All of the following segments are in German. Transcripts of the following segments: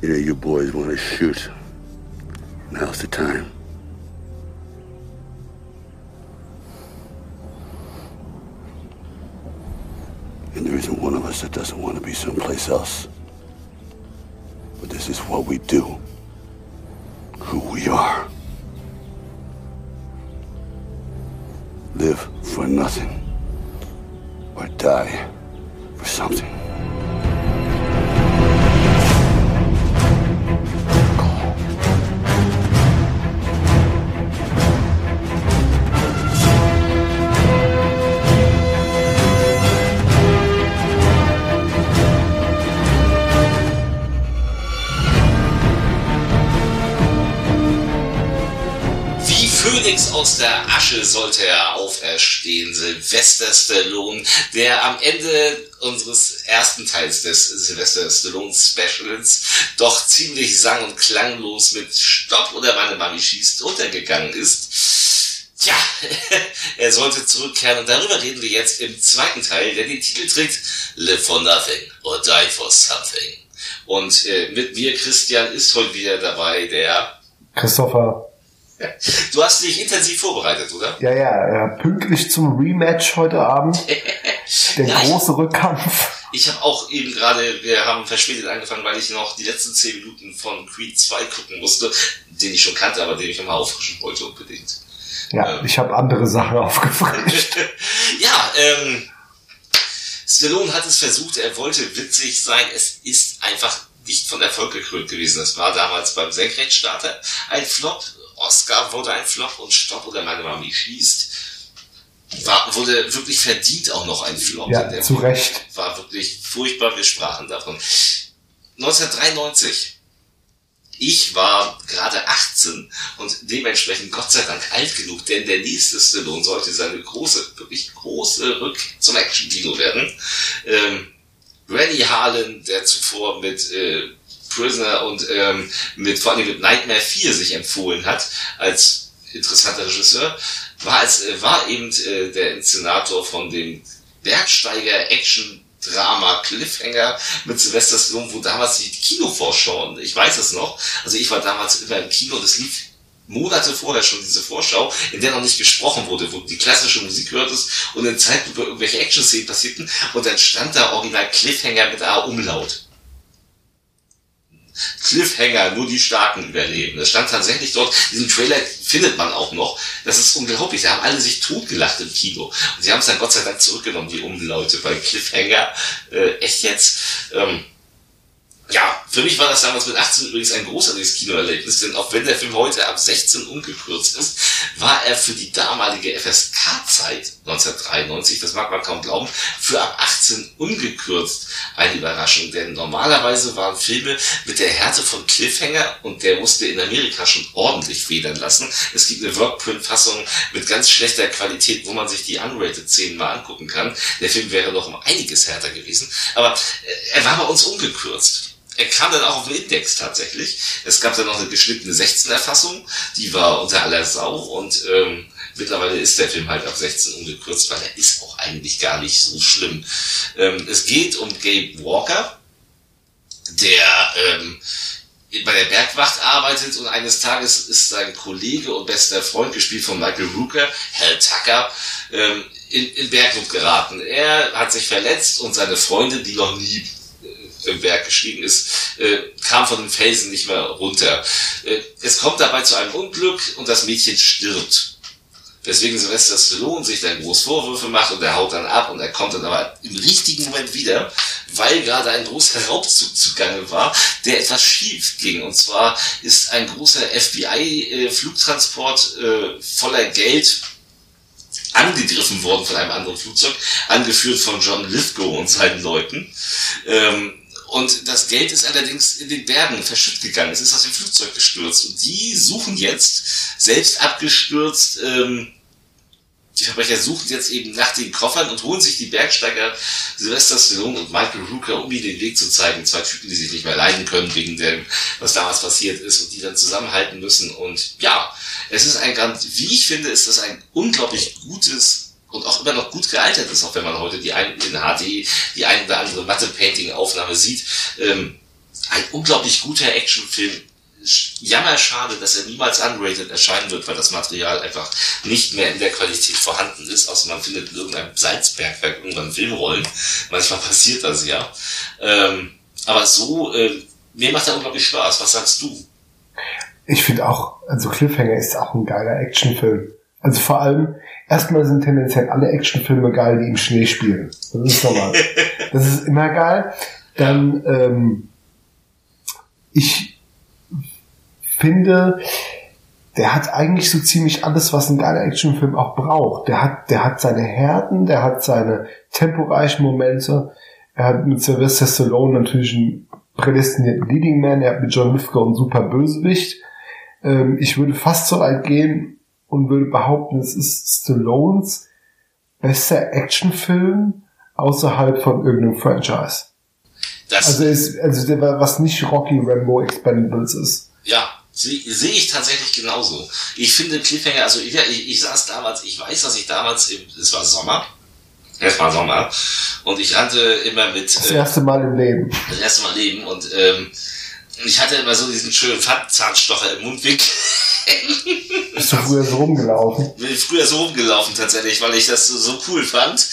Either you boys want to shoot. Now's the time. And there isn't one of us that doesn't want to be someplace else. But this is what we do. Who we are. Live for nothing. Or die for something. Aus der Asche sollte er auferstehen, Sylvester Stallone, der am Ende unseres ersten Teils des Sylvester Stallone Specials doch ziemlich sang- und klanglos mit Stopp oder meine Mami schießt untergegangen ist. Tja, er sollte zurückkehren und darüber reden wir jetzt im zweiten Teil, der den Titel trägt Live for Nothing or Die for Something. Und äh, mit mir, Christian, ist heute wieder dabei der... Christopher. Du hast dich intensiv vorbereitet, oder? Ja, ja, äh, pünktlich zum Rematch heute Abend. Der Ja, ich- große Rückkampf. Ich habe auch eben gerade, wir haben verspätet angefangen, weil ich noch die letzten 10 Minuten von Creed 2 gucken musste, den ich schon kannte, aber den ich nochmal auffrischen wollte unbedingt. Ja, ich habe andere Sachen aufgefrischt. ja, ähm, Stallone hat es versucht, er wollte witzig sein, es ist einfach nicht von Erfolg gekrönt gewesen. Es war damals beim Senkrechtstarter ein Flop, Oscar wurde ein Flop und Stopp oder meine Mami schießt. War, wurde wirklich verdient auch noch ein Flop. Ja, Der zu Recht. War wirklich furchtbar, wir sprachen davon. 1993. Ich war gerade 18 und dementsprechend Gott sei Dank alt genug, denn der nächste Stallone sollte seine große, wirklich große Rück zum Action-Kino werden. Ähm, Rennie Harlan, der zuvor mit äh, Prisoner und ähm, mit vor allem mit Nightmare 4 sich empfohlen hat als interessanter Regisseur, war als äh, war eben äh, der Inszenator von dem Bergsteiger Action Drama Cliffhanger mit Sylvester Stallone, wo damals die Kinovorschau, ich weiß es noch, also ich war damals immer im Kino und es lief Monate vorher schon diese Vorschau, in der noch nicht gesprochen wurde, wo die klassische Musik hörtest und in Zeitlupe irgendwelche Action-Szenen passierten und dann stand da original Cliffhanger mit A-Umlaut. Cliffhanger, nur die Starken überleben. Das stand tatsächlich dort, diesen Trailer findet man auch noch. Das ist unglaublich. Da haben alle sich totgelacht im Kino. Und sie haben es dann Gott sei Dank zurückgenommen, die Umlaute bei Cliffhanger. Äh, echt jetzt? Ähm, ja, für mich war das damals mit 18 übrigens ein großartiges Kinoerlebnis, denn auch wenn der Film heute ab 16 umgekürzt ist, war er für die damalige FSK-Zeit 1993, das mag man kaum glauben, für ab 18 ungekürzt eine Überraschung, denn normalerweise waren Filme mit der Härte von Cliffhanger und der musste in Amerika schon ordentlich federn lassen. Es gibt eine Workprint-Fassung mit ganz schlechter Qualität, wo man sich die Unrated-Szenen mal angucken kann. Der Film wäre noch um einiges härter gewesen, aber äh, er war bei uns ungekürzt. Er kam dann auch auf den Index tatsächlich. Es gab dann noch eine geschnittene 16er Fassung, die war unter aller Sau und ähm, mittlerweile ist der Film halt ab 16 ungekürzt, weil er ist auch eigentlich gar nicht so schlimm. Ähm, es geht um Gabe Walker, der ähm, bei der Bergwacht arbeitet und eines Tages ist sein Kollege und bester Freund, gespielt von Michael Rooker, Hal Tucker, ähm, in, in Bergnot geraten. Er hat sich verletzt und seine Freundin, die noch nie äh, im Berg gestiegen ist, äh, kam von den Felsen nicht mehr runter. Äh, es kommt dabei zu einem Unglück und das Mädchen stirbt. Weswegen Sylvester Stallone sich dann groß Vorwürfe macht und er haut dann ab und er kommt dann aber im richtigen Moment wieder, weil gerade ein großer Raubzug zugange war, der etwas schief ging. Und zwar ist ein großer FBI-Flugtransport äh, voller Geld angegriffen worden von einem anderen Flugzeug, angeführt von John Lithgow und seinen Leuten. Ähm, und das Geld ist allerdings in den Bergen verschütt gegangen. Es ist aus dem Flugzeug gestürzt. Und die suchen jetzt, selbst abgestürzt, ähm, die Verbrecher suchen jetzt eben nach den Koffern und holen sich die Bergsteiger Sylvester Stallone und Michael Rooker, um ihnen den Weg zu zeigen. Zwei Typen, die sich nicht mehr leiden können wegen dem, was damals passiert ist und die dann zusammenhalten müssen. Und ja, es ist ein ganz, wie ich finde, ist das ein unglaublich gutes und auch immer noch gut gealtert ist, auch wenn man heute die ein, in HD die ein oder andere Matte-Painting-Aufnahme sieht. Ähm, ein unglaublich guter Actionfilm. Jammer schade, dass er niemals unrated erscheinen wird, weil das Material einfach nicht mehr in der Qualität vorhanden ist, außer man findet in irgendeinem Salzbergwerk irgendwann Filmrollen. Manchmal passiert das ja. Ähm, aber so, äh, mir macht er unglaublich Spaß. Was sagst du? Ich finde auch, also Cliffhanger ist auch ein geiler Actionfilm. Also vor allem, erstmal sind tendenziell alle Actionfilme geil, die im Schnee spielen. Das ist normal. das ist immer geil. Dann, ähm, ich finde, der hat eigentlich so ziemlich alles, was ein geiler Actionfilm auch braucht. Der hat, der hat seine Härten, der hat seine temporeichen Momente. Er hat mit Sylvester Stallone natürlich einen prädestinierten Leading Man. Er hat mit John Lithgow einen super Bösewicht. Ähm, ich würde fast so weit gehen und würde behaupten, es ist Stallones bester Actionfilm außerhalb von irgendeinem Franchise. Das also ist, also was nicht Rocky Rambo Expendables ist. Ja, sehe seh ich tatsächlich genauso. Ich finde Cliffhanger, also ich, ich, ich saß damals, ich weiß, dass ich damals, im, es war Sommer, es war Sommer, und ich rannte immer mit... Das äh, erste Mal im Leben. Das erste Mal im Leben und ähm, ich hatte immer so diesen schönen Zahnstocher im Mundwinkel. Bist du früher so rumgelaufen? Bin früher so rumgelaufen tatsächlich, weil ich das so cool fand.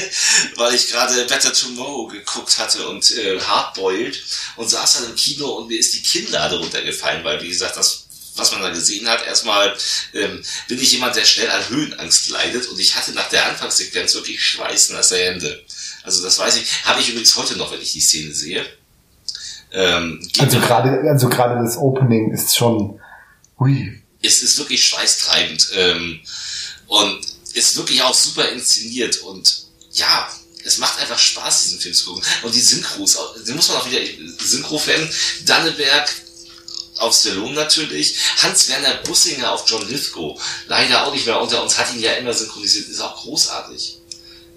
weil ich gerade Better Tomorrow geguckt hatte und äh, Hardboiled und saß dann im Kino und mir ist die Kinnlade runtergefallen, weil wie gesagt, das was man da gesehen hat, erstmal ähm, bin ich jemand, der schnell an Höhenangst leidet und ich hatte nach der Anfangssequenz wirklich schweißnasse Hände. Also das weiß ich, habe ich übrigens heute noch, wenn ich die Szene sehe. Ähm, also gerade also gerade das Opening ist schon hui. Es ist wirklich schweißtreibend ähm, und ist wirklich auch super inszeniert und ja, es macht einfach Spaß, diesen Film zu gucken. Und die Synchros, den muss man auch wieder Synchro-Fan, Danneberg auf Stallone natürlich, Hans-Werner Bussinger auf John Lithgow, leider auch nicht mehr unter uns, hat ihn ja immer synchronisiert, ist auch großartig.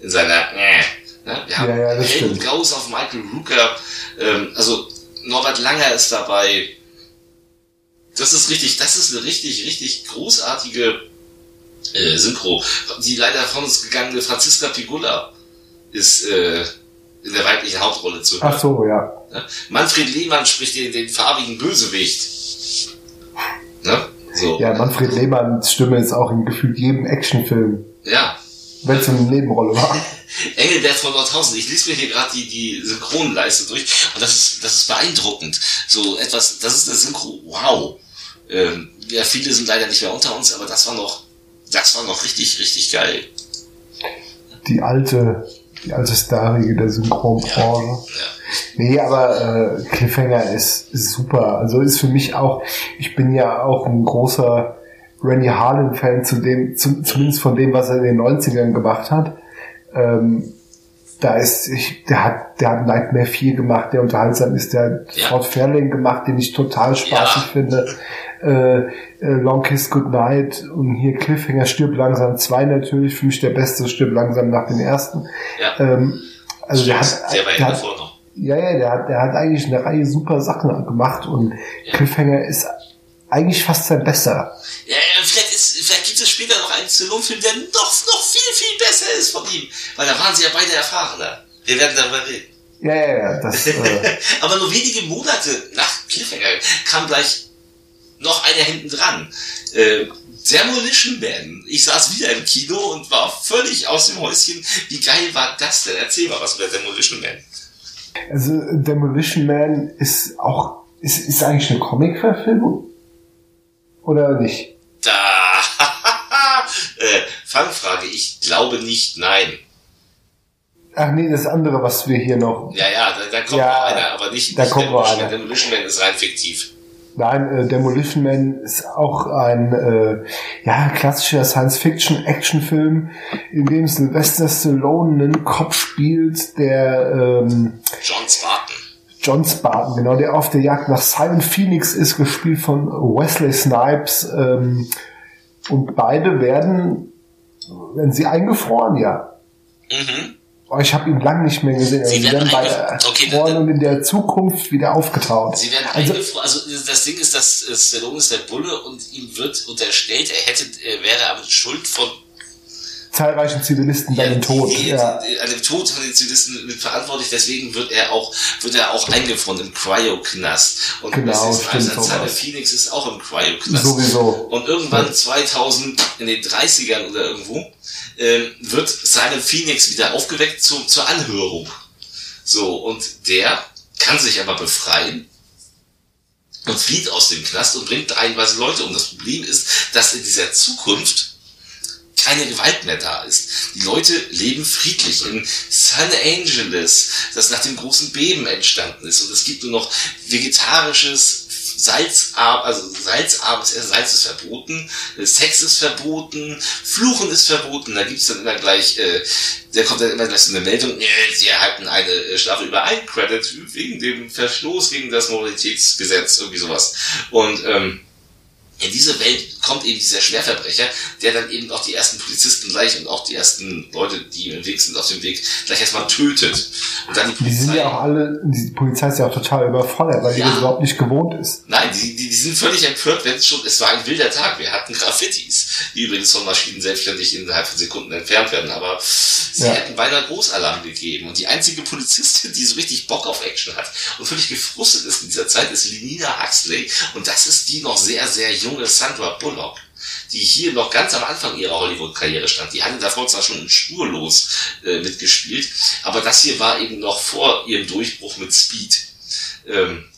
In seiner, äh, ne? Wir haben ja, ja, Helmut Gauss auf Michael Rooker, ähm, also Norbert Langer ist dabei. Das ist richtig, das ist eine richtig, richtig großartige äh, Synchro. Die leider von uns gegangene Franziska Pigula ist äh, in der weiblichen Hauptrolle zu hören. Ach so, ja. Manfred Lehmann spricht den, den farbigen Bösewicht. Ne? So. Ja, Manfred Lehmanns Stimme ist auch in gefühlt jedem Actionfilm. Ja. Wenn es eine Nebenrolle war. Engelbert von Nordhausen, ich lese mir hier gerade die, die Synchronleiste durch und das ist, das ist beeindruckend. So etwas, das ist eine Synchro, wow. Ähm, ja, viele sind leider nicht mehr unter uns, aber das war noch, das war noch richtig, richtig geil. Die alte, die alte Starige der Synchronbranche. Ja, ja. Nee, aber äh, Cliffhanger ist, ist super. Also ist für mich auch, ich bin ja auch ein großer Randy Harlan-Fan, zu dem, zu, zumindest von dem, was er in den 90ern gemacht hat. Ähm, da ist, ich, der hat, der hat Nightmare 4 gemacht, der unterhaltsam ist, der hat ja. Fort Fairlane gemacht, den ich total spaßig ja. finde. Äh, äh, Long Kiss Goodnight und hier Cliffhanger Stirb langsam 2 natürlich, für mich der beste Stirb langsam nach dem ersten. Ja. Ähm, also Stimmt, der hat, der, hat. Ja, ja, der hat, der hat eigentlich eine Reihe super Sachen gemacht und ja. Cliffhanger ist eigentlich fast sein besser. Ja, es später noch einen Stallone-Film, der noch, noch viel, viel besser ist von ihm. Weil da waren sie ja beide erfahrener. Wir werden darüber reden. Ja, ja, ja. Das, äh Aber nur wenige Monate nach Cliffhanger kam gleich noch einer hinten dran. Äh, Demolition Man. Ich saß wieder im Kino und war völlig aus dem Häuschen. Wie geil war das denn? Erzähl mal was über Demolition Man. Also Demolition Man ist auch ist, ist eigentlich eine Comic-Verfilmung oder nicht? Da Fangfrage. Ich glaube nicht. Nein. Ach nee, das andere, was wir hier noch. Ja, ja, da, da kommt ja, noch einer, aber nicht, da nicht kommt Demolition Man. Demolition Man ist rein fiktiv. Nein, äh, Demolition Man ist auch ein äh, ja klassischer Science-Fiction-Action-Film, in dem Sylvester Stallone einen Kopf spielt, der ähm, John Spartan. John Spartan, genau, der auf der Jagd nach Simon Phoenix ist, gespielt von Wesley Snipes. Ähm, und beide werden, werden sie eingefroren, ja. Mhm. Oh, ich habe ihn lang nicht mehr gesehen. Sie, werden, werden bei okay, und in der Zukunft wieder aufgetaucht. Sie werden also, also das Ding ist, dass Stallone ist der Bulle und ihm wird unterstellt, er hätte, er wäre aber schuld von zahlreichen Zivilisten bei Ja, dem Tod. die, Ja. an dem Tod von den Zivilisten mit verantwortlich, deswegen wird er auch, wird er auch eingefroren im Cryo-Knast. Und Genau, Wesley Snipes stimmt, als Simon sowas. Phoenix ist auch im Cryo-Knast. Sowieso. Und irgendwann 2000, in den 30ern oder irgendwo, ähm, wird Simon Phoenix wieder aufgeweckt zu, zur Anhörung. So, und der kann sich aber befreien und flieht aus dem Knast und bringt reihenweise Leute um. Das Problem ist, dass in dieser Zukunft keine Gewalt mehr da ist. Die Leute leben friedlich in San Angeles, das nach dem großen Beben entstanden ist. Und es gibt nur noch vegetarisches, salzarm, also salzarmes Essen. Salz ist verboten, Sex ist verboten, Fluchen ist verboten. Da gibt's dann immer gleich, äh, da kommt dann immer gleich so eine Meldung, nee, sie erhalten eine äh, Strafe über ein Credit wegen dem Verstoß gegen das Moralitätsgesetz, irgendwie sowas. Und ähm, in diese Welt kommt eben dieser Schwerverbrecher, der dann eben auch die ersten Polizisten gleich und auch die ersten Leute, die im Weg sind, auf dem Weg, gleich erstmal tötet. Und dann die Die sind ja auch alle, die Polizei ist ja auch total überfordert, weil die Ja. das überhaupt nicht gewohnt ist. Nein, die, die, die sind völlig empört, wenn es schon, es war ein wilder Tag. Wir hatten Graffitis, die übrigens von Maschinen selbstständig innerhalb von Sekunden entfernt werden, aber sie Ja. hätten beinahe Großalarm gegeben. Und die einzige Polizistin, die so richtig Bock auf Action hat und völlig gefrustet ist in dieser Zeit, ist Lenina Huxley. Und das ist die noch sehr, sehr junge Sandra Bullock die hier noch ganz am Anfang ihrer Hollywood-Karriere stand. Die hatte davor zwar schon Spurlos äh, mitgespielt, aber das hier war eben noch vor ihrem Durchbruch mit Speed. Ähm,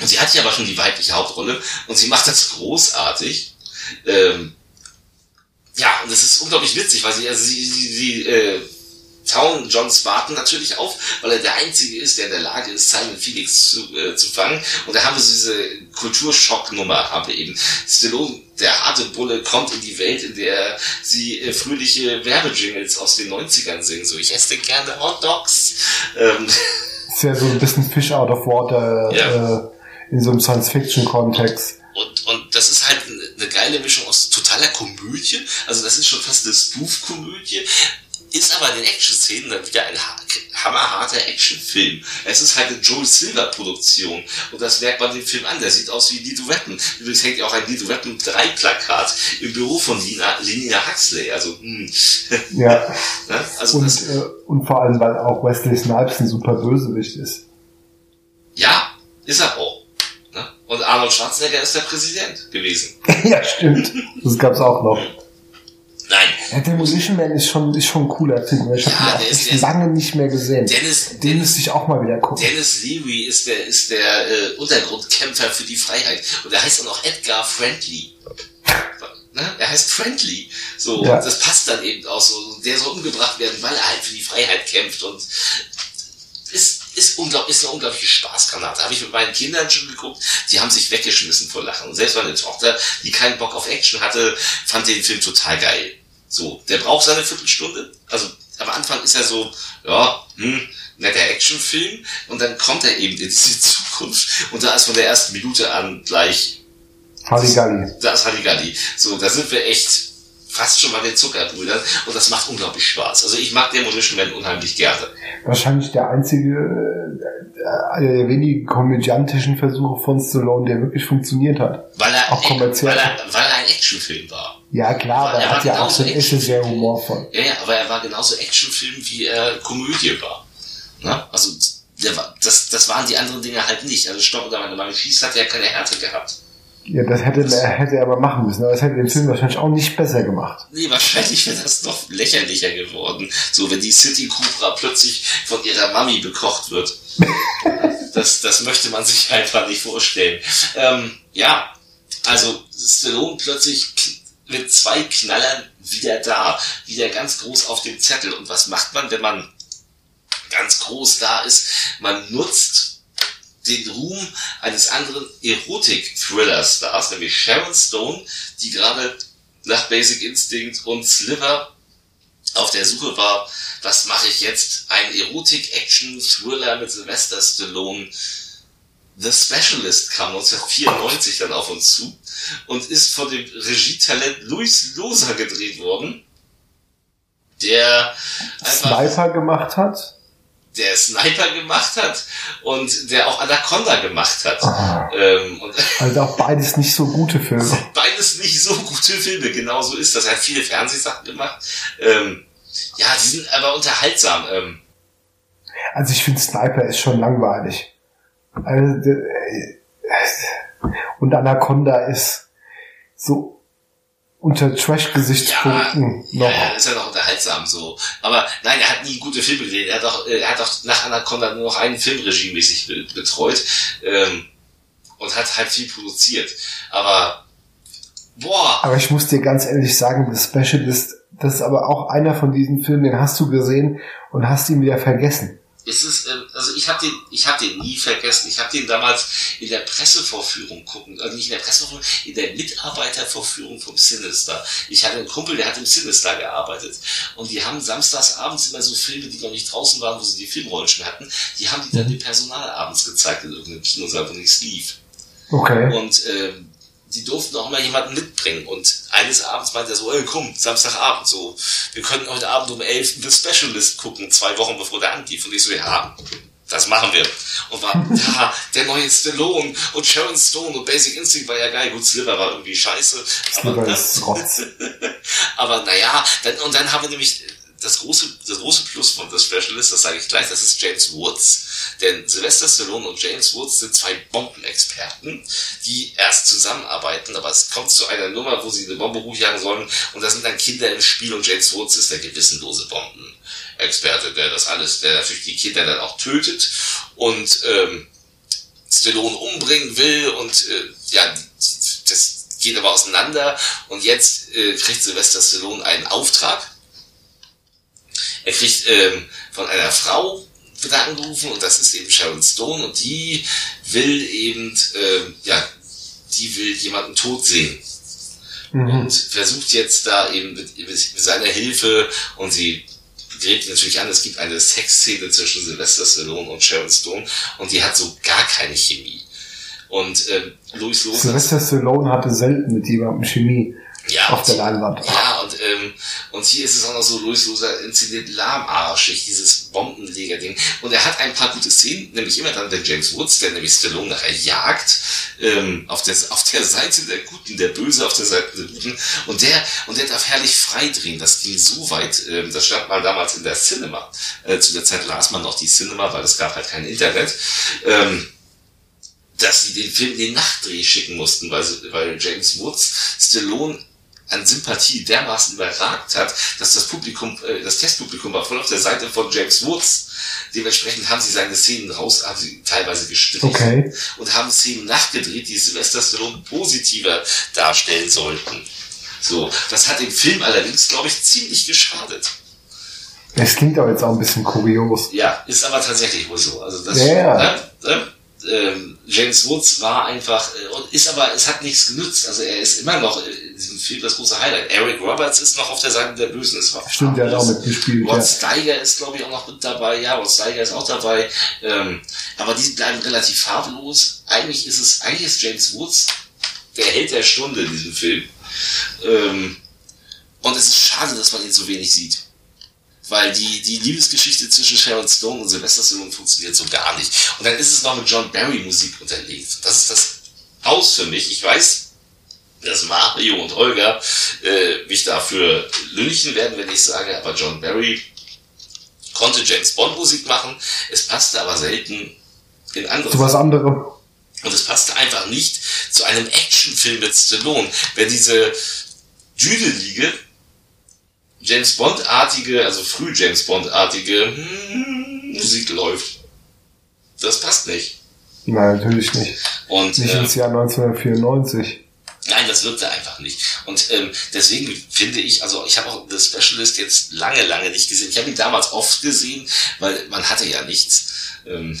und sie hat hier aber schon die weibliche Hauptrolle und sie macht das großartig. Ähm, ja, und es ist unglaublich witzig, weil sie, also sie, sie, sie äh, tauen John Spartan natürlich auf, weil er der Einzige ist, der in der Lage ist, Simon Felix zu, äh, zu fangen. Und da haben wir so diese Kulturschocknummer, haben wir eben. Stallone, der harte Bulle, kommt in die Welt, in der sie äh, fröhliche Werbejingles aus den 90ern singen. So, ich esse gerne Hot Dogs. Ähm, Ist ja so ein bisschen Fish out of water Ja. äh, in so einem Science-Fiction-Kontext. Und, und das ist halt eine, eine geile Mischung aus totaler Komödie. Also das ist schon fast eine Spoof-Komödie. Ist aber in den Action-Szenen dann wieder ein ha- hammerharter Actionfilm. Es ist halt eine Joel Silver-Produktion. Und das merkt man dem Film an. Der sieht aus wie Lido Weapon. Übrigens hängt ja auch ein Lido Weapon 3-Plakat im Büro von Lina, Lina Huxley. Also, hm. Ja. ne? also Und, das, äh, und vor allem, weil auch Wesley Snipes ein super Bösewicht ist. ja, ist er auch. Ne? Und Arnold Schwarzenegger ist der Präsident gewesen. ja, stimmt. Das gab's auch noch. Nein, Ja, Demolition Man ist schon, ist schon ein cooler Film. Ich habe Ja, ihn der ist- der lange nicht mehr gesehen. Dennis, Den müsste ich auch mal wieder gucken. Dennis Leary ist der, ist der äh, Untergrundkämpfer für die Freiheit. Und er heißt auch noch Edgar Friendly. Ne? Er heißt Friendly. So, Ja. und das passt dann eben auch so. Der soll umgebracht werden, weil er halt für die Freiheit kämpft. Und ist, ist, unglaublich, ist eine unglaubliche Spaßgranate. Habe ich mit meinen Kindern schon geguckt. Die haben sich weggeschmissen vor Lachen. Und selbst meine Tochter, die keinen Bock auf Action hatte, fand den Film total geil. So, der braucht seine Viertelstunde. Also am Anfang ist er so, ja, hm, netter Actionfilm. Und dann kommt er eben in diese Zukunft. Und da ist von der ersten Minute an gleich Halligalli. da ist Halligalli. So, da sind wir echt fast schon bei den Zuckerbrüdern und das macht unglaublich Spaß. Also ich mag Demolition Man unheimlich gerne. Wahrscheinlich der einzige, äh, einer der wenigen komödiantischen Versuche von Stallone, der wirklich funktioniert hat. Weil er, Auch kommerziell. weil er, weil er ein Actionfilm war. Ja, klar, aber Er er hat ja auch so ist es sehr humorvoll. Ja, ja, aber er war genauso Actionfilm, wie er Komödie war. Na? Also der war, das, das waren die anderen Dinge halt nicht. Also Stopp oder meine Mami Schieß hat ja keine Härte gehabt. Ja, das hätte er, hätte er aber machen müssen, aber das hätte den Film wahrscheinlich auch nicht besser gemacht. Nee, wahrscheinlich wäre das noch lächerlicher geworden. So, wenn die City Cobra plötzlich von ihrer Mami bekocht wird. das, das möchte man sich einfach nicht vorstellen. Ähm, ja, also Stallone plötzlich mit zwei Knallern wieder da, wieder ganz groß auf dem Zettel. Und was macht man, wenn man ganz groß da ist? Man nutzt den Ruhm eines anderen Erotik-Thriller-Stars, nämlich Sharon Stone, die gerade nach Basic Instinct und Sliver auf der Suche war, was mache ich jetzt? Ein Erotik-Action-Thriller mit Sylvester Stallone. The Specialist kam 1994 dann auf uns zu und ist von dem Regietalent Luis Loser gedreht worden, der einfach Sniper gemacht hat. Der Sniper gemacht hat und der auch Anaconda gemacht hat. Ah. Ähm, Also auch beides nicht so gute Filme. beides nicht so gute Filme, genau so ist das. Er hat viele Fernsehsachen gemacht. Ähm, ja, die sind aber unterhaltsam. Ähm, Also ich finde Sniper ist schon langweilig. Also, der- äh, und Anaconda ist so unter Trash-Gesichtspunkten ja, noch. ja, ist ja noch unterhaltsam so. Aber nein, er hat nie gute Filme gedreht. Er hat auch, äh, er hat auch nach Anaconda nur noch einen Film regiemäßig be betreut ähm, und hat halt viel produziert. Aber boah, Aber ich muss dir ganz ehrlich sagen, The Specialist, das ist aber auch einer von diesen Filmen, den hast du gesehen und hast ihn wieder vergessen. Es ist, ähm, also ich habe den, ich habe den nie vergessen. Ich habe den damals in der Pressevorführung gucken, also nicht in der Pressevorführung, in der Mitarbeitervorführung vom Sinister. Ich hatte einen Kumpel, der hat im Sinister gearbeitet und die haben samstags abends immer so Filme, die noch nicht draußen waren, wo sie die Filmrollen schon hatten, die haben die dann dem Personal abends gezeigt in irgendeinem Kinosaal, wo nichts lief. Okay. Und ähm, die durften auch mal jemanden mitbringen. Und eines Abends meinte er so, ey, komm, Samstagabend, so, wir können heute Abend um 11 The Specialist gucken, zwei Wochen bevor der anlief. Und ich so, ja, das machen wir. Und war, ja, der neue Stallone und Sharon Stone und Basic Instinct war ja geil. Gut, Sliver war irgendwie scheiße. Aber, aber naja, dann, und dann haben wir nämlich das große, das große Plus von The Specialist, das sage ich gleich, das ist James Woods. Denn Sylvester Stallone und James Woods sind zwei Bombenexperten, die erst zusammenarbeiten, aber es kommt zu einer Nummer, wo sie eine Bombe hochjagen sollen und da sind dann Kinder im Spiel und James Woods ist der gewissenlose Bombenexperte, der das alles, der natürlich die Kinder dann auch tötet und ähm, Stallone umbringen will und äh, ja, das geht aber auseinander und jetzt äh, kriegt Sylvester Stallone einen Auftrag. Er kriegt ähm, von einer Frau wird er angerufen und das ist eben Sharon Stone und die will eben, ähm, ja, die will jemanden tot sehen Mhm. und versucht jetzt da eben mit, mit seiner Hilfe und sie gräbt ihn natürlich an, es gibt eine Sexszene zwischen Sylvester Stallone und Sharon Stone und die hat so gar keine Chemie. Und ähm, Louis Lothar Sylvester Stallone hatte selten mit jemandem Chemie ja, auf der und- Leinwand. ja, und, ähm, und hier ist es auch noch so, Louis Loser inszeniert lahmarschig, dieses Bombenleger-Ding. Und er hat ein paar gute Szenen, nämlich immer dann der James Woods, der nämlich Stallone nachher jagt, ähm, auf, der, auf der Seite der Guten, der Böse auf der Seite der Guten. Und der, und der darf herrlich frei drehen. Das ging so weit, ähm, das stand mal damals in der Cinema. Äh, zu der Zeit las man noch die Cinema, weil es gab halt kein Internet. Ähm, dass sie den Film in den Nachtdreh schicken mussten, weil, weil James Woods Stallone an Sympathie dermaßen überragt hat, dass das Publikum, äh, das Testpublikum war voll auf der Seite von James Woods. Dementsprechend haben sie seine Szenen raus, haben sie teilweise gestrichen Okay. und haben Szenen nachgedreht, die Sylvester Stallone positiver darstellen sollten. So, das hat dem Film allerdings, glaube ich, ziemlich geschadet. Es klingt aber jetzt auch ein bisschen kurios. Ja, ist aber tatsächlich wohl so. Also das, Ja. Ne, ne, ähm, James Woods war einfach äh, und ist aber, es hat nichts genützt. Also er ist immer noch äh, in diesem Film das große Highlight. Eric Roberts ist noch auf der Seite der Bösen. Es war Stimmt, der hat auch mitgespielt. Rod Ja. Steiger ist, glaube ich, auch noch mit dabei. Ja, Rod Steiger ist auch dabei. Ähm, aber die bleiben relativ farblos. Eigentlich ist es, eigentlich ist James Woods der Held der Stunde in diesem Film. Ähm, und es ist schade, dass man ihn so wenig sieht. Weil die, die Liebesgeschichte zwischen Sharon Stone und Sylvester Stallone funktioniert so gar nicht. Und dann ist es noch mit John Barry Musik unterlegt. Das ist das Aus für mich. Ich weiß, dass Mario und Olga äh, mich dafür lünchen werden, wenn ich sage, aber John Barry konnte James Bond Musik machen. Es passte aber selten in andere Zu was anderem. und es passte einfach nicht zu einem Actionfilm mit Stallone. Wenn diese Düdelige, James Bond-artige, also früh James Bond-artige hm, Musik läuft. Das passt nicht. Nein, natürlich nicht. Und Nicht ähm, ins Jahr 1994. Nein, das wirkte einfach nicht. Und ähm, deswegen finde ich, also ich habe auch The Specialist jetzt lange, lange nicht gesehen. Ich habe ihn damals oft gesehen, weil man hatte ja nichts. Ähm,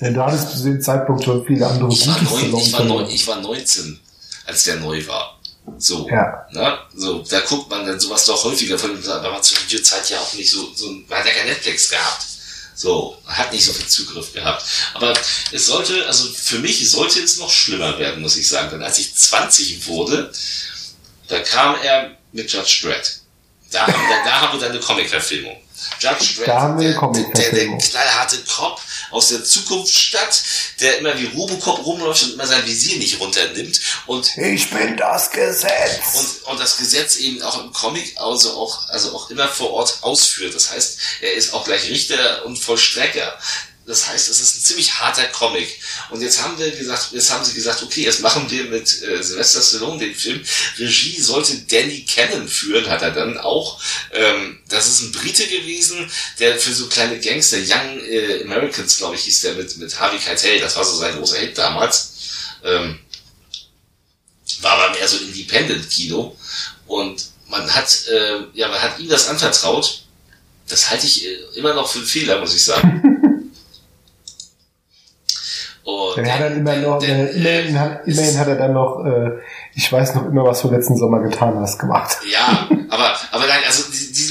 Ja, du hattest zu dem Zeitpunkt schon viele andere ich, war neun, ich, war neun, ich war 19, als der neu war. So. Ja. Ne? So, da guckt man dann sowas doch häufiger, von weil man zur Videozeit ja auch nicht so, so man hat ja kein Netflix gehabt. So, man hat nicht so viel Zugriff gehabt. Aber es sollte, also für mich sollte es noch schlimmer werden, muss ich sagen. Denn als ich 20 wurde, da kam er mit Judge Dredd. Da haben, da, da haben wir dann eine Comic-Verfilmung. Judge Dredd, wir der, der, der Comic-Verfilmung. knallharte Cop aus der Zukunftsstadt, der immer wie Robocop rumläuft und immer sein Visier nicht runternimmt und Ich bin das Gesetz. und, und das Gesetz eben auch im Comic also auch, also auch immer vor Ort ausführt. Das heißt, er ist auch gleich Richter und Vollstrecker. Das heißt, es ist ein ziemlich harter Comic. Und jetzt haben wir gesagt, jetzt haben sie gesagt, okay, jetzt machen wir mit äh, Sylvester Stallone den Film. Regie sollte Danny Cannon führen, hat er dann auch. Ähm, das ist ein Brite gewesen, der für so kleine Gangster, Young äh, Americans, glaube ich, hieß der mit, mit Harvey Keitel. Das war so sein großer Hit damals. Ähm, war aber mehr so Independent-Kino. Und man hat, äh, ja, man hat ihm das anvertraut. Das halte ich äh, immer noch für einen Fehler, muss ich sagen. Und Er hat dann immer noch, denn, immerhin, hat, immerhin hat er dann noch, äh, ich weiß noch immer, was du letzten Sommer getan hast, gemacht. ja, aber, aber nein, also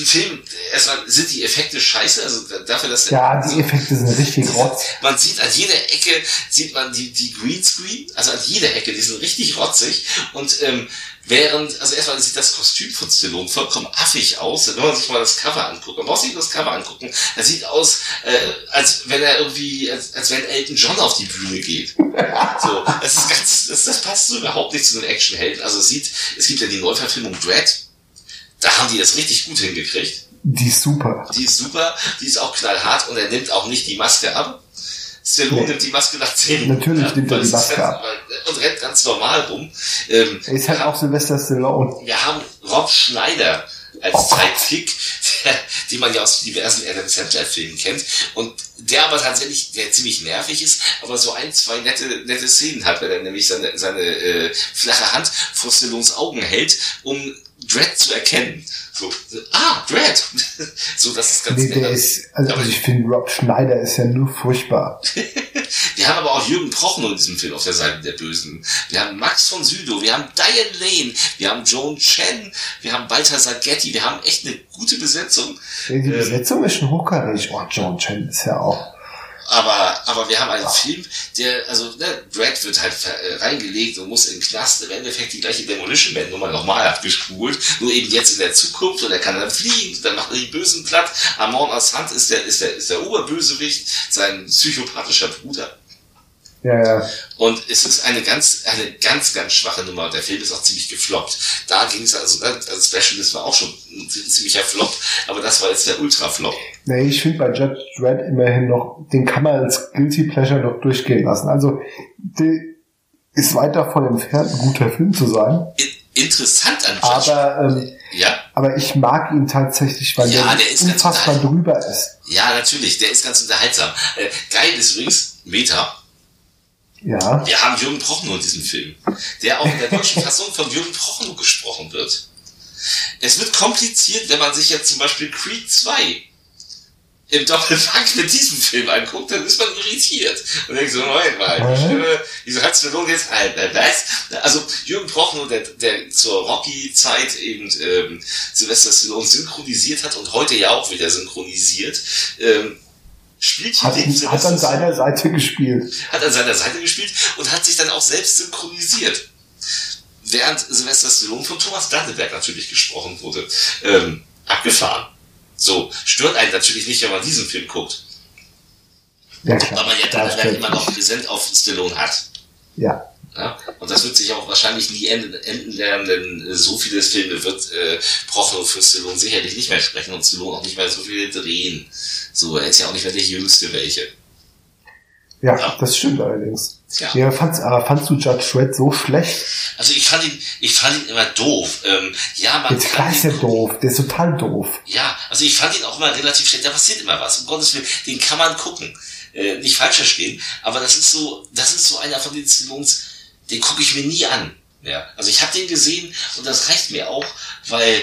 die- diesen Film, erstmal sind die Effekte scheiße, also dafür, dass der, Ja, die Effekte sind richtig rotz. Man sieht an jeder Ecke, sieht man die, die Greenscreen, also an jeder Ecke, die sind richtig rotzig. Und ähm, während, also erstmal sieht das Kostüm von Stallone vollkommen affig aus, wenn man sich mal das Cover anguckt, man muss sich das Cover angucken, das sieht aus, äh, als wenn er irgendwie, als, als wenn Elton John auf die Bühne geht. So, das ist ganz, das, das passt so überhaupt nicht zu einem Actionhelden, also es sieht, es gibt ja die Neuverfilmung Dread, da haben die das richtig gut hingekriegt. Die ist super. Die ist super, die ist auch knallhart und er nimmt auch nicht die Maske ab. Stallone Nee. nimmt die Maske nach 10 Minuten. Natürlich nimmt er die Maske ganz, ab. Und rennt ganz normal rum. Ähm, Er ist halt auch Sylvester Stallone. wir haben Rob Schneider als Oh. Sidekick, den man ja aus diversen Adam Sandler Filmen kennt und der aber tatsächlich, der ziemlich nervig ist, aber so ein, zwei nette, nette Szenen hat, wenn er nämlich seine, seine äh, flache Hand vor Stallones Augen hält, um Dread zu erkennen. So, ah, Dread! so, das ist ganz Nee, der ist, also Aber- ich finde, Rob Schneider ist ja nur furchtbar. Wir haben aber auch Jürgen Prochnow in diesem Film auf der Seite der Bösen. Wir haben Max von Südow, wir haben Diane Lane, wir haben Joan Chen, wir haben Balthasar Getty, wir haben echt eine gute Besetzung. Die Ähm, Besetzung ist schon hochkarätig. Oh, John Chen ist ja auch. Aber, aber wir haben einen Film, der, also, ne, Brad wird halt äh, reingelegt und muss in den Knast im Endeffekt die gleiche Demolition Man Nummer nochmal abgespult, nur eben jetzt in der Zukunft und er kann dann fliegen, dann macht er die Bösen platt. Amon Assad ist der, ist der, ist der Oberbösewicht, sein psychopathischer Bruder. Ja, ja. Und es ist eine ganz, eine ganz, ganz schwache Nummer. Und der Film ist auch ziemlich gefloppt. Da ging es also, ne, also Specialist war auch schon ein ziemlicher Flop, aber das war jetzt der Ultra-Flop. Nee, ich finde bei Judge Dredd immerhin noch, den kann man als Guilty Pleasure noch durchgehen lassen. Also, der ist weit davon entfernt, ein guter Film zu sein. In interessant an Judge. Aber, ähm, Ja, aber ich mag ihn tatsächlich, weil Ja, der, der ist unfassbar drüber ist. ja, natürlich, der ist ganz unterhaltsam. Äh, geil ist übrigens, Meta, Ja. wir haben Jürgen Prochnow in diesem Film, der auch in der deutschen Fassung von Jürgen Prochnow gesprochen wird. Es wird kompliziert, wenn man sich jetzt zum Beispiel Creed 2 im Doppelpack mit diesem Film anguckt, dann ist man irritiert. Und denkt so, Moment mal, die? Stimme, wieso hat Stallone jetzt halt, äh, was? Also Jürgen Prochnow, der, der zur Rocky-Zeit eben ähm, Sylvester Stallone synchronisiert hat und heute ja auch wieder synchronisiert, ähm, spielt hier Hat, den hat an seiner Seite gespielt. hat an seiner Seite gespielt und hat sich dann auch selbst synchronisiert. Während Sylvester Stallone von Thomas Danneberg natürlich gesprochen wurde. Ähm, abgefahren. So, stört einen natürlich nicht, wenn man diesen Film guckt. Ja, Weil klar. man ja Da Danneberg stellt- immer noch präsent auf Stallone hat. Ja. Ja? Und das wird sich auch wahrscheinlich nie enden, enden lernen, denn äh, so viele Filme wird äh, Prochnow für Stallone sicherlich nicht mehr sprechen und Stallone auch nicht mehr so viele drehen. So, er ist ja auch nicht mehr der Jüngste welche. Ja, Ja. das stimmt allerdings. Ja. Ja, fandst, aber fandst du Judge Dredd so schlecht? Also ich fand ihn, ich fand ihn immer doof. Ähm, ja, man Jetzt klar ist der doof. Der ist total doof. Ja, also ich fand ihn auch immer relativ schlecht. Da passiert immer was. Um Gottes Willen, den kann man gucken. Äh, nicht falsch verstehen, aber das ist so, das ist so einer von den Stallones, den gucke ich mir nie an. Ja, also ich habe den gesehen und das reicht mir auch, weil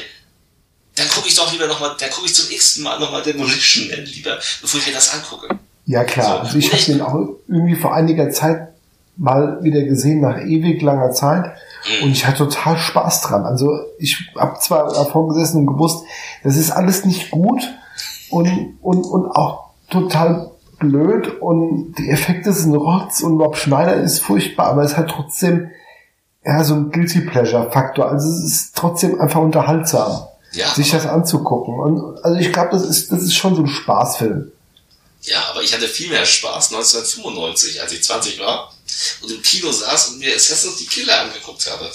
dann gucke ich doch lieber nochmal, dann gucke ich zum x Mal nochmal Demolition Man lieber, bevor ich mir das angucke. Ja, klar. So. Also ich habe den auch irgendwie vor einiger Zeit mal wieder gesehen, nach ewig langer Zeit. Mhm. Und ich hatte total Spaß dran. Also ich habe zwar davor gesessen und gewusst, das ist alles nicht gut und, und, und auch total blöd und die Effekte sind Rotz und Rob Schneider ist furchtbar, aber es hat trotzdem ja so ein Guilty Pleasure Faktor. Also es ist trotzdem einfach unterhaltsam. Ja, sich das anzugucken. Und, also ich glaube, das ist, das ist schon so ein Spaßfilm. Ja, aber ich hatte viel mehr Spaß 1995, als ich 20 war und im Kino saß und mir Assassin's die Killer angeguckt habe.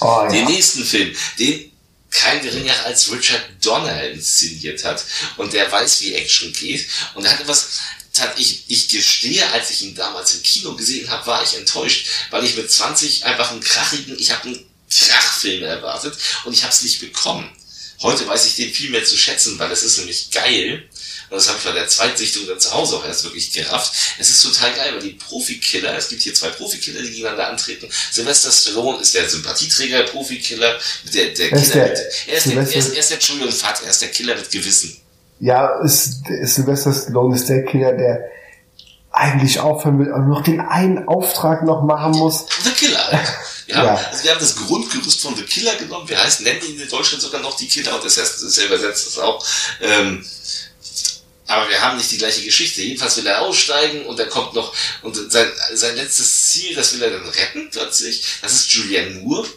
Oh, Den ja. nächsten Film, den kein geringer als Richard Donner inszeniert hat und der weiß, wie Action geht und er hatte was tat- ich, ich gestehe, als ich ihn damals im Kino gesehen habe, war ich enttäuscht, weil ich mit 20 einfach einen krachigen, ich habe einen Krachfilm erwartet und ich habe es nicht bekommen. Heute weiß ich den viel mehr zu schätzen, weil es ist nämlich geil. Und das habe ich bei der Zweitsichtung dann zu Hause auch erst wirklich gerafft. Es ist total geil, weil die Profikiller, es gibt hier zwei Profikiller, die gegeneinander antreten. Sylvester Stallone ist der Sympathieträger, der Profikiller, der, der Killer der? mit, er ist der, er ist, er ist der, Entschuldigung, Vater, er ist der Killer mit Gewissen. Ja, ist, ist Sylvester Stallone ist der Killer, der eigentlich aufhören will, aber noch den einen Auftrag noch machen muss. The Killer. halt. Ja, Ja. Also wir haben das Grundgerüst von The Killer genommen. Wir heißen, nennen ihn in Deutschland sogar noch die Killer und das heißt, das übersetzt das auch. Ähm, aber wir haben nicht die gleiche Geschichte. Jedenfalls will er aussteigen und er kommt noch, und sein, sein letztes Ziel, das will er dann retten plötzlich. Das ist Julianne Moore,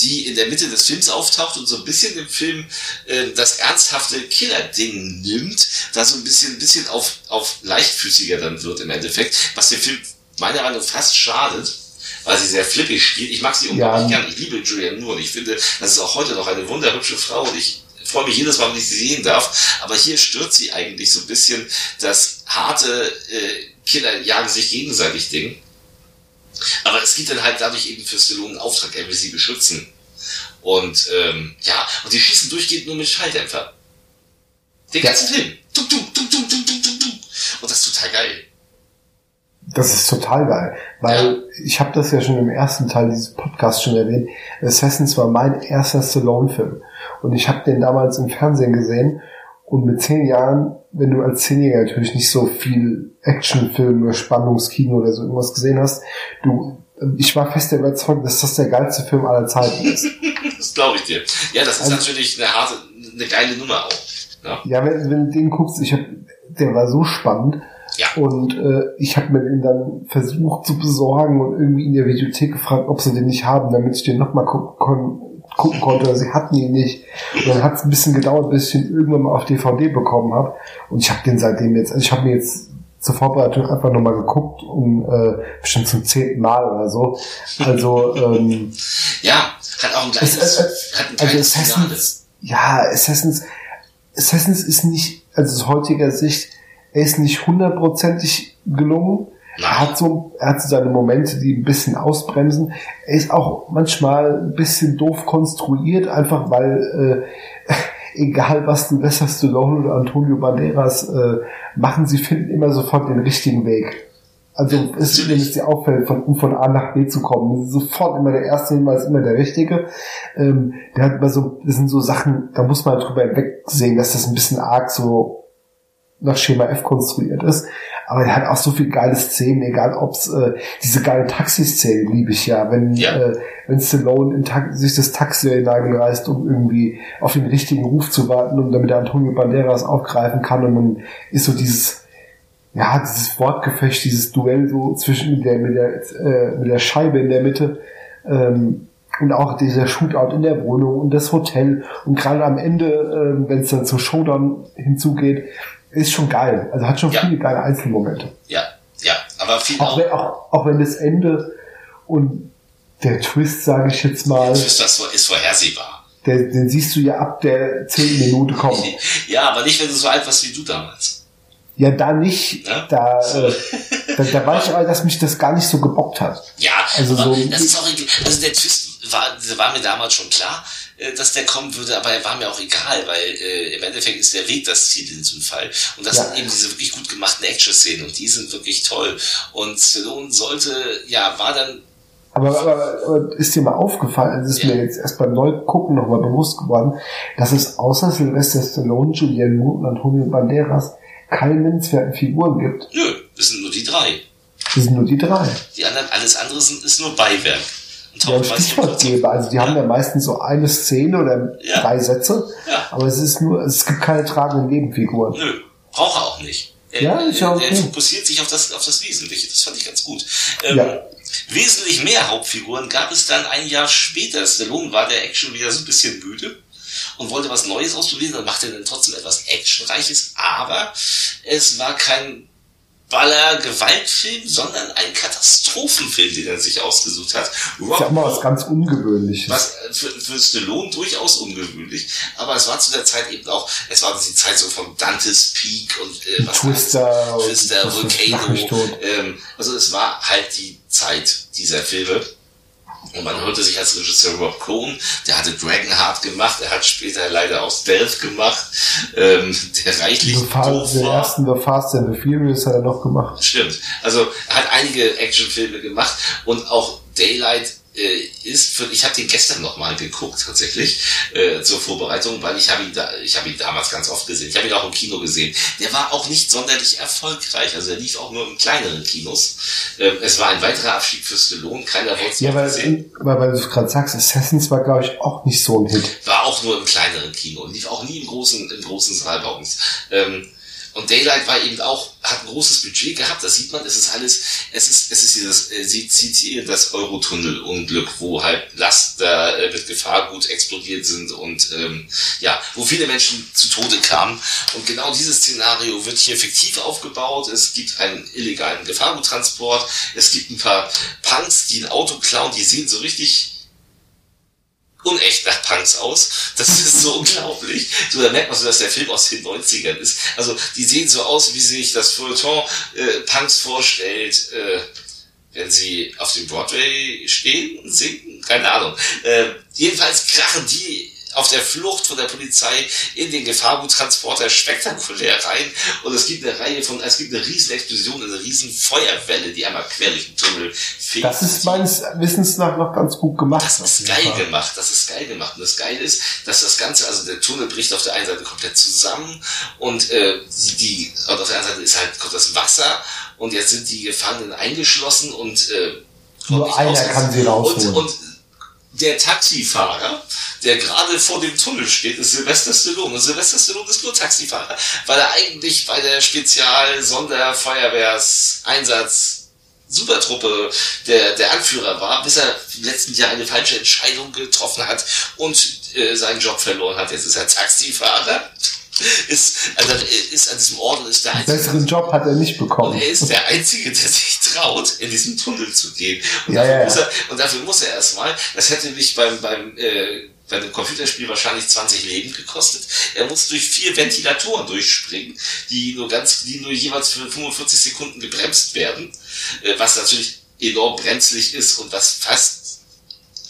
die in der Mitte des Films auftaucht und so ein bisschen im Film äh, das ernsthafte Killer-Ding nimmt, da so ein bisschen, ein bisschen auf, auf leichtfüßiger dann wird im Endeffekt, was dem Film meiner Meinung nach fast schadet, weil sie sehr flippig spielt. Ich mag sie unglaublich Ja. gern. Ich liebe Julianne Moore und ich finde, das ist auch heute noch eine wunderhübsche Frau und ich freue mich jedes Mal, wenn ich sie sehen darf. Aber hier stört sie eigentlich so ein bisschen das harte äh, Killer jagen sich gegenseitig Ding. Aber es gibt dann halt dadurch eben für Stallone einen Auftrag, er will sie beschützen. Und ähm, ja, und die schießen durchgehend nur mit Schalldämpfer. Den Ja. ganzen Film. Tum, tum, tum, tum, tum, tum, tum, tum. Und das ist total geil. Das ist total geil, weil ich habe das ja schon im ersten Teil dieses Podcasts schon erwähnt. Assassins war mein erster Stallone-Film und ich habe den damals im Fernsehen gesehen und mit zehn Jahren, wenn du als Zehnjähriger natürlich nicht so viel Actionfilm oder Spannungskino oder so irgendwas gesehen hast, du, ich war fest der Überzeugung, dass das der geilste Film aller Zeiten ist. Das glaube ich dir. Ja, das ist Also- natürlich eine harte, eine geile Nummer auch. Ja. Ja, wenn, wenn du den guckst, ich hab, der war so spannend. Ja. Und äh, ich habe mir den dann versucht zu besorgen und irgendwie in der Videothek gefragt, ob sie den nicht haben, damit ich den nochmal gucken, kon gucken konnte. Sie hatten ihn nicht. Und dann hat es ein bisschen gedauert, bis ich ihn irgendwann mal auf DVD bekommen habe. Und ich habe den seitdem jetzt, also ich habe mir jetzt zur Vorbereitung einfach nochmal geguckt, um äh, bestimmt zum zehnten Mal oder so. Also ähm, Ja, hat auch ein es, gleiches, es, hat ein also. Assassins, ja, Assassins, Assassins ist nicht, also aus heutiger Sicht, er ist nicht hundertprozentig gelungen. Er hat so, er hat so seine Momente, die ein bisschen ausbremsen. Er ist auch manchmal ein bisschen doof konstruiert, einfach weil, äh, egal was du Sylvester Stallone oder Antonio Banderas äh, machen, sie finden immer sofort den richtigen Weg. Also es ist, es dir auffällt, von, um von A nach B zu kommen, das ist sofort immer der erste Hinweis, immer der richtige. Ähm, der hat immer so, das sind so Sachen, da muss man drüber hinwegsehen, dass das ein bisschen arg so nach Schema F konstruiert ist. Aber der hat auch so viel geile Szenen, egal ob's äh, diese geile Taxi-Szenen liebe ich ja, wenn Ja. äh, wenn Stallone in Ta sich das Taxi hineinreißt, um irgendwie auf den richtigen Ruf zu warten, um damit der Antonio Banderas aufgreifen kann und dann ist so dieses ja, dieses Wortgefecht, dieses Duell so zwischen der, mit der, äh, mit der Scheibe in der Mitte, ähm, und auch dieser Shootout in der Wohnung und das Hotel und gerade am Ende, ähm, wenn es dann zum Showdown hinzugeht, ist schon geil. Also hat schon Ja. viele geile Einzelmomente. Ja, ja, aber viel Auch auch, wenn, auch, auch wenn das Ende und der Twist, sage ich jetzt mal, das ist, das ist vorhersehbar. der, den siehst du ja ab der zehnten Minute kommen. Ja, aber nicht, wenn du so alt warst wie du damals. Ja, da nicht. Ja? Da, äh, da, da war ich aber, dass mich das gar nicht so gebockt hat. Ja, Also so- das ist auch. Also der Twist war, war mir damals schon klar, dass der kommen würde, aber er war mir auch egal, weil äh, im Endeffekt ist der Weg das Ziel in diesem Fall. Und das Ja. sind eben diese wirklich gut gemachten Action-Szenen und die sind wirklich toll. Und Stallone sollte, ja, war dann Aber, aber, aber ist dir mal aufgefallen, es ist Ja. mir jetzt erst beim Neugucken nochmal bewusst geworden, dass es außer Sylvester Stallone, Julianne Moore und Antonio Banderas keine nennenswerten Figuren gibt. Nö, das sind nur die drei. Das sind nur die drei. Die anderen, alles andere sind, ist nur Beiwerk. Nur kurz auf. Stichwortgeber, also die haben ja meistens so eine Szene oder Ja. drei Sätze, Ja. aber es ist nur, es gibt keine tragenden Nebenfiguren. Nö, braucht er auch nicht. Er, Ja, ja er, okay. er fokussiert sich auf das, auf das Wesentliche. Das fand ich ganz gut. Ähm, Ja. Wesentlich mehr Hauptfiguren gab es dann ein Jahr später. Stallone war der Action wieder so ein bisschen müde. und wollte was Neues ausprobieren, dann machte er dann trotzdem etwas Actionreiches, aber es war kein Baller-Gewaltfilm, sondern ein Katastrophenfilm, den er sich ausgesucht hat. Rock ist ja immer was ganz Ungewöhnliches. Was äh, für, für Stallone durchaus ungewöhnlich. Aber es war zu der Zeit eben auch, es war die Zeit so von Dante's Peak und äh, was Twister, Twister Volcano. Ähm, also es war halt die Zeit dieser Filme. Und man hörte sich als Regisseur Rob Cohn, der hatte Dragonheart gemacht, er hat später leider auch Stealth gemacht, ähm, der reichlich The Fast, Den ersten The Fast and the Furious hat er noch gemacht. Stimmt. Also er hat einige Actionfilme gemacht und auch Daylight ist für, ich habe den gestern noch mal geguckt tatsächlich äh, zur Vorbereitung, weil ich habe ihn da, ich habe ihn damals ganz oft gesehen. Ich habe ihn auch im Kino gesehen. Der war auch nicht sonderlich erfolgreich, also er lief auch nur in kleineren Kinos. Ähm, es war ein weiterer Abschied für Stallone, keiner wollte es ja, weil, sehen. Weil, weil du gerade sagst, Assassins war glaube ich auch nicht so ein Hit. War auch nur im kleineren Kino, lief auch nie im großen im großen Saal bei uns. Ähm, und Daylight war eben auch, hat ein großes Budget gehabt, das sieht man, es ist alles, es ist, es ist dieses, äh, sie zitiert das Eurotunnel-Unglück, wo halt Laster äh, mit Gefahrgut explodiert sind und ähm, ja, wo viele Menschen zu Tode kamen. Und genau dieses Szenario wird hier fiktiv aufgebaut. Es gibt einen illegalen Gefahrguttransport, es gibt ein paar Punks, die ein Auto klauen, die sehen so richtig unecht nach Punks aus. Das ist so unglaublich. So, da merkt man so, dass der Film aus den 90ern ist. Also, die sehen so aus, wie sich das Feuilleton äh, Punks vorstellt, äh, wenn sie auf dem Broadway stehen und singen. Keine Ahnung. Äh, jedenfalls krachen die auf der Flucht von der Polizei in den Gefahrguttransporter spektakulär rein und es gibt eine Reihe von, es gibt eine riesen Explosion, eine riesen Feuerwelle, die einmal quer durch den Tunnel fegt. Das ist meines Wissens nach noch ganz gut gemacht. Das ist geil Fall. gemacht, das ist geil gemacht und das Geile ist, dass das Ganze, also der Tunnel bricht auf der einen Seite komplett zusammen und äh, die, und auf der anderen Seite ist halt kommt das Wasser und jetzt sind die Gefangenen eingeschlossen und äh, nur einer kann sie rausholen. Und, und der Taxifahrer, der gerade vor dem Tunnel steht, ist Sylvester Stallone. Und Sylvester Stallone ist nur Taxifahrer, weil er eigentlich bei der Spezial-Sonderfeuerwehrseinsatz Supertruppe der, der Anführer war, bis er im letzten Jahr eine falsche Entscheidung getroffen hat und äh, seinen Job verloren hat. Jetzt ist er Taxifahrer ist, also ist an diesem Ort und ist der einzige. Besseren Job hat er nicht bekommen. Und er ist der Einzige, der sich traut, in diesen Tunnel zu gehen. Und, ja, dafür, ja, Muss er, und dafür muss er erstmal, das hätte mich beim, beim, äh, bei dem Computerspiel wahrscheinlich 20 Leben gekostet. Er muss durch vier Ventilatoren durchspringen, die nur ganz, die nur jeweils für 45 Sekunden gebremst werden, äh, was natürlich enorm brenzlig ist und was fast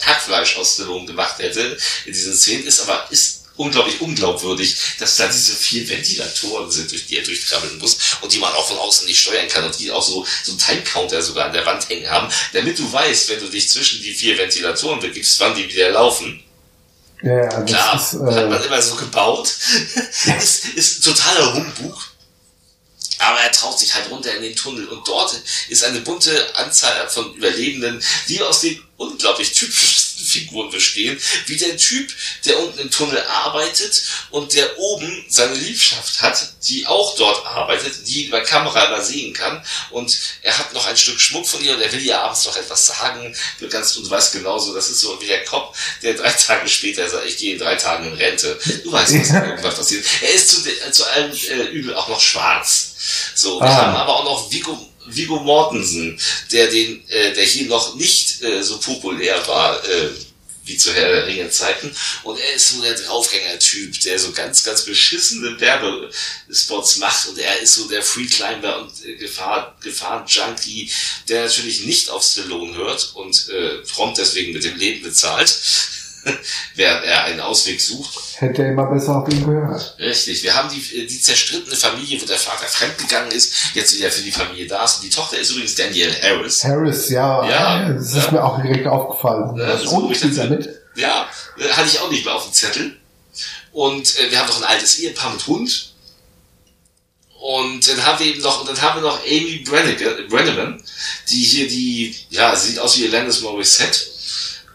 Hackfleisch aus der Lohn gemacht hätte in diesen Szenen, ist aber, ist unglaublich unglaubwürdig, dass da diese vier Ventilatoren sind, durch die er durchkrabbeln muss und die man auch von außen nicht steuern kann und die auch so, so einen Time-Counter sogar an der Wand hängen haben, damit du weißt, wenn du dich zwischen die vier Ventilatoren begibst, wann die wieder laufen. Ja, ja, Klar, ist, äh, hat man immer so gebaut. ist, ist totaler Humbug. Aber er traut sich halt runter in den Tunnel und dort ist eine bunte Anzahl von Überlebenden, die aus den unglaublich typischsten Figuren bestehen, wie der Typ, der unten im Tunnel arbeitet und der oben seine Liebschaft hat, die auch dort arbeitet, die über Kamera immer sehen kann und er hat noch ein Stück Schmuck von ihr und er will ihr abends noch etwas sagen, ganz und weiß genauso, das ist so wie der Kopf, der drei Tage später sagt, ich gehe in drei Tagen in Rente. Du weißt, was irgendwas passiert. Er ist zu, zu allem äh, Übel auch noch schwarz. So, wir ah. haben aber auch noch Vigo, Vigo Mortensen, der den, äh, der hier noch nicht äh, so populär war, äh, wie zu Herr der Ringe Zeiten. Und er ist so der Draufgänger-Typ, der so ganz, ganz beschissene Werbespots macht. Und er ist so der Freeclimber und äh, Gefahr, Gefahren-Junkie, der natürlich nicht auf Stallone hört und äh, prompt deswegen mit dem Leben bezahlt. während er einen Ausweg sucht. Hätte er immer besser auf ihn gehört. Richtig. Wir haben die, die zerstrittene Familie, wo der Vater fremdgegangen ist, jetzt wieder für die Familie da ist. Und die Tochter ist übrigens Danielle Harris. Harris, ja. Ja. Das ist ja. mir auch direkt aufgefallen. Ja, das und spielt damit. Ja, hatte ich auch nicht mehr auf dem Zettel. Und äh, wir haben noch ein altes Ehepaar mit Hund. Und dann haben wir eben noch, und dann haben wir noch Amy Brenneman, die hier die, ja, sieht aus wie Alanis Morissette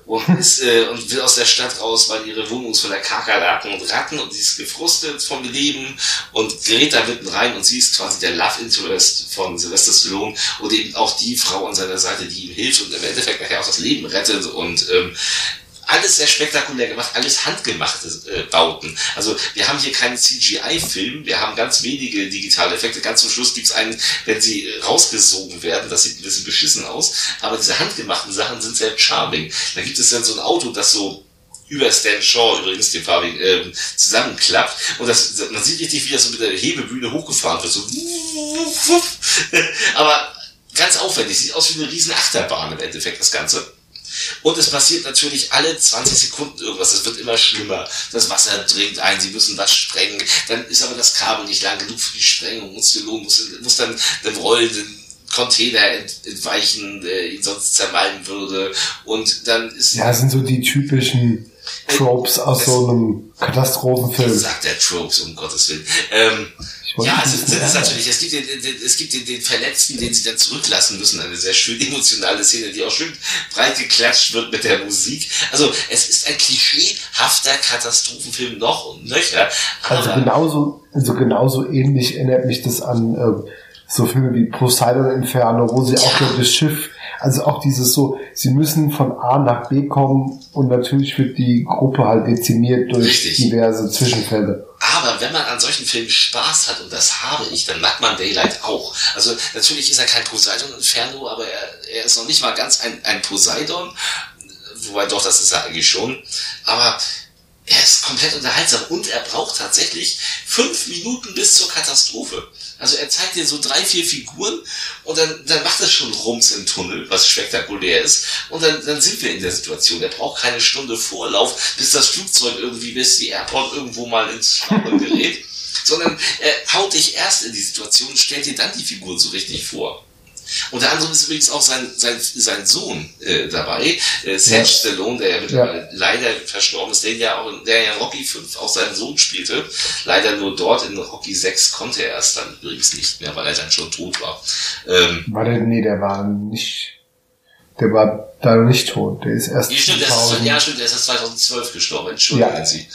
und, ist, äh, und will aus der Stadt raus, weil ihre Wohnung ist voller Kakerlaken und Ratten und sie ist gefrustet vom Leben und gerät da mitten rein und sie ist quasi der Love Interest von Sylvester Stallone und eben auch die Frau an seiner Seite, die ihm hilft und im Endeffekt nachher auch das Leben rettet und ähm, alles sehr spektakulär gemacht, alles handgemachte äh, Bauten. Also wir haben hier keinen CGI-Film, wir haben ganz wenige digitale Effekte. Ganz zum Schluss gibt's einen, wenn sie rausgesogen werden, das sieht ein bisschen beschissen aus, aber diese handgemachten Sachen sind sehr charming. Da gibt es dann so ein Auto, das so über Stan Shaw übrigens, den farbigen, ähm, zusammenklappt. Und das, man sieht richtig, wie das so mit der Hebebühne hochgefahren wird. So. Aber ganz aufwendig, sieht aus wie eine riesen Achterbahn im Endeffekt, das Ganze. Und es passiert natürlich alle 20 Sekunden irgendwas. Es wird immer schlimmer. Das Wasser dringt ein, sie müssen was sprengen. Dann ist aber das Kabel nicht lang genug für die Sprengung. Und Stallone muss, muss dann den rollenden Container entweichen, der ihn sonst zermalmen würde. Und dann ist... Ja, sind so die typischen Tropes aus so einem Katastrophenfilm. Sagt der Tropes, um Gottes Willen. Ähm, ja, es sind es natürlich. Es gibt, den, den, es gibt den, den Verletzten, den sie dann zurücklassen müssen. Eine sehr schön emotionale Szene, die auch schön breit geklatscht wird mit der Musik. Also es ist ein klischeehafter Katastrophenfilm noch und nöcher. Also genauso, also genauso ähnlich erinnert mich das an äh, so Filme wie Poseidon Inferno, wo sie ja. auch das Schiff also auch dieses so, sie müssen von A nach B kommen und natürlich wird die Gruppe halt dezimiert durch Richtig. diverse Zwischenfälle. Aber wenn man an solchen Filmen Spaß hat, und das habe ich, dann mag man Daylight auch. Also natürlich ist er kein Poseidon-Inferno, aber er, er ist noch nicht mal ganz ein, ein Poseidon. Wobei doch, das ist er eigentlich schon. Aber er ist komplett unterhaltsam und er braucht tatsächlich fünf Minuten bis zur Katastrophe. Also er zeigt dir so drei, vier Figuren und dann, dann macht er schon Rums im Tunnel, was spektakulär ist. Und dann, dann sind wir in der Situation. Er braucht keine Stunde Vorlauf, bis das Flugzeug irgendwie, bis die Airport irgendwo mal ins Schwappen gerät. sondern er haut dich erst in die Situation und stellt dir dann die Figuren so richtig vor. Unter anderem ist übrigens auch sein, sein, sein Sohn äh, dabei, äh, Serge ja. Stallone, der ja mittlerweile leider verstorben ist, der ja auch, der ja in Rocky 5 auch seinen Sohn spielte. Leider nur dort in Rocky 6 konnte er es dann übrigens nicht mehr, weil er dann schon tot war. Ähm, war der, nee, der war nicht, der war da nicht tot, der ist erst ja, stimmt, 2000... ist, ja, stimmt, der ist erst 2012 gestorben, entschuldigen ja. Sie.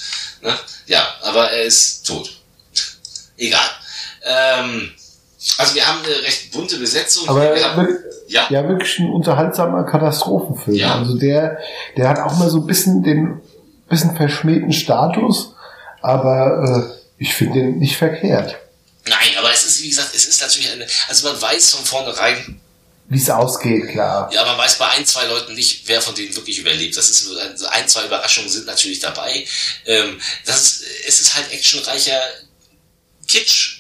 Ne? Ja, aber er ist tot. Egal. Ähm, also wir haben eine recht bunte Besetzung. Aber haben, ja? ja, wirklich ein unterhaltsamer Katastrophenfilm. Ja. Also der, der hat auch mal so ein bisschen den bisschen verschmähten Status, aber äh, ich finde den nicht verkehrt. Nein, aber es ist, wie gesagt, es ist natürlich eine, also man weiß von vornherein, wie es ausgeht, klar. Ja, man weiß bei ein, zwei Leuten nicht, wer von denen wirklich überlebt. Das ist ein, zwei Überraschungen sind natürlich dabei. Ähm, das ist, es ist halt actionreicher Kitsch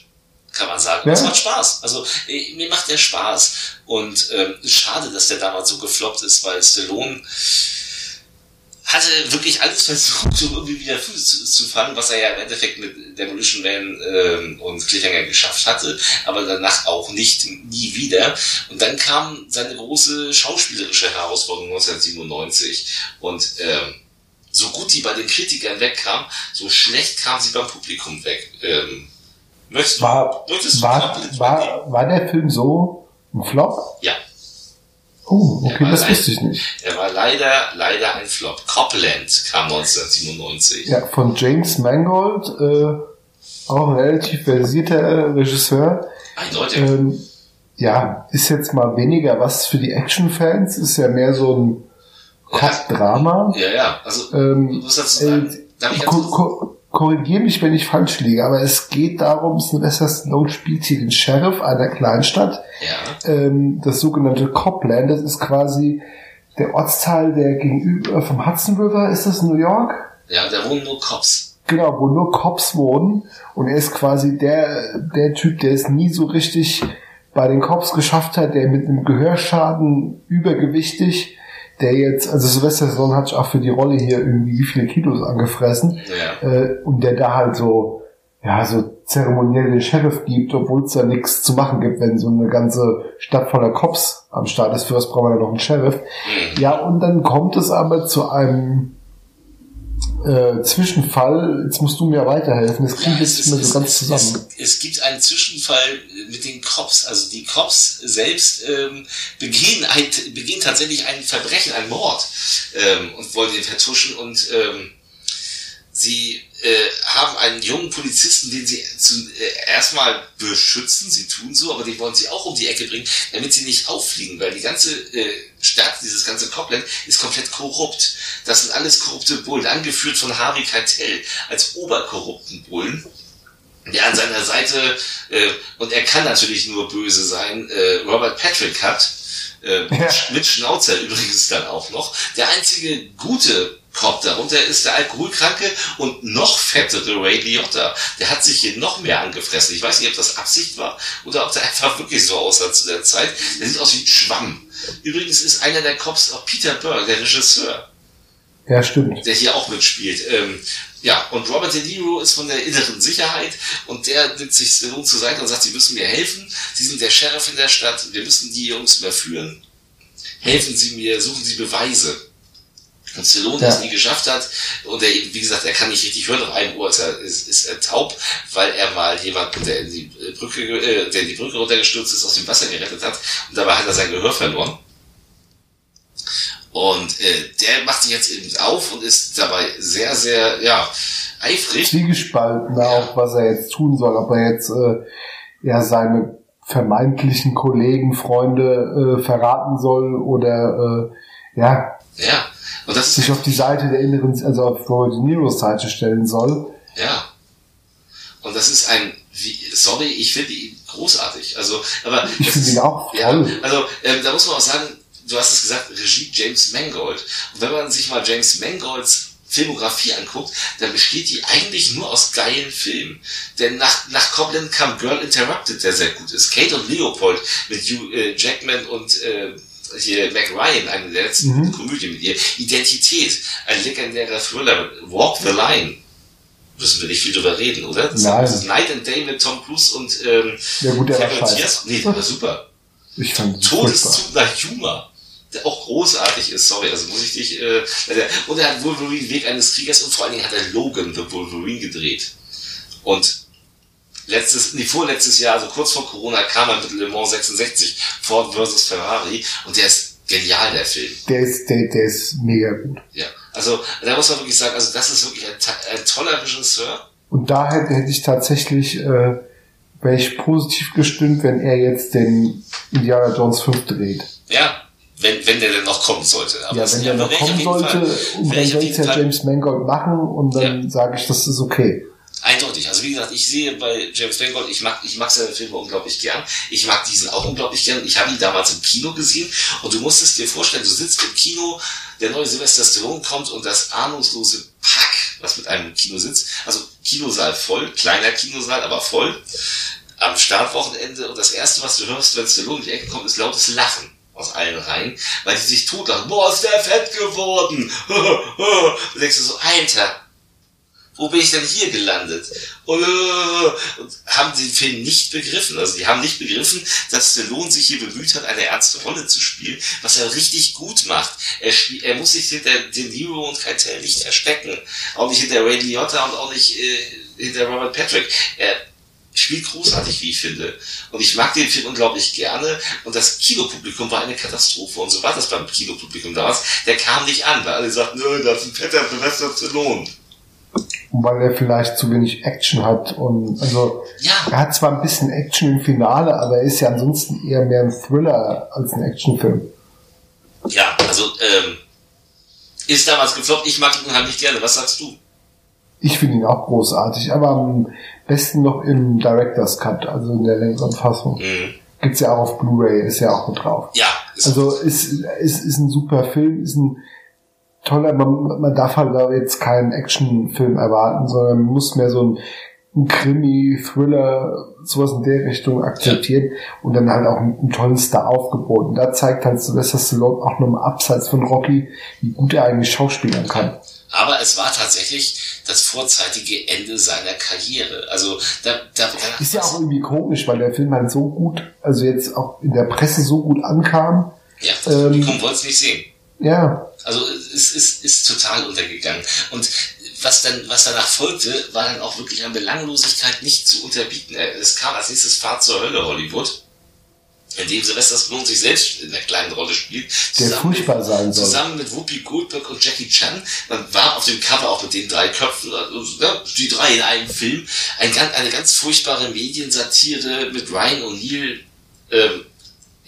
kann man sagen. Ja. Es macht Spaß. Also äh, mir macht der Spaß. Und ähm, schade, dass der damals so gefloppt ist, weil Stallone hatte wirklich alles versucht, um irgendwie wieder Füße zu, zu fangen, was er ja im Endeffekt mit Demolition Man ähm, und Cliffhanger geschafft hatte, aber danach auch nicht, nie wieder. Und dann kam seine große schauspielerische Herausforderung 1997 und ähm, so gut die bei den Kritikern wegkam, so schlecht kam sie beim Publikum weg. Ähm, Möchtest war, möchtest war, war, war der Film so ein Flop? Ja. Oh, okay, das wusste ich nicht. Er war leider, leider ein Flop. Copland kam 1997. Ja, von James Mangold, äh, auch ein relativ versierter Regisseur. Eindeutig. Ähm, ja, ist jetzt mal weniger was für die Action-Fans, ist ja mehr so ein Cop-Drama. Ja, ja, also, ähm, was dazu sagen? Äh, Darf ich ganz korrigiere mich, wenn ich falsch liege, aber es geht darum, Sylvester Stallone spielt hier den Sheriff einer Kleinstadt. Ja. Ähm, das sogenannte Copland, das ist quasi der Ortsteil, der gegenüber vom Hudson River, ist das New York? Ja, da wohnen nur Cops. Genau, wo nur Cops wohnen. Und er ist quasi der, der Typ, der es nie so richtig bei den Cops geschafft hat, der mit einem Gehörschaden übergewichtig der jetzt, also Sylvester Stallone hat sich auch für die Rolle hier irgendwie wie viele Kilos angefressen ja. äh, und der da halt so ja so zeremoniell den Sheriff gibt, obwohl es da nichts zu machen gibt, wenn so eine ganze Stadt voller Cops am Start ist. Für was brauchen wir da noch einen Sheriff? Mhm. Ja, und dann kommt es aber zu einem äh, Zwischenfall, jetzt musst du mir weiterhelfen, das klingt ja, jetzt nicht mehr so ganz zusammen. Es, es, gibt einen Zwischenfall mit den Cops, also die Cops selbst ähm, begehen, ein, begehen tatsächlich ein Verbrechen, ein Mord ähm, und wollen den vertuschen und ähm, Sie äh, haben einen jungen Polizisten, den sie zu, äh, erstmal beschützen, sie tun so, aber den wollen sie auch um die Ecke bringen, damit sie nicht auffliegen, weil die ganze äh, Stadt, dieses ganze Copland, ist komplett korrupt. Das sind alles korrupte Bullen, angeführt von Harvey Keitel als oberkorrupten Bullen der an seiner Seite, äh, und er kann natürlich nur böse sein, äh, Robert Patrick hat, äh, Ja. mit Schnauzer übrigens dann auch noch. Der einzige gute Cop darunter ist der alkoholkranke und noch fettere Ray Liotta. Der hat sich hier noch mehr angefressen. Ich weiß nicht, ob das Absicht war oder ob der einfach wirklich so aussah zu der Zeit. Der sieht aus wie ein Schwamm. Übrigens ist einer der Cops auch Peter Burr, der Regisseur Ja, stimmt. der hier auch mitspielt. Ähm, ja, und Robert De Niro ist von der inneren Sicherheit und der nimmt sich Stallone zur Seite und sagt, sie müssen mir helfen. Sie sind der Sheriff in der Stadt, wir müssen die Jungs überführen. Helfen Sie mir, suchen Sie Beweise. Der Ja. es nie geschafft hat, und er, eben, wie gesagt, er kann nicht richtig hören, auf einem Ohr ist er, ist, ist er taub, weil er mal jemanden, der in die Brücke, äh, der in die Brücke runtergestürzt ist, aus dem Wasser gerettet hat, und dabei hat er sein Gehör verloren. Und äh, der macht sich jetzt eben auf und ist dabei sehr, sehr, ja, eifrig. Zwiegespalten auch, was er jetzt tun soll, ob er jetzt äh, ja seine vermeintlichen Kollegen, Freunde äh, verraten soll oder äh, ja, Ja. Und sich auf die Seite der inneren, also auf Robert De Niros Seite stellen soll. ja. Und das ist ein, wie, sorry, ich finde ihn großartig. Also, aber Ich finde ihn auch Ja, toll. also ähm, da muss man auch sagen, du hast es gesagt, Regie James Mangold. Und wenn man sich mal James Mangolds Filmografie anguckt, dann besteht die eigentlich nur aus geilen Filmen. Denn nach, nach Copland kam Girl Interrupted, der sehr gut ist. Kate und Leopold mit Hugh äh, Jackman und äh, hier Mac Ryan, eine der letzten Mhm. Komödien mit ihr. Identität, ein legendärer Thriller. Walk the Line. Müssen wir nicht viel drüber reden, oder? Das Nein. ist Night and Day mit Tom Cruise und ähm, Ja gut, der war Cameron scheiße. Diaz. Nee, der war super. Ich fand. Todeszug nach Humor, der auch großartig ist, sorry, also muss ich dich, äh, und er hat Wolverine Weg eines Kriegers und vor allen Dingen hat er Logan the Wolverine gedreht. Und letztes, nee, vorletztes Jahr, also kurz vor Corona, kam er mit Le Mans 66, Ford versus Ferrari, und der ist genial, der Film. Der ist, der, der ist mega gut. Ja, also da muss man wirklich sagen, also das ist wirklich ein, ein toller Regisseur. Und da hätte, hätte ich tatsächlich, äh, wäre ich positiv gestimmt, wenn er jetzt den Indiana Jones 5 dreht. Ja, wenn, wenn der denn noch kommen sollte. Aber ja, wenn der noch kommen sollte, Fall- und dann soll es ja James Mangold machen und dann sage ich, das ist okay. Eindeutig. Also wie gesagt, ich sehe bei James Mangold, ich mag, ich mag seine Filme unglaublich gern. Ich mag diesen auch unglaublich gern. Ich habe ihn damals im Kino gesehen und du musstest dir vorstellen, du sitzt im Kino, der neue Sylvester Stallone kommt und das ahnungslose Pack, was mit einem im Kino sitzt, also Kinosaal voll, kleiner Kinosaal, aber voll, am Startwochenende und das erste, was du hörst, wenn Stallone in die Ecke kommt, ist lautes Lachen aus allen Reihen, weil die sich totlachen. Boah, ist der fett geworden! Du denkst du so, Alter, wo bin ich denn hier gelandet? Und, äh, und haben den Film nicht begriffen. Also die haben nicht begriffen, dass Stallone sich hier bemüht hat, eine ernste Rolle zu spielen, was er richtig gut macht. Er, spiel, er muss sich hinter De Niro und Keitel nicht verstecken. Auch nicht hinter Ray Liotta und auch nicht äh, hinter Robert Patrick. Er spielt großartig, wie ich finde. Und ich mag den Film unglaublich gerne. Und das Kinopublikum war eine Katastrophe. Und so war das beim Kinopublikum damals. Der kam nicht an, weil alle sagten, nö, das ist ein fetter Sylvester Stallone. Weil er vielleicht zu wenig Action hat und also Ja. er hat zwar ein bisschen Action im Finale, aber er ist ja ansonsten eher mehr ein Thriller als ein Actionfilm. Ja, also ähm, ist damals gefloppt. Ich mag ihn unheimlich gerne. Was sagst du? Ich finde ihn auch großartig, aber am besten noch im Director's Cut, also in der längeren Fassung. Mhm. Gibt's ja auch auf Blu-ray, ist ja auch mit drauf. Ja, ist, Also ist, ist, ist ein super Film, ist ein toller, man, man darf halt da jetzt keinen Actionfilm erwarten, sondern man muss mehr so ein, ein Krimi, Thriller, sowas in der Richtung akzeptieren und dann halt auch einen, einen tollen Star aufgeboten. Da zeigt halt Sylvester Stallone auch nochmal abseits von Rocky, wie gut er eigentlich schauspielern kann. aber es war tatsächlich das vorzeitige Ende seiner Karriere. Also da, da Ist ja auch irgendwie komisch, weil der Film halt so gut, also jetzt auch in der Presse so gut ankam. ja, das ähm, wollte es nicht sehen. Ja, Also es ist, ist total untergegangen. Und was dann, was danach folgte, war dann auch wirklich an Belanglosigkeit nicht zu unterbieten. Äh, Es kam als nächstes Fahrt zur Hölle Hollywood. in dem Sylvester Stallone sich selbst in einer kleinen Rolle spielt. Der furchtbar sein soll. Zusammen mit Whoopi Goldberg und Jackie Chan. Man war auf dem Cover auch mit den drei Köpfen, also, ja, die drei in einem Film. Ein, eine ganz furchtbare Mediensatire mit Ryan O'Neill, ähm,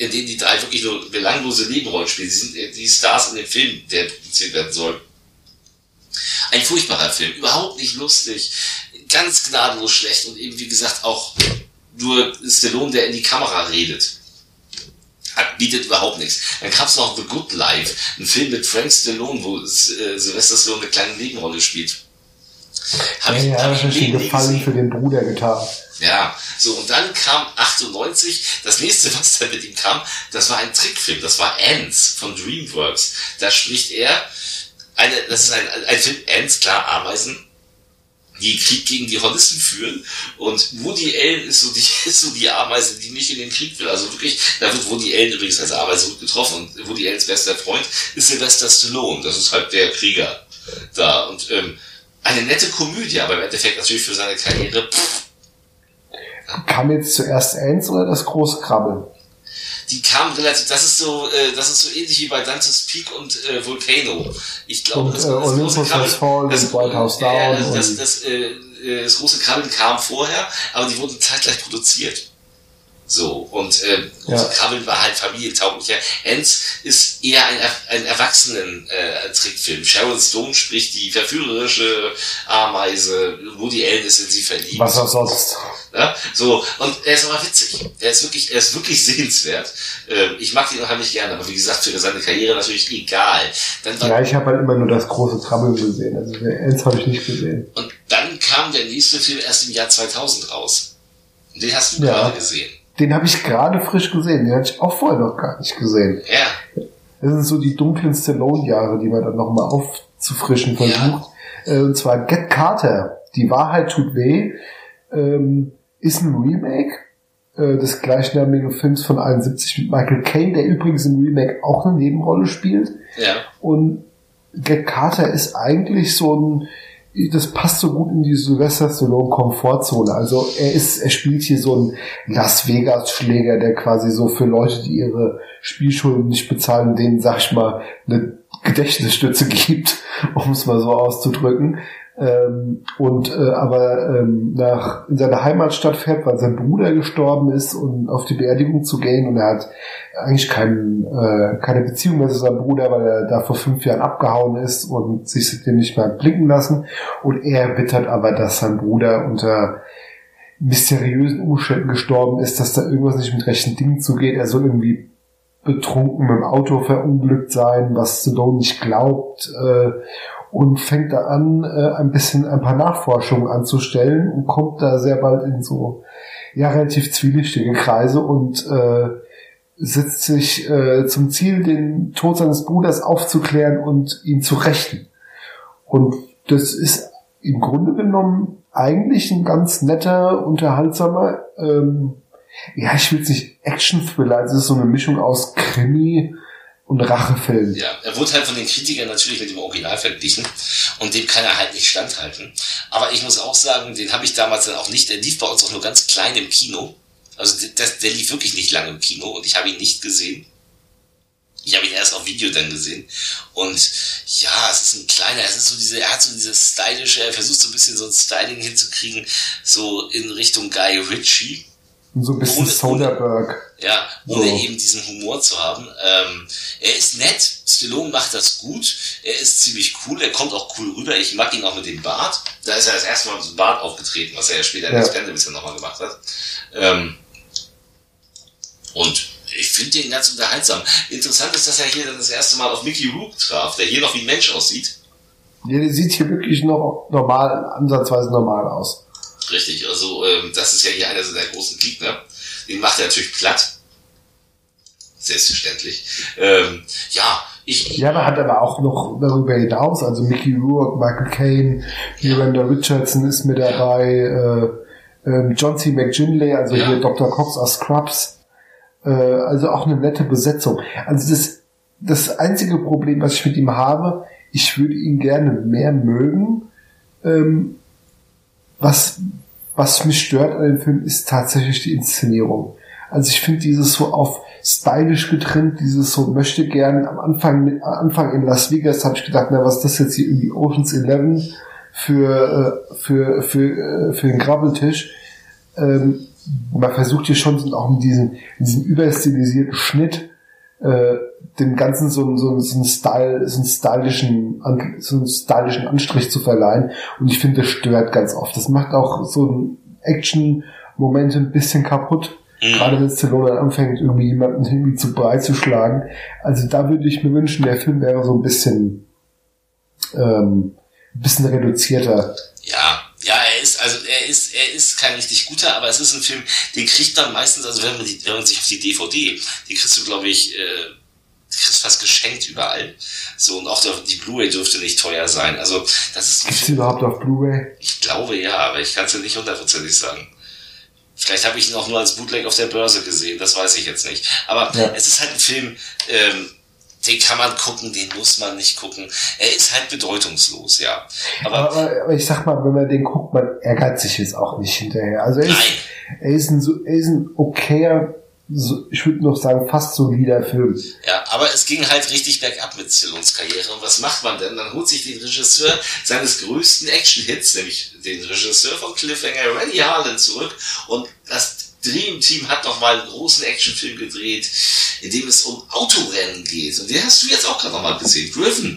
in denen die drei wirklich nur belanglose Nebenrollen spielen. Sie sind die Stars in dem Film, der produziert werden soll. Ein furchtbarer Film, überhaupt nicht lustig, ganz gnadenlos schlecht und eben wie gesagt auch nur Stallone, der in die Kamera redet. Hat, bietet überhaupt nichts. Dann gab es noch The Good Life, ein Film mit Frank Stallone, wo äh, Sylvester Stallone eine kleine Nebenrolle spielt. Hab ja, ich, ja, hab ich den Gefallen für den Bruder getan. Ja, so und dann kam 98, das nächste, was da mit ihm kam, das war ein Trickfilm, das war Ants von DreamWorks. Da spricht er, eine, das ist ein, ein Film, Ants, klar, Ameisen, die Krieg gegen die Hornisten führen. Und Woody Allen ist so die, ist so die Ameise, die nicht in den Krieg will. Also wirklich, da wird Woody Allen übrigens als Ameise gut getroffen. Und Woody Allens bester Freund ist Sylvester Stallone. Das ist halt der Krieger da. Und ähm, eine nette Komödie, aber im Endeffekt natürlich für seine Karriere. Pff. Kam jetzt zuerst Ants oder das große Krabbeln? die kam relativ, das ist so, äh, das ist so ähnlich wie bei Dante's Peak und äh, Volcano. Ich glaube, das, äh, das, Olympus große Krabbeln, Fall das, White House Down. Äh, das, das, das, äh, das große Krabbeln kam vorher, aber die wurden zeitgleich produziert. So, und äh, ja. Krabbeln war halt familientauglicher. Ends ist eher ein, ein Erwachsenen-Trickfilm. Äh, Sharon Stone spricht die verführerische Ameise, Woody Allen ist in sie verliebt. Was auch sonst. Ja, so, und er ist aber witzig. Er ist wirklich, er ist wirklich sehenswert. Ähm, ich mag ihn unheimlich gerne, aber wie gesagt, für seine Karriere natürlich egal. Dann war, ja, ich habe halt immer nur das große Krabbeln gesehen. Also Ends habe ich nicht gesehen. Und dann kam der nächste Film erst im Jahr 2000 raus. Den hast du ja. gerade gesehen. Den habe ich gerade frisch gesehen. Den hatte ich auch vorher noch gar nicht gesehen. Ja. Das sind so die dunklen Stallone-Jahre, die man dann nochmal aufzufrischen versucht. Ja. Äh, und zwar Get Carter. Die Wahrheit tut weh. Ähm, ist ein Remake äh, des gleichnamigen Films von 71 mit Michael Caine, der übrigens im Remake auch eine Nebenrolle spielt. Ja. Und Get Carter ist eigentlich so ein das passt so gut in die Sylvester Stallone Komfortzone. Also er ist, er spielt hier so ein Las Vegas Schläger, der quasi so für Leute, die ihre Spielschulden nicht bezahlen, denen, sag ich mal, eine Gedächtnisstütze gibt, um es mal so auszudrücken ähm, und äh, aber ähm, nach in seine Heimatstadt fährt, weil sein Bruder gestorben ist und auf die Beerdigung zu gehen und er hat eigentlich kein, äh, keine Beziehung mehr zu seinem Bruder, weil er da vor fünf Jahren abgehauen ist und sich seitdem nicht mehr blicken lassen und er wittert aber, dass sein Bruder unter mysteriösen Umständen gestorben ist, dass da irgendwas nicht mit rechten Dingen zugeht. Er soll irgendwie betrunken mit dem Auto verunglückt sein, was Stallone nicht glaubt. Äh, und fängt da an, äh, ein bisschen ein paar Nachforschungen anzustellen und kommt da sehr bald in so ja relativ zwielichtige Kreise und äh, setzt sich äh, zum Ziel, den Tod seines Bruders aufzuklären und ihn zu rächen. Und das ist im Grunde genommen eigentlich ein ganz netter, unterhaltsamer, ähm, ja, ich will es nicht Action-Thriller, also es ist so eine Mischung aus Krimi, und Rachefilm. Ja, er wurde halt von den Kritikern natürlich mit dem Original verglichen und dem kann er halt nicht standhalten. Aber ich muss auch sagen, den habe ich damals dann auch nicht, der lief bei uns auch nur ganz klein im Kino. Also der, der lief wirklich nicht lange im Kino und ich habe ihn nicht gesehen. Ich habe ihn erst auf Video dann gesehen. Und ja, es ist ein kleiner, es ist so diese, er hat so dieses stylische, er versucht so ein bisschen so ein Styling hinzukriegen, so in Richtung Guy Ritchie. Und so ein bisschen Soderbergh. Ja, ohne so. eben diesen Humor zu haben. Ähm, er ist nett, Stallone macht das gut, er ist ziemlich cool, er kommt auch cool rüber, ich mag ihn auch mit dem Bart. Da ist er das erste Mal mit dem Bart aufgetreten, was er ja später in ja. Expendables ja nochmal gemacht hat. Ähm, und ich finde den ganz unterhaltsam. Interessant ist, dass er hier dann das erste Mal auf Mickey Rook traf, der hier noch wie ein Mensch aussieht. Ja, der sieht hier wirklich noch normal, ansatzweise normal aus. Richtig, also ähm, das ist ja hier einer seiner großen Gegner. Den macht er natürlich platt. Selbstverständlich. Ähm, ja, ich. Ja, da hat aber auch noch darüber hinaus, also Mickey Rourke, Michael Caine, Miranda Richardson ist mit dabei, äh, äh, John C. McGinley, also ja. hier Dr. Cox aus Scrubs. Äh, also auch eine nette Besetzung. Also das, das einzige Problem, was ich mit ihm habe, ich würde ihn gerne mehr mögen. Ähm, was, was mich stört an dem Film ist tatsächlich die Inszenierung. Also ich finde dieses so auf stylisch getrimmt, dieses so möchte gern am Anfang, am Anfang in Las Vegas habe ich gedacht, na was ist das jetzt hier irgendwie Oceans 11 für, äh, für, für, äh, für den Grabbeltisch. Ähm, man versucht hier schon auch mit diesem, in diesem überstilisierten Schnitt äh, dem Ganzen so, so, so einen Style, so einen stylischen, so einen stylischen Anstrich zu verleihen. Und ich finde, das stört ganz oft. Das macht auch so ein Action-Moment ein bisschen kaputt. Mhm. Gerade wenn Stallone anfängt, irgendwie jemanden irgendwie zu breit zu schlagen. Also da würde ich mir wünschen, der Film wäre so ein bisschen, ähm, ein bisschen reduzierter. Ja, ja, er ist, also er ist, er ist kein richtig guter, aber es ist ein Film, den kriegt man meistens, also wenn man, die, wenn man sich auf die DVD, die kriegst du, glaube ich, äh, kriegst fast geschenkt überall. So, und auch die Blu-ray dürfte nicht teuer sein. Also, das ist. Gibt's überhaupt auf Blu-ray? Ich glaube ja, aber ich kann es dir nicht hundertprozentig sagen. Vielleicht habe ich ihn auch nur als Bootleg auf der Börse gesehen, das weiß ich jetzt nicht. Aber ja. es ist halt ein Film, ähm, den kann man gucken, den muss man nicht gucken. Er ist halt bedeutungslos, ja. Aber, aber, aber ich sag mal, wenn man den guckt, man ärgert sich jetzt auch nicht hinterher. Also er ist, er ist ein, er ist ein okayer so, ich würde noch sagen, fast solider Film. Ja, aber es ging halt richtig bergab mit Stallones Karriere. Und was macht man denn? Dann holt sich den Regisseur seines größten Action-Hits, nämlich den Regisseur von Cliffhanger, Randy Harlan, zurück. Und das Dream Team hat nochmal einen großen Actionfilm gedreht, in dem es um Autorennen geht. Und den hast du jetzt auch gerade nochmal gesehen. Driven.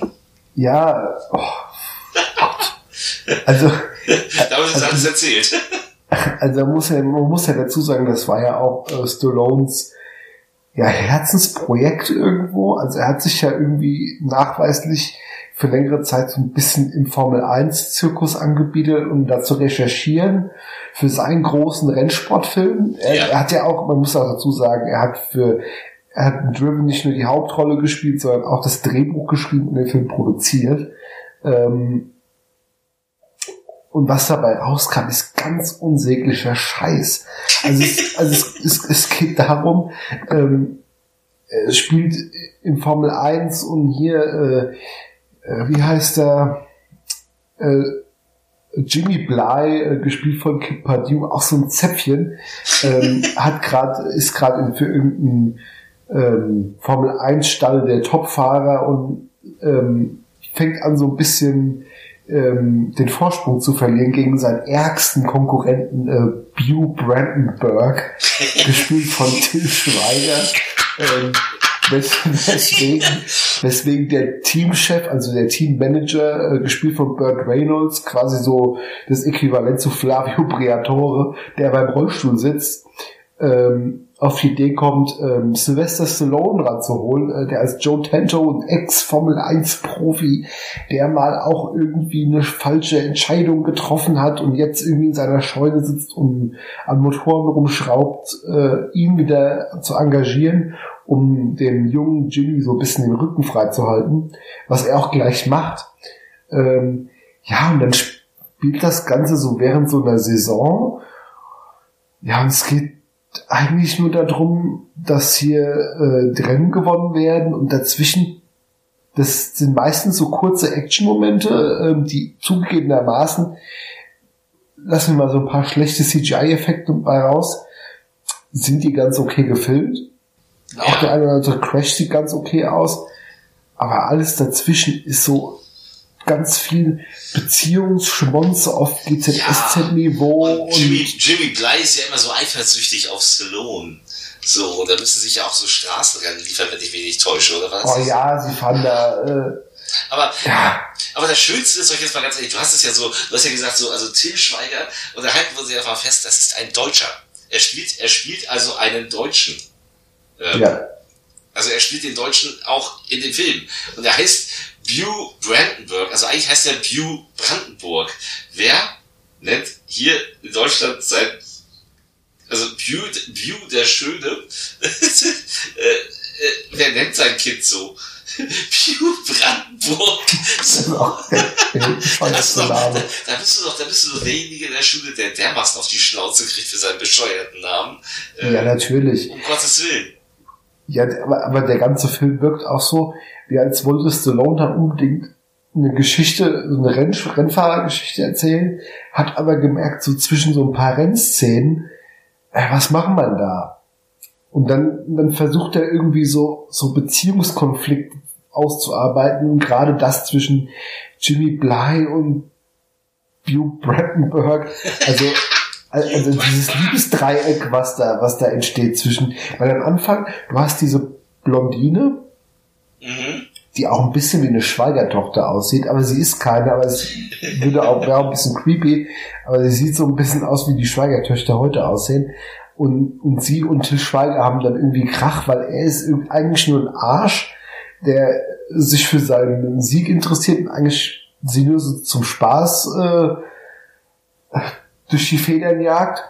Ja, oh. also. Damit ist also, alles erzählt. Also man muss ja, man muss ja dazu sagen, das war ja auch äh, Stallones ja, Herzensprojekt irgendwo. Also er hat sich ja irgendwie nachweislich für längere Zeit so ein bisschen im Formel 1 Zirkus angebietet, um da zu recherchieren für seinen großen Rennsportfilm. Er, ja. er hat ja auch, man muss auch dazu sagen, er hat für er hat in Driven nicht nur die Hauptrolle gespielt, sondern auch das Drehbuch geschrieben und den Film produziert. Ähm, und was dabei rauskam, ist ganz unsäglicher Scheiß. Also es, also es, es, es geht darum, ähm, es spielt in Formel 1 und hier, äh, äh, wie heißt der, äh, Jimmy Bly, äh, gespielt von Kip Pardue, auch so ein Zäpfchen, ähm, hat gerade ist gerade für irgendeinen ähm, Formel 1 Stall der Topfahrer und ähm, fängt an so ein bisschen ähm, den Vorsprung zu verlieren gegen seinen ärgsten Konkurrenten äh, Bew Brandenburg, gespielt von Till Schweiger. Ähm, weswegen, weswegen der Teamchef, also der Teammanager, äh, gespielt von Burt Reynolds, quasi so das Äquivalent zu Flavio Briatore, der beim Rollstuhl sitzt, ähm, auf die Idee kommt, ähm, Sylvester Stallone ranzuholen, äh, der als Joe Tanto, ein Ex-Formel-1-Profi, der mal auch irgendwie eine falsche Entscheidung getroffen hat und jetzt irgendwie in seiner Scheune sitzt und an Motoren rumschraubt, äh, ihn wieder zu engagieren, um dem jungen Jimmy so ein bisschen den Rücken frei zu halten, was er auch gleich macht. Ähm, ja, und dann spielt das Ganze so während so einer Saison. Ja, und es geht eigentlich nur darum, dass hier äh, Rennen gewonnen werden und dazwischen, das sind meistens so kurze Action-Momente, äh, die zugegebenermaßen, lassen wir mal so ein paar schlechte CGI-Effekte bei raus, sind die ganz okay gefilmt. Auch der eine oder andere Crash sieht ganz okay aus, aber alles dazwischen ist so ganz viel Beziehungsschmonze auf GZSZ-Niveau. Ja, und, und Jimmy, Jimmy Bly ist ja immer so eifersüchtig auf Stallone. So, da müssen sich ja auch so Straßenrennen liefern, wenn ich mich nicht täusche, oder was? Oh ja, sie fahren da. Äh, aber, ja. aber das Schönste ist euch jetzt mal ganz ehrlich, du hast es ja so, du hast ja gesagt, so, also Till Schweiger, und da halten wir sie einfach fest, das ist ein Deutscher. Er spielt, er spielt also einen Deutschen. Ähm, ja. Also er spielt den Deutschen auch in dem Film. Und er heißt Bew Brandenburg, also eigentlich heißt er Bew Brandenburg. Wer nennt hier in Deutschland sein, also Bew, Bew der Schöne, äh, äh, wer nennt sein Kind so? Pew Brandenburg. da, bist doch, da, da, bist du doch, da bist du doch derjenige in der Schule, der dermaßen auf die Schnauze kriegt für seinen bescheuerten Namen. Äh, ja, natürlich. Um Gottes Willen. Ja, aber, aber der ganze Film wirkt auch so, wie als wollte Stallone dann unbedingt eine Geschichte, eine Renn Rennfahrergeschichte erzählen, hat aber gemerkt, so zwischen so ein paar Rennszenen, äh, was machen man da? Und dann, dann versucht er irgendwie so, so Beziehungskonflikte auszuarbeiten und gerade das zwischen Jimmy Bly und Hugh Brandenburg, also, also dieses Liebesdreieck, was da, was da entsteht zwischen, weil am Anfang, du hast diese Blondine, Die auch ein bisschen wie eine Schweigertochter aussieht, aber sie ist keine, aber es würde auch, wäre auch ein bisschen creepy, aber sie sieht so ein bisschen aus, wie die Schweigertöchter heute aussehen. Und, und sie und Till Schweiger haben dann irgendwie Krach, weil er ist eigentlich nur ein Arsch, der sich für seinen Sieg interessiert und eigentlich sie nur so zum Spaß äh, durch die Federn jagt,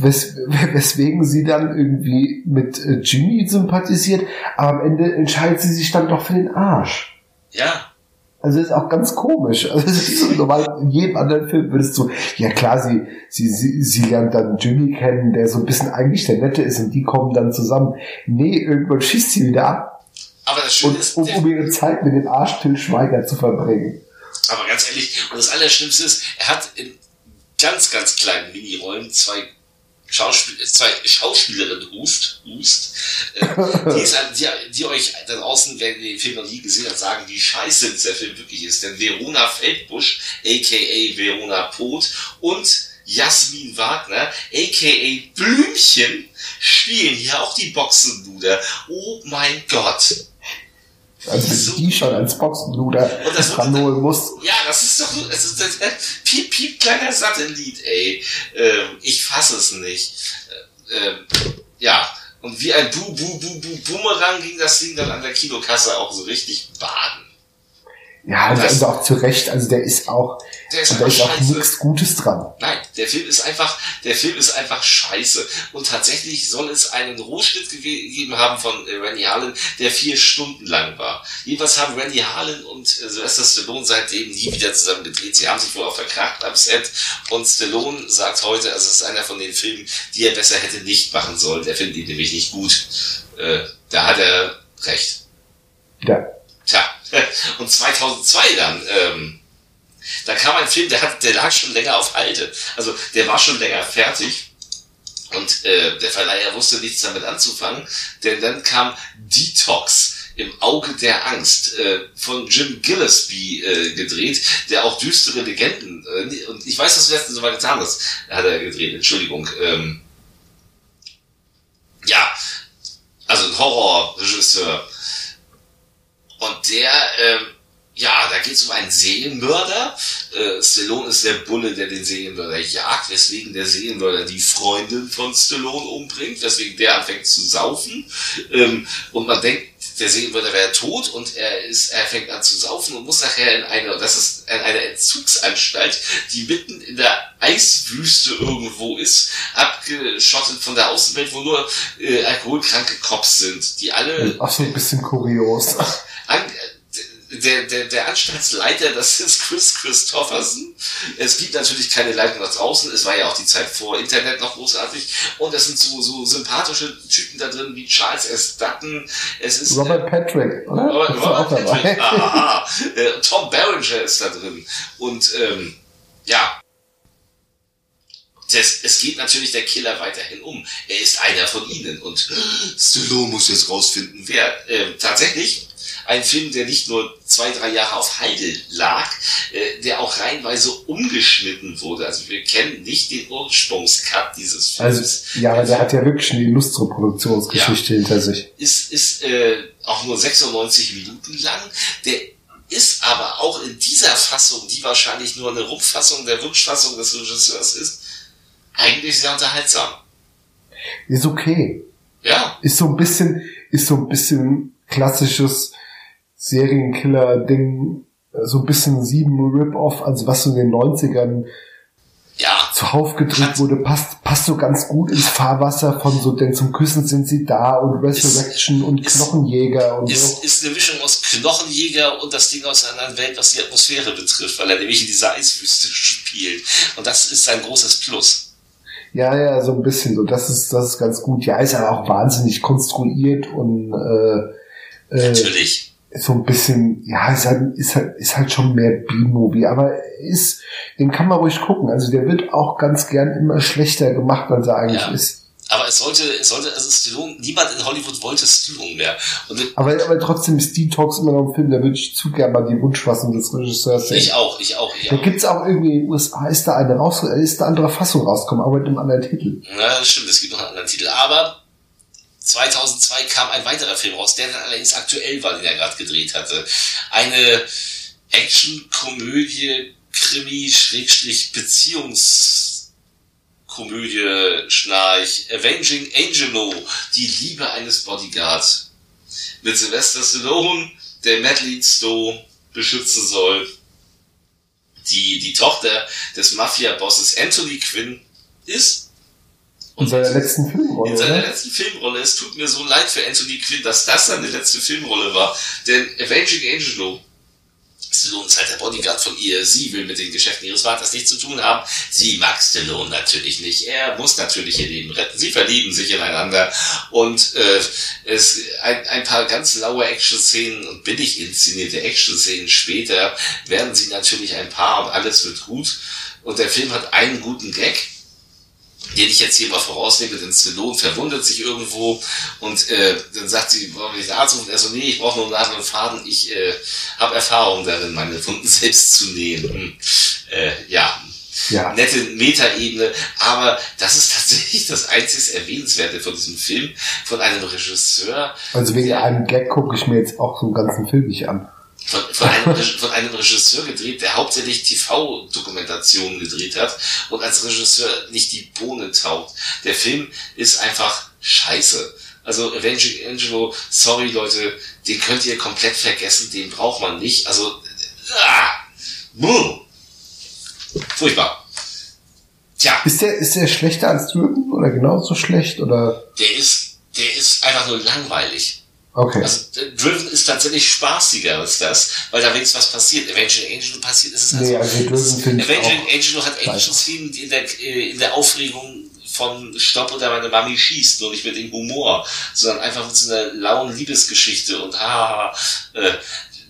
wes weswegen sie dann irgendwie mit äh, Jimmy sympathisiert, aber am Ende entscheidet sie sich dann doch für den Arsch. Ja. Also ist auch ganz komisch. Also das ist so normal, in jedem anderen Film würdest du, ja klar, sie, sie, sie, sie lernt dann Jimmy kennen, der so ein bisschen eigentlich der Nette ist und die kommen dann zusammen. Nee, irgendwann schießt sie wieder ab, Aber das Schöne und, ist, um, um ihre Zeit mit dem Arsch Till Schweiger zu verbringen. aber ganz ehrlich, und das Allerschlimmste ist, er hat in ganz, ganz kleinen Minirollen zwei Schauspiel äh, zwei Schauspielerinnen hust, hust äh, die, ist, die, die euch da draußen, wer den Film noch nie gesehen hat, sagen, wie scheiße dieser Film wirklich ist. Denn Verona Feldbusch, a.k.a. Verona Poth und Jasmin Wagner, a.k.a. Blümchen, spielen hier auch die Boxenluder. Oh mein Gott. Also So. die schon als Boxenluder das ranholen muss. Ja, das ist doch es ist das, piep, piep, kleiner Satellit, ey. Ähm, ich fasse es nicht. Äh, ähm, ja, und wie ein Bu, Bu, Bu, Bu, Boomerang ging das Ding dann an der Kinokasse auch so richtig baden. Ja, also, Das- also auch zu Recht, also der ist auch, Der ist und da einfach auch scheiße. nichts Gutes dran. Nein, der Film ist einfach, der Film ist einfach scheiße. Und tatsächlich soll es einen Rohschnitt gegeben haben von äh, Randy Harlan, der vier Stunden lang war. Jedenfalls haben Randy Harlan und äh, Sylvester Stallone seitdem nie wieder zusammen gedreht. Sie haben sich wohl auch verkracht am Set. Und Stallone sagt heute, also es ist einer von den Filmen, die er besser hätte nicht machen sollen. Er findet ihn nämlich nicht gut. Äh, da hat er recht. Ja. Tja, und 2002 dann, ähm, da kam ein Film, der, hat, der lag schon länger auf Halde. Also der war schon länger fertig. Und äh, der Verleiher wusste nichts damit anzufangen, denn dann kam Detox im Auge der Angst äh, von Jim Gillespie äh, gedreht, der auch düstere Legenden, äh, und ich weiß, dass du letztens mal getan hast, hat er gedreht, Entschuldigung. Ähm, ja, also ein Horrorregisseur. Und der, ähm, ja, da geht es um einen Serienmörder. Äh, Stallone ist der Bulle, der den Serienmörder jagt, weswegen der Serienmörder die Freundin von Stallone umbringt, weswegen der anfängt zu saufen. Ähm, und man denkt, der Serienmörder wäre tot und er ist, er fängt an zu saufen und muss nachher in eine, das ist in eine Entzugsanstalt, die mitten in der Eiswüste irgendwo ist, abgeschottet von der Außenwelt, wo nur äh, alkoholkranke Cops sind, die alle Auch so ein bisschen kurios. an, der, der, der Anstaltsleiter, das ist Chris Christofferson. Es gibt natürlich keine Leitung nach draußen. Es war ja auch die Zeit vor Internet noch großartig. Und es sind so, so sympathische Typen da drin wie Charles S. Dutton. Es ist Robert Patrick, oder? Robert, er Robert dabei? Patrick. Aha. Äh, Tom Berenger ist da drin. Und ähm, ja. Das, es geht natürlich der Killer weiterhin um. Er ist einer von ihnen. Und Stallone muss jetzt rausfinden, wer. Ähm, tatsächlich ein Film, der nicht nur zwei, drei Jahre auf Heide lag, äh, der auch reihenweise umgeschnitten wurde. Also wir kennen nicht den Ursprungscut dieses Films. Also, ja, aber der hat ja wirklich eine illustre Produktionsgeschichte hinter sich. ist, ist äh, auch nur 96 Minuten lang. Der ist aber auch in dieser Fassung, die wahrscheinlich nur eine Rumpffassung der Wunschfassung des Regisseurs ist, eigentlich sehr unterhaltsam. Ist okay. Ja, Ist so ein bisschen, ist so ein bisschen klassisches Serienkiller-Ding, so ein bisschen sieben Rip-Off, also was so in den 90ern ja, zuhauf gedrückt wurde, passt, passt so ganz gut ins Fahrwasser von so, denn zum Küssen sind sie da und Resurrection und ist- Knochenjäger und ist, so. ist eine Mischung aus Knochenjäger und das Ding aus einer anderen Welt, was die Atmosphäre betrifft, weil er nämlich in dieser Eiswüste spielt. Und das ist sein großes Plus. Ja, ja, so ein bisschen so. Das ist, das ist ganz gut. Ja, ist aber auch wahnsinnig konstruiert und äh, äh, Natürlich. So ein bisschen, ja, ist halt, ist halt, ist halt schon mehr B-Movie, aber ist, den kann man ruhig gucken. Also der wird auch ganz gern immer schlechter gemacht, als er eigentlich Ja. ist. Aber es sollte, es sollte, also Stallone, niemand in Hollywood wollte Stallone mehr. Und Aber, aber trotzdem ist Talks immer noch ein Film, da würde ich zu gerne mal die Wunschfassung des Regisseurs sehen. ich auch, ich auch, ich Da auch. gibt's auch irgendwie in den USA, ist da eine raus, ist da andere Fassung rausgekommen, aber mit einem anderen Titel. Ja, das stimmt, es gibt noch einen anderen Titel. Aber 2002 kam ein weiterer Film raus, der dann allerdings aktuell war, den er gerade gedreht hatte. Eine Action-Komödie, Krimi, Schrägstrich, Beziehungskomödie, Schnarch, Avenging Angelo, die Liebe eines Bodyguards. Mit Sylvester Stallone, der Madeline Stowe beschützen soll. Die, die Tochter des Mafia-Bosses Anthony Quinn ist. In seiner letzten Filmrolle, In seiner oder? letzten Filmrolle. Es tut mir so leid für Anthony Quinn, dass das seine letzte Filmrolle war. Denn Avenging Angelo, Stallone ist halt der Bodyguard von ihr. Sie will mit den Geschäften ihres Vaters nichts zu tun haben. Sie mag Stallone natürlich nicht. Er muss natürlich ihr Leben retten. Sie verlieben sich ineinander. Und äh, es ein, ein paar ganz laue Action-Szenen und billig inszenierte Action-Szenen später werden sie natürlich ein Paar und alles wird gut. Und der Film hat einen guten Gag den ich jetzt hier mal vorausnehme, denn Stallone verwundert sich irgendwo und äh, dann sagt sie, wollen wir nicht einen Arzt rufen? Und er so, nee, ich brauche nur einen Nadel und Faden, ich äh, habe Erfahrung darin, meine Wunden selbst zu nähen. Hm. Äh, ja, Ja. nette Metaebene, aber das ist tatsächlich das einzig Erwähnenswerte von diesem Film, von einem Regisseur, Also wegen einem Gag gucke ich mir jetzt auch so einen ganzen Film nicht an. Von, von, einem, von einem Regisseur gedreht, der hauptsächlich TV-Dokumentationen gedreht hat und als Regisseur nicht die Bohne taugt. Der Film ist einfach scheiße. Also Avenging Angelo, sorry Leute, den könnt ihr komplett vergessen, den braucht man nicht. Also, ah, buh. furchtbar. Tja, Ist der, ist der schlechter als Driven oder genauso schlecht oder? der ist, der ist einfach nur langweilig. Okay. Also Driven ist tatsächlich spaßiger als das, weil da wenigstens was passiert. Avenging Angelo passiert, ist es Nee, also Driven finde ich Avenging auch. Angelo hat Action-Szenen die in der, äh, in der Aufregung von Stopp oder meine Mami schießt, nur nicht mit dem Humor, sondern einfach mit so einer lauen Liebesgeschichte und ha, äh,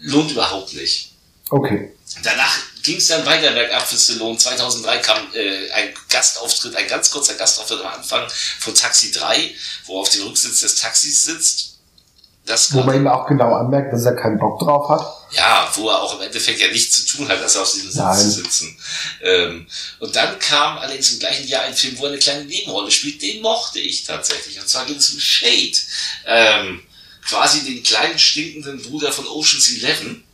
lohnt überhaupt nicht. Okay. Danach ging es dann weiter bergab für Stallone. 2003 kam äh, ein Gastauftritt, ein ganz kurzer Gastauftritt am Anfang von Taxi 3, wo er auf dem Rücksitz des Taxis sitzt. Das Wo man ihm auch genau anmerkt, dass er keinen Bock drauf hat. ja, wo er auch im Endeffekt ja nichts zu tun hat, als auf diesem Sitz zu sitzen. Ähm, und dann kam allerdings im gleichen Jahr ein Film, wo er eine kleine Nebenrolle spielt, den mochte ich tatsächlich. Und zwar ging es um Shade. Ähm, quasi den kleinen stinkenden Bruder von Ocean's Eleven,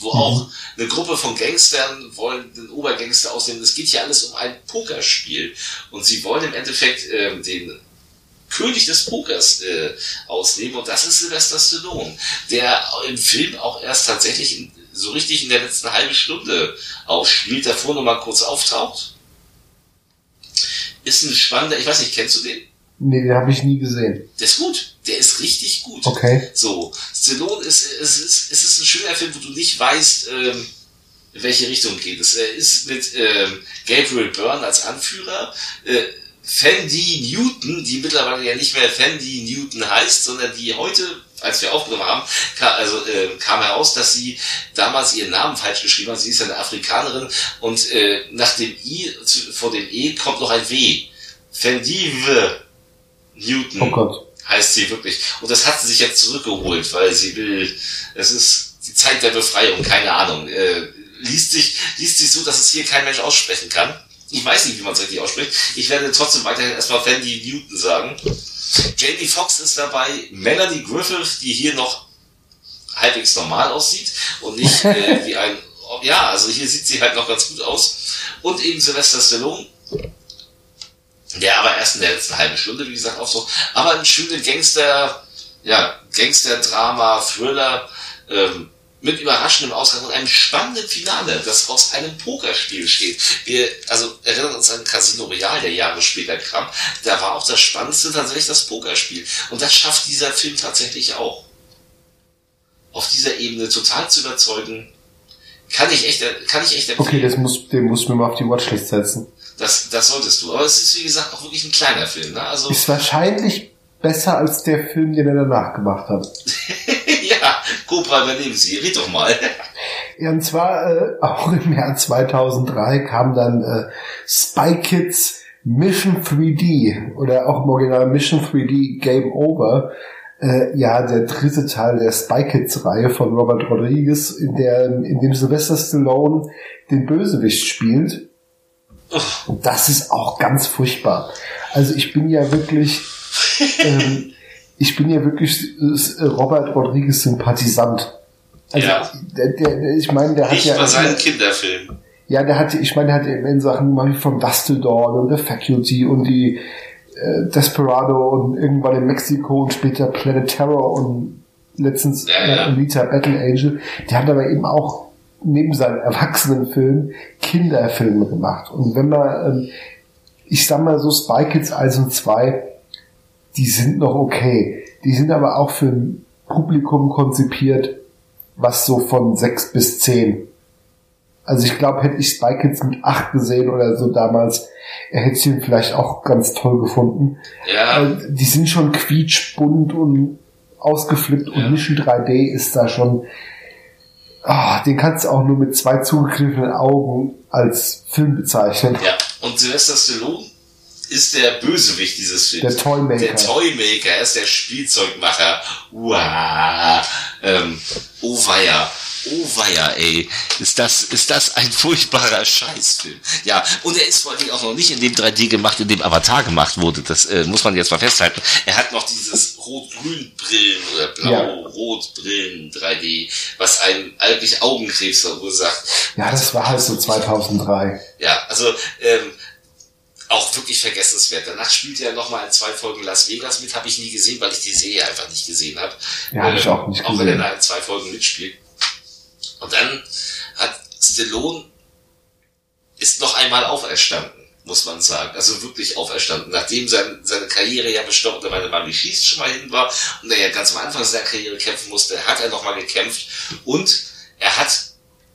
wo auch eine Gruppe von Gangstern wollen den Obergangster ausnehmen. Es geht hier alles um ein Pokerspiel. Und sie wollen im Endeffekt ähm, den König des Pokers äh, ausnehmen und das ist Sylvester Stallone, der im Film auch erst tatsächlich in, so richtig in der letzten halben Stunde aufspielt, davor nur mal kurz auftaucht. Ist ein spannender, ich weiß nicht, kennst du den? Nee, den habe ich nie gesehen. Der ist gut, der ist richtig gut. Okay. So, Stallone ist, es ist, es ist ein schöner Film, wo du nicht weißt, ähm, in welche Richtung geht es. Er ist mit ähm, Gabriel Byrne als Anführer, äh, Fendi Newton, die mittlerweile ja nicht mehr Fendi Newton heißt, sondern die heute, als wir aufgenommen haben, ka also, äh, kam heraus, dass sie damals ihren Namen falsch geschrieben hat. Sie ist eine Afrikanerin und äh, nach dem I, vor dem E kommt noch ein W. Fendive Newton Oh Gott. heißt sie wirklich. Und das hat sie sich jetzt zurückgeholt, weil sie will, es ist die Zeit der Befreiung, keine Ahnung. Äh, liest sich, liest sich so, dass es hier kein Mensch aussprechen kann. Ich weiß nicht, wie man es richtig ausspricht. Ich werde trotzdem weiterhin erstmal Fendi Newton sagen. Jamie Foxx ist dabei, Melanie Griffith, die hier noch halbwegs normal aussieht und nicht äh, wie ein, ja, also hier sieht sie halt noch ganz gut aus. Und eben Sylvester Stallone, der aber erst in der letzten halben Stunde, wie gesagt, auftaucht. Aber ein schöner Gangster, ja, Gangster-Drama, Thriller, ähm, mit überraschendem Ausgang und einem spannenden Finale, das aus einem Pokerspiel steht. Wir, also erinnern uns an Casino Royale, der Jahre später kam. Da war auch das Spannendste tatsächlich das Pokerspiel. Und das schafft dieser Film tatsächlich auch. Auf dieser Ebene total zu überzeugen, kann ich echt, kann ich echt empfehlen. Okay, das muss, den muss mir mal auf die Watchlist setzen. Das, das solltest du. Aber es ist, wie gesagt, auch wirklich ein kleiner Film. Ne? Also, Ist wahrscheinlich besser als der Film, den er danach gemacht hat. ja, Cobra, übernehmen Sie. Red doch mal. Ja, und zwar äh, auch im Jahr 2003 kam dann äh, Spy Kids Mission 3D oder auch im Original Mission 3D Game Over, äh, ja, der dritte Teil der Spy Kids Reihe von Robert Rodriguez, in der, in dem Sylvester Stallone den Bösewicht spielt. Und das ist auch ganz furchtbar. Also ich bin ja wirklich, ähm, ich bin ja wirklich äh, Robert Rodriguez Sympathisant. Also, Ja. der, der, ich meine, der hat Nicht ja. bei seinen Kinderfilmen. Ja, der hatte, ich meine, der hatte in Sachen gemacht wie vom Dust Dawn und The Faculty und die äh, Desperado und irgendwann in Mexiko und später Planet Terror und letztens Ja, ja. äh, Alita Battle Angel. Der hat aber eben auch neben seinen Erwachsenenfilmen Kinderfilme gemacht. Und wenn man, ähm, ich sag mal so Spy Kids 1 und 2, die sind noch okay. Die sind aber auch für ein Publikum konzipiert, was so von 6 bis 10 also ich glaube, hätte ich Spy Kids mit 8 gesehen oder so damals, er hätte ihn vielleicht auch ganz toll gefunden. Ja, die sind schon quietschbunt und ausgeflippt Ja. und Mission 3D ist da schon, ah, den kannst du auch nur mit zwei zugegriffenen Augen als Film bezeichnen. ja. Und Sylvester Stallone ist der Bösewicht dieses Films. Der Toymaker. Der Toymaker, er ist der Spielzeugmacher. Uah. Ähm, oh weia. Oh weia, ey. Ist das, ist das ein furchtbarer Scheißfilm. Ja, und er ist vor allem auch noch nicht in dem 3D gemacht, in dem Avatar gemacht wurde. Das äh, muss man jetzt mal festhalten. Er hat noch dieses Rot-Grün-Brillen oder Blau-Rot-Brillen 3D, was einem eigentlich Augenkrebs verursacht. Ja, das war halt so 2003. Ja, also ähm, auch wirklich vergessenswert. Danach spielte er nochmal in zwei Folgen Las Vegas mit, habe ich nie gesehen, weil ich die Serie einfach nicht gesehen habe. Ja, hab ich auch nicht Auch wenn er gesehen. da in zwei Folgen mitspielt. Und dann hat Stallone ist noch einmal auferstanden, muss man sagen. Also wirklich auferstanden. Nachdem sein, seine Karriere ja bestochen, weil der Mami schießt schon mal hin war und er ja ganz am Anfang seiner Karriere kämpfen musste, hat er nochmal gekämpft und er hat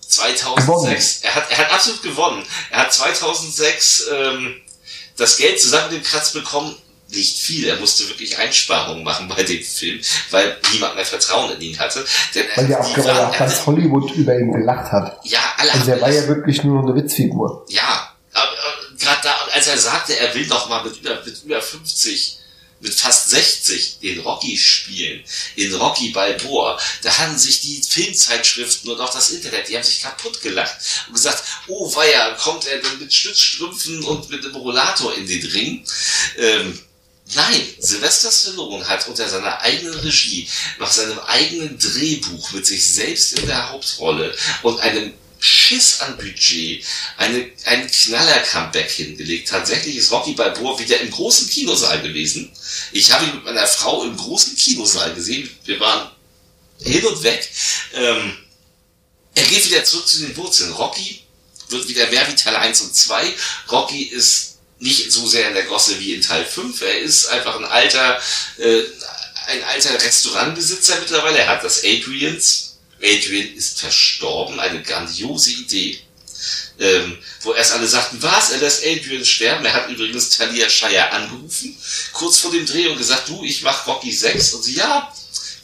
2006, er hat, er hat absolut gewonnen. Er hat 2006 ähm, das Geld zusammengekratzt bekommen, nicht viel. Er musste wirklich Einsparungen machen bei dem Film, weil niemand mehr Vertrauen in ihn hatte. Denn er- Weil ja auch, waren- auch ganz Hollywood über ihn gelacht hat. ja, alle Also haben der war ja wirklich nur eine Witzfigur. Ja, aber äh, gerade da, als er sagte, er will noch mal mit über, mit über 50, mit fast 60 den Rocky spielen, in Rocky Balboa, da haben sich die Filmzeitschriften und auch das Internet, die haben sich kaputt gelacht und gesagt, oh weia, kommt er denn mit Stützstrümpfen und mit einem Rollator in den Ring? Ähm, Nein, Sylvester Stallone hat unter seiner eigenen Regie, nach seinem eigenen Drehbuch mit sich selbst in der Hauptrolle und einem Schiss an Budget eine, einen Knaller-Comeback hingelegt. Tatsächlich ist Rocky Balboa wieder im großen Kinosaal gewesen. Ich habe ihn mit meiner Frau im großen Kinosaal gesehen. Wir waren hin und weg. Ähm, er geht wieder zurück zu den Wurzeln. Rocky wird wieder mehr wie Teil 1 und 2. Rocky ist nicht so sehr in der Gosse wie in Teil 5. Er ist einfach ein alter, äh, ein alter Restaurantbesitzer mittlerweile. Er hat das Adrians. Adrian ist verstorben. Eine grandiose Idee. Ähm, wo erst alle sagten, was, er lässt Adrian sterben. Er hat übrigens Talia Shire angerufen, kurz vor dem Dreh und gesagt, du, ich mach Rocky 6. Und sie, ja,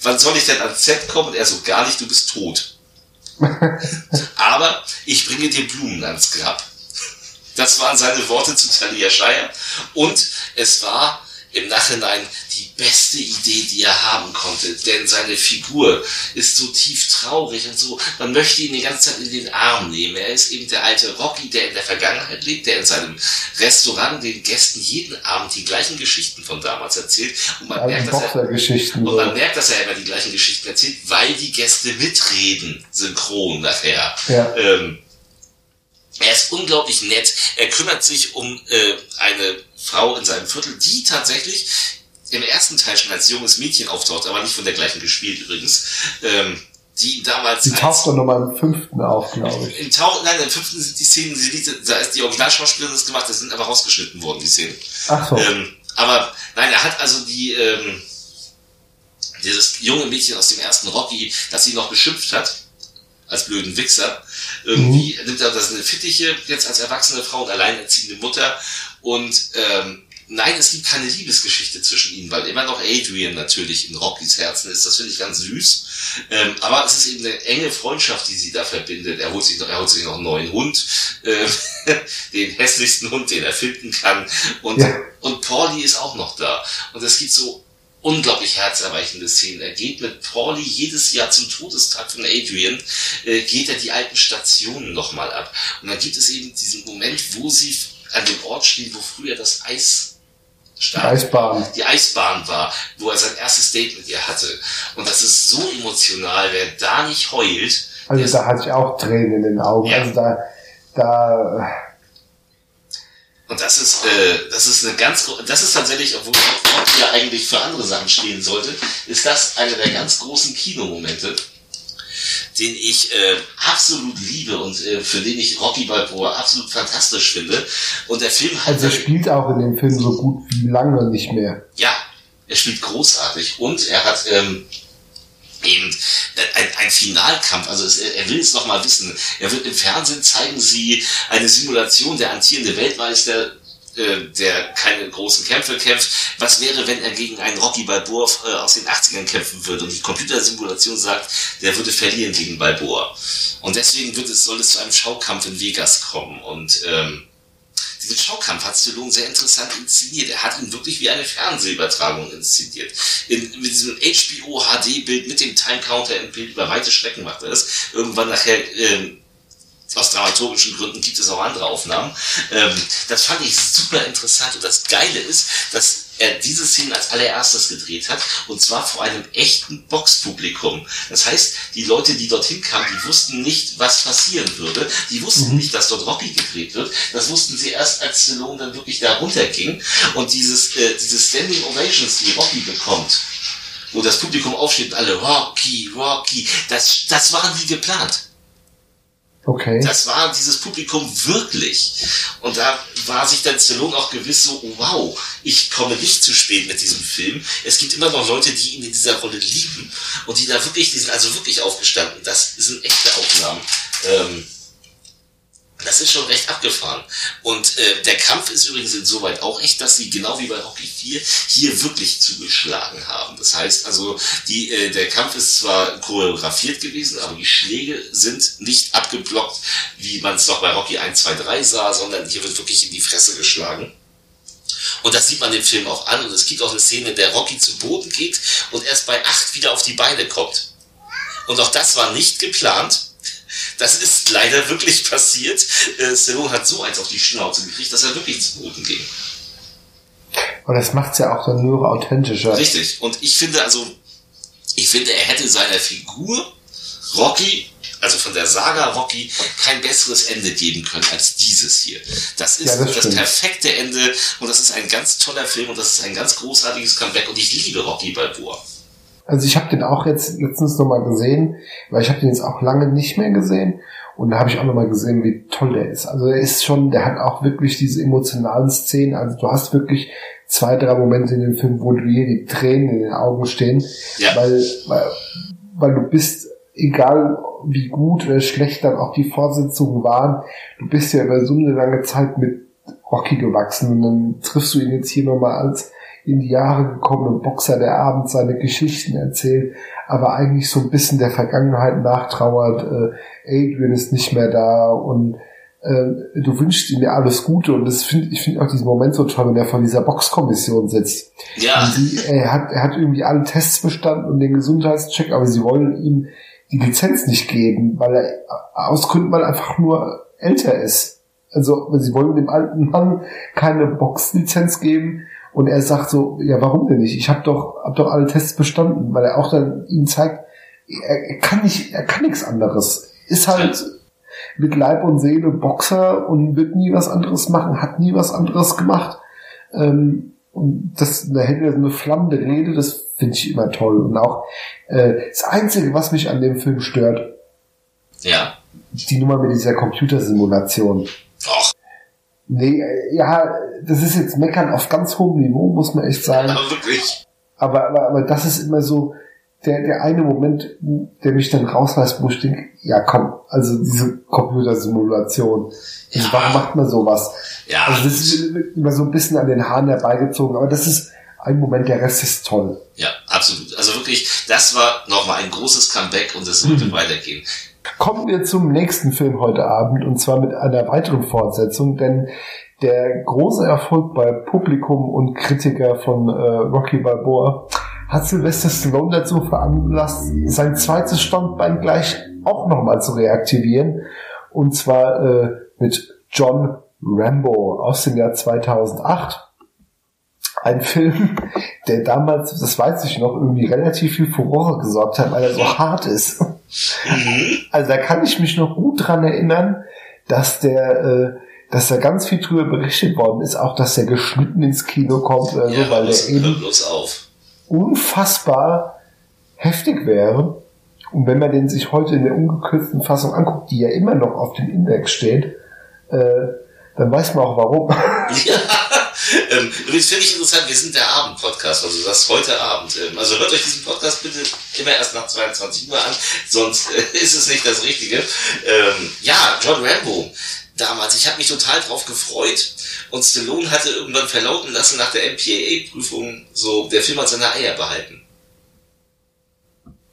wann soll ich denn ans Set kommen? Und er so, gar nicht, du bist tot. Aber ich bringe dir Blumen ans Grab. Das waren seine Worte zu Talia Shire. Und es war im Nachhinein die beste Idee, die er haben konnte. Denn seine Figur ist so tief traurig und so. Man möchte ihn die ganze Zeit in den Arm nehmen. Er ist eben der alte Rocky, der in der Vergangenheit lebt, der in seinem Restaurant den Gästen jeden Abend die gleichen Geschichten von damals erzählt. Und man merkt, dass er und man merkt, dass er immer die gleichen Geschichten erzählt, weil die Gäste mitreden, synchron nachher. Ja. Ähm, er ist unglaublich nett. Er kümmert sich um äh, eine Frau in seinem Viertel, die tatsächlich im ersten Teil schon als junges Mädchen auftaucht, aber nicht von der gleichen gespielt übrigens. Ähm, die damals Die taucht doch nochmal im fünften auf, glaube ich. im Tauch, nein, im fünften sind die Szenen, liegt, da ist die Originalschauspielerin das gemacht, das sind aber rausgeschnitten worden, die Szenen. Ach so. Ähm, aber nein, er hat also die ähm, dieses junge Mädchen aus dem ersten Rocky, das sie noch beschimpft hat, als blöden Wichser. Irgendwie nimmt er das eine Fittiche jetzt als erwachsene Frau und alleinerziehende Mutter und ähm, nein, es gibt keine Liebesgeschichte zwischen ihnen, weil immer noch Adrian natürlich in Rockys Herzen ist. Das finde ich ganz süß. Ähm, aber es ist eben eine enge Freundschaft, die sie da verbindet. Er holt sich noch, er holt sich noch einen neuen Hund, äh, den hässlichsten Hund, den er finden kann. Und, ja. und Pauli ist auch noch da. Und es gibt so unglaublich herzerweichende Szenen. Er geht mit Pauli jedes Jahr zum Todestag von Adrian, äh, geht er die alten Stationen nochmal ab. Und dann gibt es eben diesen Moment, wo sie an dem Ort stehen, wo früher das Eis die Eisbahn. Die Eisbahn war, wo er sein erstes Date mit ihr hatte. Und das ist so emotional, wer da nicht heult. Also da hatte ich auch Tränen in den Augen. Ja. Also da, da. Und das ist, äh, das ist eine ganz, das ist tatsächlich, obwohl Rock ja eigentlich für andere Sachen stehen sollte, ist das einer der ganz großen Kinomomente den ich äh, absolut liebe und äh, für den ich Rocky Balboa absolut fantastisch finde. Und der Film hat. Also er spielt auch in dem Film so gut wie lange nicht mehr. Ja, er spielt großartig und er hat ähm, eben äh, ein, ein Finalkampf. Also es, er will es noch mal wissen. Er wird im Fernsehen zeigen sie eine Simulation der amtierende Weltmeister äh, der keine großen Kämpfe kämpft. Was wäre, wenn er gegen einen Rocky Balboa äh, aus den 80ern kämpfen würde? Und die Computersimulation sagt, der würde verlieren gegen Balboa. Und deswegen wird es, soll es zu einem Schaukampf in Vegas kommen. Und ähm, diesen Schaukampf hat Stallone sehr interessant inszeniert. Er hat ihn wirklich wie eine Fernsehübertragung inszeniert. In, mit diesem HBO HD-Bild mit dem Time Counter im Bild über weite Strecken macht er das. Irgendwann nachher ähm, aus dramaturgischen Gründen gibt es auch andere Aufnahmen. Ähm, das fand ich super interessant und das Geile ist, dass er diese Szenen als allererstes gedreht hat und zwar vor einem echten Boxpublikum. Das heißt, die Leute, die dorthin kamen, die wussten nicht, was passieren würde. Die wussten mhm. nicht, dass dort Rocky gedreht wird. Das wussten sie erst, als Stallone dann wirklich da runterging und dieses, äh, diese Standing Ovations, die Rocky bekommt, wo das Publikum aufsteht und alle Rocky, Rocky, das, das waren wie geplant. Okay. Das war dieses Publikum wirklich. Und da war sich dann Stallone auch gewiss so, oh, wow, ich komme nicht zu spät mit diesem Film. Es gibt immer noch Leute, die ihn in dieser Rolle lieben und die da wirklich, die sind also wirklich aufgestanden. Das sind echte Aufnahmen. Ähm, das ist schon recht abgefahren. Und äh, der Kampf ist übrigens insoweit auch echt, dass sie genau wie bei Rocky 4 hier wirklich zugeschlagen haben. Das heißt also, die, äh, der Kampf ist zwar choreografiert gewesen, aber die Schläge sind nicht abgeblockt, wie man es noch bei Rocky 1, 2, 3 sah, sondern hier wird wirklich in die Fresse geschlagen. Und das sieht man dem Film auch an. Und es gibt auch eine Szene, in der Rocky zu Boden geht und erst bei 8 wieder auf die Beine kommt. Und auch das war nicht geplant das ist leider wirklich passiert. Äh, Stallone hat so eins auf die Schnauze gekriegt, dass er wirklich zu Boden ging. Und das macht es ja auch dann nur authentischer. Richtig. Und ich finde also, ich finde, er hätte seiner Figur Rocky, also von der Saga Rocky, kein besseres Ende geben können als dieses hier. Das ist ja, das, das perfekte Ende und das ist ein ganz toller Film und das ist ein ganz großartiges Comeback und ich liebe Rocky Balboa. Also ich habe den auch jetzt letztens nochmal gesehen, weil ich habe den jetzt auch lange nicht mehr gesehen. Und da habe ich auch nochmal gesehen, wie toll der ist. Also er ist schon, der hat auch wirklich diese emotionalen Szenen. Also du hast wirklich zwei, drei Momente in dem Film, wo dir die Tränen in den Augen stehen. Ja. Weil, weil, weil du bist, egal wie gut oder schlecht dann auch die Vorsitzungen waren, du bist ja über so eine lange Zeit mit Rocky gewachsen. Und dann triffst du ihn jetzt hier nochmal als in die Jahre gekommenen Boxer, der abends seine Geschichten erzählt, aber eigentlich so ein bisschen der Vergangenheit nachtrauert. Äh, Adrian ist nicht mehr da und äh, du wünschst ihm ja alles Gute und das finde ich finde auch diesen Moment so toll, wenn er vor dieser Boxkommission sitzt. Ja. Die, er hat er hat irgendwie alle Tests bestanden und den Gesundheitscheck, aber sie wollen ihm die Lizenz nicht geben, weil er aus Gründen weil einfach nur älter ist. Also sie wollen dem alten Mann keine Boxlizenz geben, und er sagt so, ja, warum denn nicht? Ich habe doch, hab doch alle Tests bestanden, weil er auch dann ihm zeigt, er, er kann nicht, er kann nichts anderes. Ist halt mit Leib und Seele Boxer und wird nie was anderes machen, hat nie was anderes gemacht. Ähm, und das, da hält er so eine flammende Rede, das finde ich immer toll. Und auch äh, das Einzige, was mich an dem Film stört, ja. die Nummer mit dieser Computersimulation. Nee, ja, das ist jetzt Meckern auf ganz hohem Niveau, muss man echt sagen. Aber wirklich. Aber, aber, aber das ist immer so, der, der eine Moment, der mich dann rausreißt, wo ich denke, ja komm, also diese Computersimulation, Ja. warum macht man sowas? Ja, Also das ist immer so ein bisschen an den Haaren herbeigezogen, aber das ist ein Moment, der Rest ist toll. Ja, absolut. Also wirklich, das war nochmal ein großes Comeback und es sollte weitergehen. Kommen wir zum nächsten Film heute Abend und zwar mit einer weiteren Fortsetzung, denn der große Erfolg bei Publikum und Kritiker von äh, Rocky Balboa hat Sylvester Stallone dazu veranlasst, sein zweites Standbein gleich auch nochmal zu reaktivieren und zwar äh, mit John Rambo aus dem Jahr 2008. Ein Film, der damals, das weiß ich noch, irgendwie relativ viel Furore gesorgt hat, weil er so hart ist. Also da kann ich mich noch gut dran erinnern, dass der, äh, dass da ganz viel drüber berichtet worden ist, auch dass der geschnitten ins Kino kommt oder Ja, so, weil der eben unfassbar heftig wäre. Und wenn man den sich heute in der ungekürzten Fassung anguckt, die ja immer noch auf dem Index steht, äh, dann weiß man auch warum. Ja, ähm, übrigens finde ich interessant, wir sind der Abend-Podcast, also das heute Abend. Ähm, also hört euch diesen Podcast bitte immer erst nach 22 Uhr an, sonst äh, ist es nicht das Richtige. Ähm, ja, John Rambo. Damals, ich habe mich total drauf gefreut und Stallone hatte irgendwann verlauten lassen nach der MPAA-Prüfung, so, der Film hat seine Eier behalten.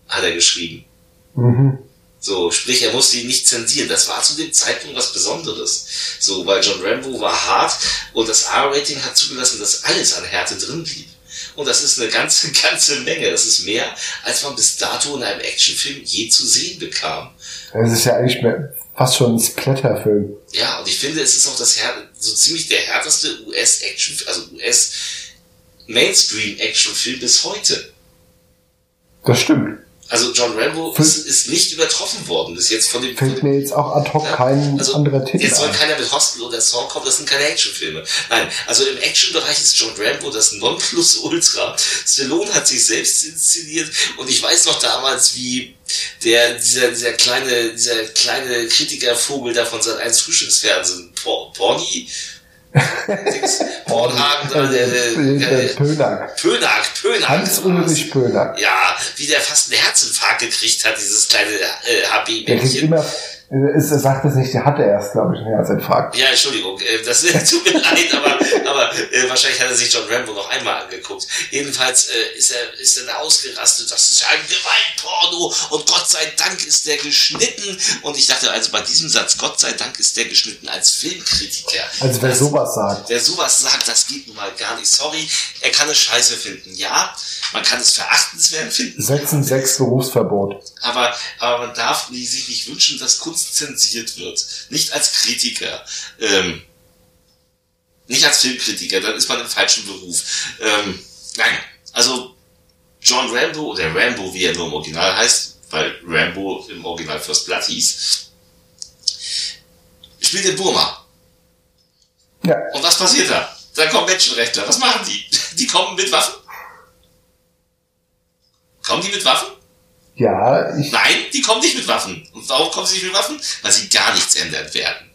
Hat er geschrieben. mhm. So, sprich, er musste ihn nicht zensieren. Das war zu dem Zeitpunkt was Besonderes. So, weil John Rambo war hart und das R-Rating hat zugelassen, dass alles an Härte drin blieb. Und das ist eine ganze, ganze Menge. Das ist mehr, als man bis dato in einem Actionfilm je zu sehen bekam. Das ist ja eigentlich fast schon ein Splatterfilm. Ja, und ich finde, es ist auch das so ziemlich der härteste US-Action, also US-Mainstream-Actionfilm bis heute. Das stimmt. Also John Rambo ist, ist nicht übertroffen worden bis jetzt von dem, Fällt mir jetzt auch ad hoc Ja, kein also, anderer Titel Jetzt soll ein. keiner mit Hostel oder Saw kommen, das sind keine Actionfilme. Nein, also im Actionbereich ist John Rambo das Nonplusultra. Stallone hat sich selbst inszeniert und ich weiß noch damals, wie der, dieser, dieser kleine, dieser kleine Kritikervogel da von seinem 1 Frühstücksfernsehen, Por- Porni? Der, der, Äh, der der, Pönack. Pönack, Pönack. Hans-Ulrich Pönack. Ja, wie der fast einen Herzinfarkt gekriegt hat, dieses kleine äh, Der kriegt HB-Männchen. immer, äh, ist, er sagt es nicht, der hatte erst, glaube ich, einen Herzinfarkt. Ja, Entschuldigung, äh, das tut mir leid, aber, aber äh, wahrscheinlich hat er sich John Rambo noch einmal angeguckt. Jedenfalls äh, ist er ist er da ausgerastet, das ist ein Gewaltporno und Gott sei Dank ist der geschnitten. Und ich dachte also bei diesem Satz, Gott sei Dank ist der geschnitten als Filmkritiker. Also wer Das- sowas sagt. Wer sowas sagt, das geht nun mal gar nicht. Sorry, er kann es scheiße finden. Ja, man kann es verachtenswert finden. Setzen sechs Berufsverbot. Aber, aber man darf sich nicht wünschen, dass Kunst zensiert wird. Nicht als Kritiker. Ähm, nicht als Filmkritiker, dann ist man im falschen Beruf. Ähm, nein, also John Rambo, oder Rambo, wie er nur im Original heißt, weil Rambo im Original First Blood hieß, spielt in Burma. Ja, Und was passiert da? Da kommen Menschenrechtler. Was machen die? Die kommen mit Waffen? Kommen die mit Waffen? Ja, ich, Nein, die kommen nicht mit Waffen. Und warum kommen sie nicht mit Waffen? Weil sie gar nichts ändern werden.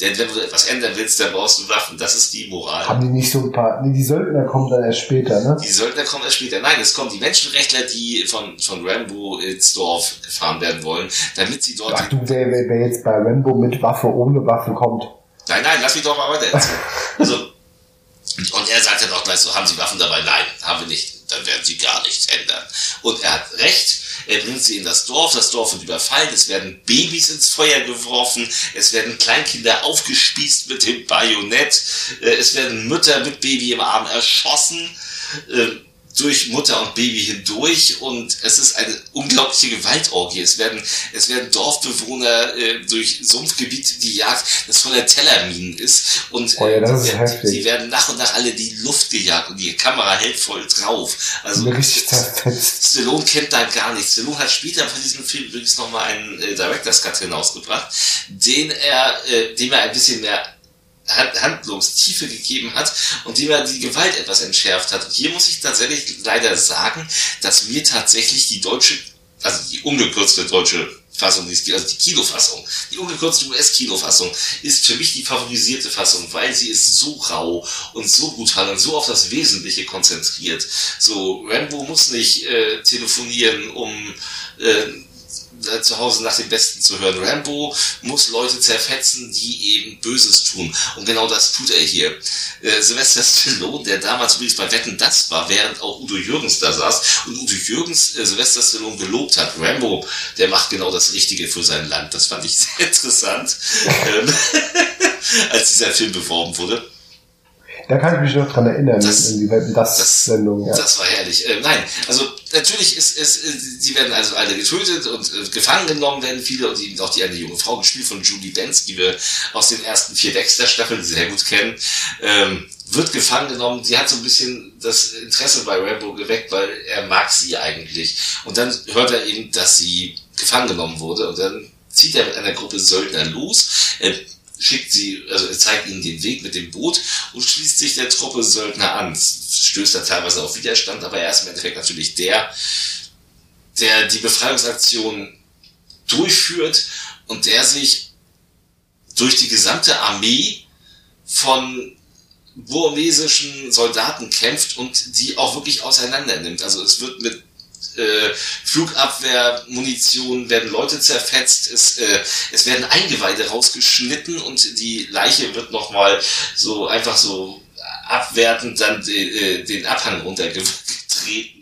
Denn wenn du etwas ändern willst, dann brauchst du Waffen. Das ist die Moral. haben die nicht so ein paar, nee, die Söldner kommen dann erst später, ne? Die Söldner kommen erst später. Nein, es kommen die Menschenrechtler, die von, von Rambo ins Dorf gefahren werden wollen, damit sie dort... Ach du, wer, wer, wer jetzt bei Rambo mit Waffe ohne Waffen kommt. Nein, nein, lass mich doch mal weiter erzählen. Also, und er sagt dann auch gleich so, haben Sie Waffen dabei? Nein, haben wir nicht. Dann werden Sie gar nichts ändern. Und er hat recht. Er bringt sie in das Dorf. Das Dorf wird überfallen. Es werden Babys ins Feuer geworfen. Es werden Kleinkinder aufgespießt mit dem Bajonett. Äh, Es werden Mütter mit Baby im Arm erschossen. Äh, durch Mutter und Baby hindurch und es ist eine unglaubliche Gewaltorgie. Es werden, es werden Dorfbewohner äh, durch Sumpfgebiete gejagt, das voller Tellerminen ist und Oh ja, das äh, ist die, heftig. die werden nach und nach alle in die Luft gejagt und die Kamera hält voll drauf. Also. Stallone kennt da gar nichts. Stallone hat später von diesem Film übrigens nochmal einen äh, Director's Cut hinausgebracht, den er, äh, dem er ein bisschen mehr Handlungstiefe gegeben hat und dem er die Gewalt etwas entschärft hat. Und hier muss ich tatsächlich leider sagen, dass mir tatsächlich die deutsche, also die ungekürzte deutsche Fassung, also die Kinofassung, die ungekürzte US-Kinofassung, ist für mich die favorisierte Fassung, weil sie ist so rau und so brutal und so auf das Wesentliche konzentriert. So, Rambo muss nicht äh, telefonieren, um äh, zu Hause nach dem Besten zu hören. Rambo muss Leute zerfetzen, die eben Böses tun. Und genau das tut er hier. Äh, Sylvester Stallone, der damals übrigens bei Wetten das war, während auch Udo Jürgens da saß und Udo Jürgens äh, Sylvester Stallone gelobt hat. Rambo, der macht genau das Richtige für sein Land. Das fand ich sehr interessant, ähm, als dieser Film beworben wurde. Da kann ich mich noch dran erinnern, Das- in die Wetten, das, das- Sendung. Ja. Das war herrlich. Äh, nein, also natürlich ist es, äh, sie werden also alle getötet und äh, gefangen genommen werden viele und eben auch die eine junge Frau gespielt von Julie Benz, die wir aus den ersten vier Dexter-Staffeln sehr gut kennen, ähm, wird gefangen genommen. Sie hat so ein bisschen das Interesse bei Rambo geweckt, weil er mag sie eigentlich. Und dann hört er eben, dass sie gefangen genommen wurde und dann zieht er mit einer Gruppe Söldner los. Schickt sie, also er zeigt ihnen den Weg mit dem Boot und schließt sich der Truppe Söldner an. Stößt da teilweise auf Widerstand, aber er ist im Endeffekt natürlich der, der die Befreiungsaktion durchführt und der sich durch die gesamte Armee von burmesischen Soldaten kämpft und die auch wirklich auseinander nimmt. Also es wird mit äh, Flugabwehr, Munition werden Leute zerfetzt, es, äh, es werden Eingeweide rausgeschnitten und die Leiche wird nochmal so einfach so abwertend dann den, äh, den Abhang runtergetreten.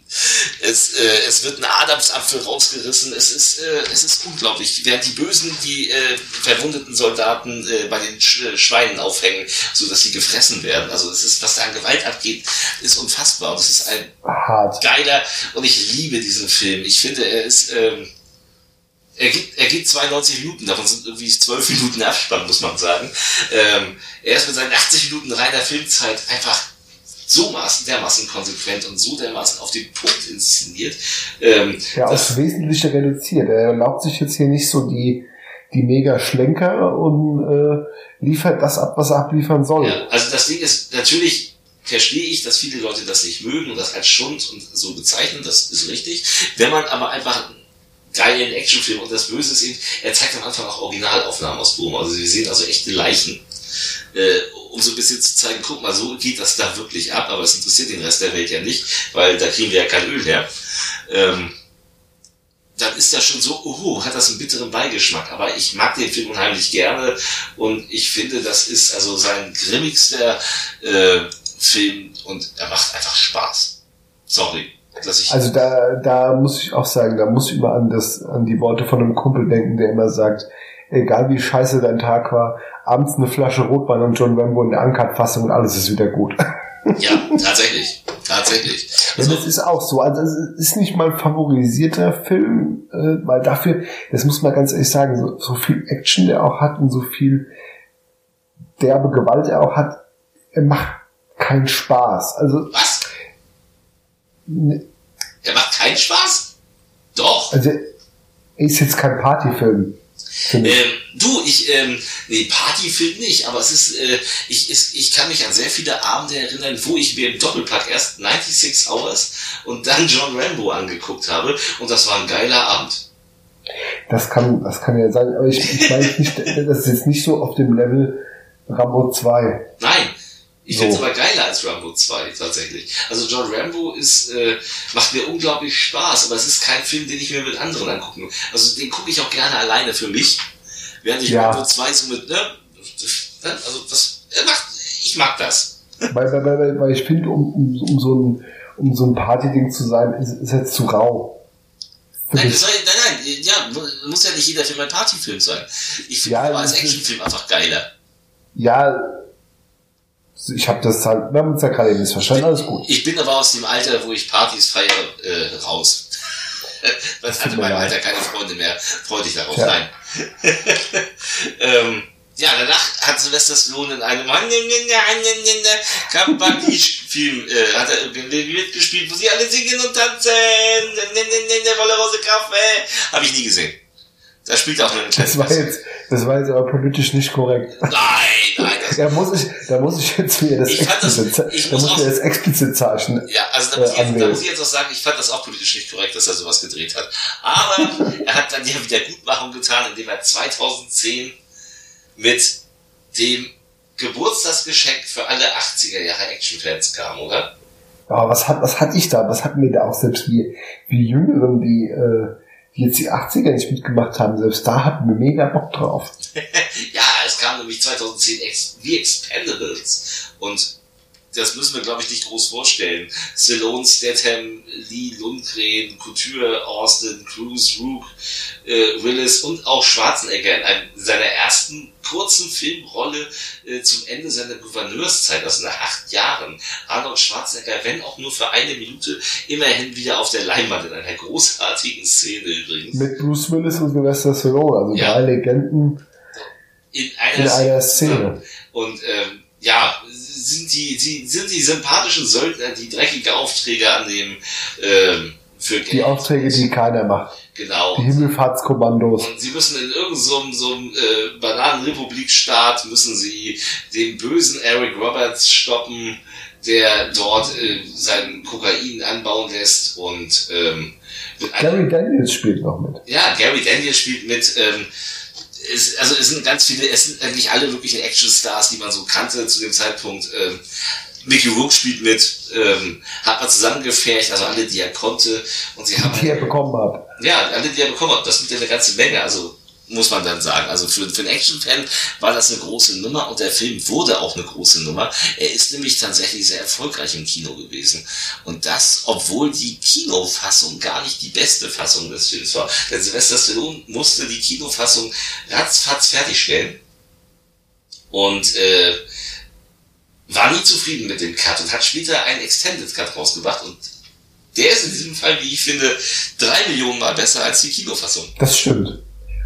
Es, äh, es wird ein Adamsapfel rausgerissen. Es ist, äh, es ist unglaublich. Während die Bösen die äh, verwundeten Soldaten äh, bei den Sch Schweinen aufhängen, so dass sie gefressen werden. Also es ist, was da an Gewalt abgeht, ist unfassbar. Und es ist ein Hart. geiler und ich liebe diesen Film. Ich finde, er ist, ähm, er geht, er geht 92 Minuten, davon sind irgendwie 12 Minuten Abspann, muss man sagen. Ähm, er ist mit seinen 80 Minuten reiner Filmzeit einfach so maßen, dermaßen konsequent und so dermaßen auf den Punkt inszeniert. Ähm, Ja, aufs Wesentliche reduziert. Er erlaubt sich jetzt hier nicht so die, die mega Schlenker und äh, liefert das ab, was er abliefern soll. Ja, also das Ding ist, natürlich verstehe ich, dass viele Leute das nicht mögen und das als Schund und so bezeichnen, das ist richtig. Wenn man aber einfach geilen Actionfilm und das Böse ist eben, er zeigt am Anfang auch Originalaufnahmen aus Burma. Also wir sehen also echte Leichen. Äh, um so ein bisschen zu zeigen, guck mal, so geht das da wirklich ab, aber es interessiert den Rest der Welt ja nicht, weil da kriegen wir ja kein Öl her. Ähm, dann ist das schon so, oh, hat das einen bitteren Beigeschmack. Aber ich mag den Film unheimlich gerne und ich finde, das ist also sein grimmigster äh, Film und er macht einfach Spaß. Sorry. Also da, da muss ich auch sagen, da muss ich immer an das, an die Worte von einem Kumpel denken, der immer sagt, egal wie scheiße dein Tag war, abends eine Flasche Rotwein und John Rambo in der Uncut-Fassung und alles ist wieder gut. ja, tatsächlich. Tatsächlich. Ja, Also, das ist auch so. Also es ist nicht mein favorisierter Film, äh, weil dafür, das muss man ganz ehrlich sagen, so, so viel Action der auch hat und so viel derbe Gewalt er auch hat, er macht keinen Spaß. Also, was? ne, Er macht keinen Spaß? Doch. also er ist jetzt kein Partyfilm. Ähm, du, ich, ähm, nee, Partyfilm nicht, aber es ist, äh, ich, ist, ich kann mich an sehr viele Abende erinnern, wo ich mir im Doppelpack erst 96 Hours und dann John Rambo angeguckt habe und das war ein geiler Abend. Das kann, das kann ja sein, aber ich, ich meine nicht, das ist jetzt nicht so auf dem Level Rambo 2. Nein, ich So. finde es aber geiler als Rambo 2 tatsächlich. Also John Rambo ist, äh, macht mir unglaublich Spaß, aber es ist kein Film, den ich mir mit anderen angucken. Also den gucke ich auch gerne alleine für mich, während ich Ja. Rambo 2 so mit, ne, ne, also das, er macht, ich mag das. Weil, weil, weil, weil ich finde, um, um, um so ein, um so ein Partyding zu sein, ist, ist jetzt zu rau. Nein, soll, nein, nein, ja, mu- muss ja nicht jeder Film ein Partyfilm sein. Ich finde Ja, als Actionfilm einfach geiler. Ja, ich habe das halt, wir haben uns ja gerade eben missverstanden, alles gut. Ich bin aber aus dem Alter, wo ich Partys feiere, äh, raus. Man hatte mir in meinem leid. Alter keine Freunde mehr. Freu dich darauf. Tja. Nein. ähm, ja, danach hat Sylvester Stallone in einem Kampagnisch-Film äh, hat er mitgespielt, wo sie alle singen und tanzen. Wolle Rose Kaffee. Habe ich nie gesehen. Da spielt auch nur eine kleine Das war jetzt, das war jetzt aber politisch nicht korrekt. Nein, nein, das, Da muss ich, da muss ich jetzt wieder das das- explizit, ich da muss auch- das explizit Zeichen. ja, also da muss, Äh, ich jetzt, da muss ich jetzt auch sagen, ich fand das auch politisch nicht korrekt, dass er sowas gedreht hat. Aber er hat dann ja Wiedergutmachung getan, indem er 2010 mit dem Geburtstagsgeschenk für alle 80er Jahre Actionfans kam, oder? Aber was hat, was hatte ich da? Was hatten wir da auch selbst wie, wie Jüngeren, die, äh, die jetzt die 80er nicht mitgemacht haben? Selbst da hatten wir mega Bock drauf. Ja, es kam nämlich 2010 Ex The Expendables. Und das müssen wir, glaube ich, nicht groß vorstellen. Stallone, Statham, Lee, Lundgren, Couture, Austin, Cruz, Rook, äh, Willis und auch Schwarzenegger in einem, seiner ersten kurzen Filmrolle äh, zum Ende seiner Gouverneurszeit, also nach acht Jahren. Arnold Schwarzenegger, wenn auch nur für eine Minute, immerhin wieder auf der Leinwand in einer großartigen Szene übrigens. Mit Bruce Willis und Sylvester Stallone, also Ja. drei Legenden in einer, in einer Szene. Und ähm, ja, sind die, die, sind die sympathischen Söldner, die dreckige Aufträge annehmen ähm, für Geld. Die Aufträge, die keiner macht. Genau. Die Himmelfahrtskommandos. Und sie müssen in irgendeinem so, so äh, Bananenrepublikstaat müssen sie den bösen Eric Roberts stoppen, der dort äh, sein Kokain anbauen lässt und ähm, Gary Daniels spielt noch mit. ja, Gary Daniels spielt mit. Ähm, es, also es sind ganz viele, es sind eigentlich alle wirklichen Actionstars, die man so kannte zu dem Zeitpunkt. Ähm, Mickey Rourke spielt mit, ähm, hat man zusammengefercht, also alle, die er konnte. Und sie haben Die er halt, bekommen hat. ja, alle, die er bekommen hat. Das sind ja eine ganze Menge, also muss man dann sagen. Also für, für einen Action-Fan war das eine große Nummer und der Film wurde auch eine große Nummer. Er ist nämlich tatsächlich sehr erfolgreich im Kino gewesen. Und das, obwohl die Kinofassung gar nicht die beste Fassung des Films war. Denn Sylvester Stallone musste die Kinofassung ratzfatz fertigstellen und äh, war nie zufrieden mit dem Cut und hat später einen Extended Cut rausgebracht und der ist in diesem Fall, wie ich finde, drei Millionen Mal besser als die Kinofassung. Das stimmt.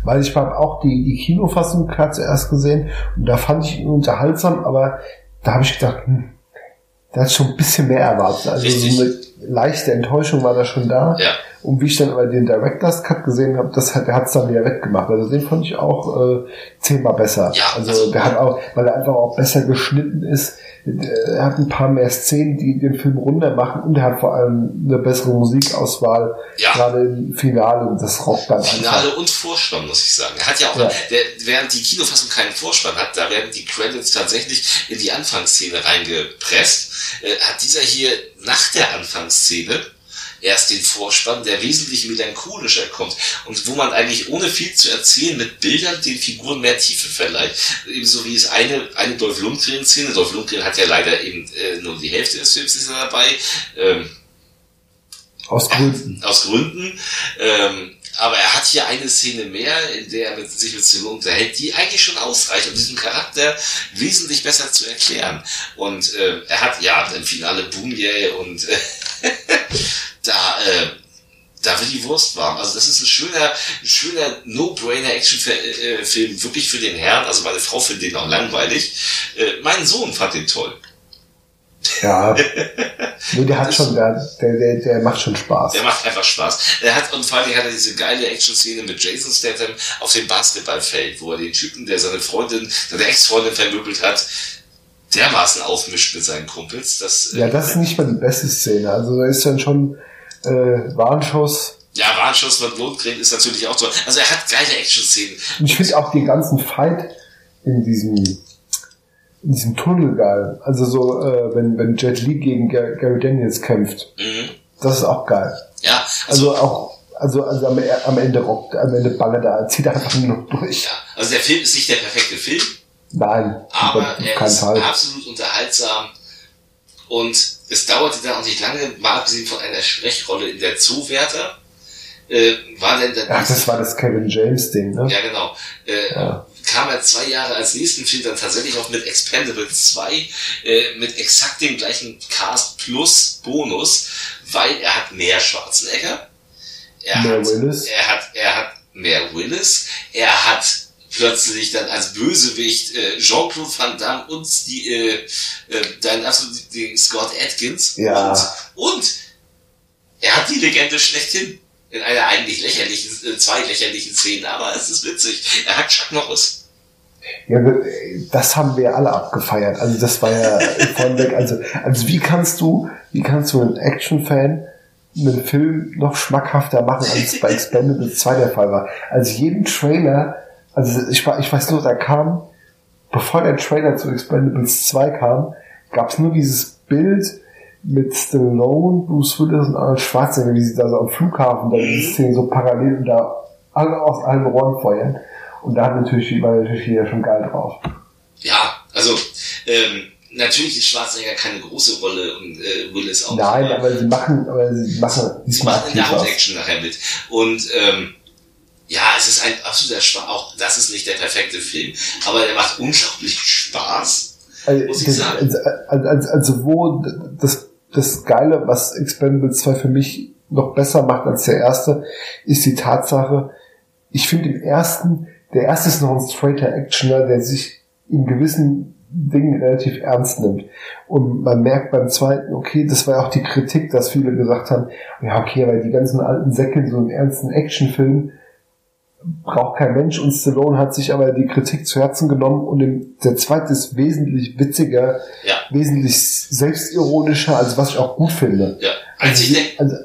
Weil ich habe auch die, die Kinofassung gerade zuerst gesehen und da fand ich ihn unterhaltsam, aber da habe ich gedacht, hm, da ist schon ein bisschen mehr erwartet. Also Richtig. so eine leichte Enttäuschung war da schon da. Ja. Und wie ich dann aber den Director's Cut gesehen habe, das hat, der hat es dann wieder wettgemacht. Also den fand ich auch äh, zehnmal besser. Ja, also, also- der hat auch, weil er einfach auch besser geschnitten ist. Äh, Er hat ein paar mehr Szenen, die den Film runter machen und er hat vor allem eine bessere Musikauswahl, Ja. gerade im Finale und das rockt dann einfach. Finale und Vorspann, muss ich sagen. Er hat ja auch, Ja. Der, während die Kinofassung keinen Vorspann hat, da werden die Credits tatsächlich in die Anfangsszene reingepresst. Äh, hat dieser hier nach der Anfangsszene erst den Vorspann, der wesentlich melancholischer kommt und wo man eigentlich ohne viel zu erzählen mit Bildern den Figuren mehr Tiefe verleiht. Ebenso wie es eine, eine Dolph Lundgren-Szene, Dolph Lundgren hat ja leider eben äh, nur die Hälfte des Films ist er dabei, ähm, Aus Gründen. aus Gründen. Ähm, aber er hat hier eine Szene mehr, in der er mit, sich mit Stallone unterhält, die eigentlich schon ausreicht, um diesen Charakter wesentlich besser zu erklären. Und äh, er hat ja im Finale Boomyay und äh, da, äh, da wird die Wurst warm. Also das ist ein schöner, ein schöner No-Brainer-Action-Film, wirklich für den Herrn. Also meine Frau findet den auch langweilig. Äh, mein Sohn fand den toll. Ja. nee, der hat schon, der, der, der, macht schon Spaß. Der macht einfach Spaß. Er hat, und vor allem hat er diese geile Action-Szene mit Jason Statham auf dem Basketballfeld, wo er den Typen, der seine Freundin, seine Ex-Freundin vermöbelt hat, dermaßen aufmischt mit seinen Kumpels. Das, äh, Ja, das ist nicht mal die beste Szene. Also da ist dann schon äh, Warnschuss. ja, Warnschuss mit Lundgren ist natürlich auch toll. Also er hat geile Action-Szenen. Und ich finde auch den ganzen Fight in diesem in diesem Tunnel geil. Also so, äh, wenn, wenn Jet Li gegen Gar- Gary Daniels kämpft. Mhm. Das ist auch geil. Ja, also, Also auch, also, also am, am Ende rockt, am Ende ballert er, zieht er einfach nur noch durch. ja, also der Film ist nicht der perfekte Film, Nein, aber er ist Fall. absolut unterhaltsam und es dauerte dann auch nicht lange, mal abgesehen von einer Sprechrolle in der Zoowärter, äh, war denn dann Ach, das war das Kevin James Ding, ne? Ja, genau. Äh, Ja. Kam er zwei Jahre als nächsten Film dann tatsächlich auch mit Expendables 2, äh, mit exakt dem gleichen Cast plus Bonus, weil er hat mehr Schwarzenegger. Er Mehr hat, Willis. Er hat, er hat mehr Willis. Er hat plötzlich dann als Bösewicht äh, Jean-Claude Van Damme und die, äh, äh, dein absolut den Scott Atkins. Ja. Und, und er hat die Legende schlechthin. In einer eigentlich lächerlichen, äh, zwei lächerlichen Szenen, aber es ist witzig. Er hat Chuck Norris. Ja, das haben wir alle abgefeiert. Also das war ja von weg. Also, also wie kannst du, wie kannst du einen Action-Fan einen Film noch schmackhafter machen, als bei Expendables 2 der Fall war? Also jeden Trailer, also ich, ich weiß nur, da kam, bevor der Trailer zu Expendables 2 kam, gab es nur dieses Bild mit Stallone, Bruce Willis und Arnold Schwarzenegger, wie sie da so am Flughafen, da diese Szene so parallel und da alle aus allen Rohren feuern. Und da hat natürlich, war natürlich jeder schon geil drauf. Ja, also ähm, natürlich ist Schwarzenegger keine große Rolle und äh, Willis auch. Nein, aber sie machen, aber sie machen, sie machen in der Hauptaction nachher mit. Und ähm, ja, es ist ein absoluter Spaß. Auch das ist nicht der perfekte Film, aber er macht unglaublich Spaß. Also, muss ich sagen. Also, also, also wo das, das Geile, was Expendables 2 für mich noch besser macht als der erste, ist die Tatsache, ich finde im ersten, der erste ist noch ein straighter Actioner, der sich in gewissen Dingen relativ ernst nimmt. Und man merkt beim zweiten, okay, das war auch die Kritik, dass viele gesagt haben, ja, okay, weil die ganzen alten Säcke in so einem ernsten Actionfilm braucht kein Mensch und Stallone hat sich aber die Kritik zu Herzen genommen und im, der zweite ist wesentlich witziger, ja. wesentlich selbstironischer, also was ich auch gut finde. Ja. Also, also,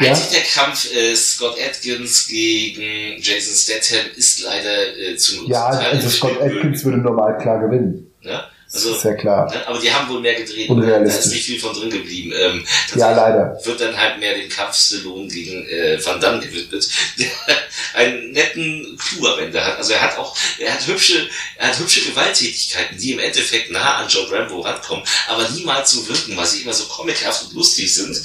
ja? Einzig der Kampf äh, Scott Atkins gegen Jason Statham ist leider äh, zum Ja, also Scott Atkins würde normal klar gewinnen. Ja? Also, ist ja klar. Ne, aber die haben wohl mehr gedreht. Unrealistisch. Da ist nicht viel von drin geblieben. Ähm, ja, leider. Wird dann halt mehr den Kampf Stallone gegen äh, Van Damme gewidmet, der einen netten Clou am Ende hat. Also er hat auch, er hat hübsche, er hat hübsche Gewalttätigkeiten, die im Endeffekt nah an John Rambo rankommen, aber niemals so wirken, weil sie immer so comichaft und lustig sind.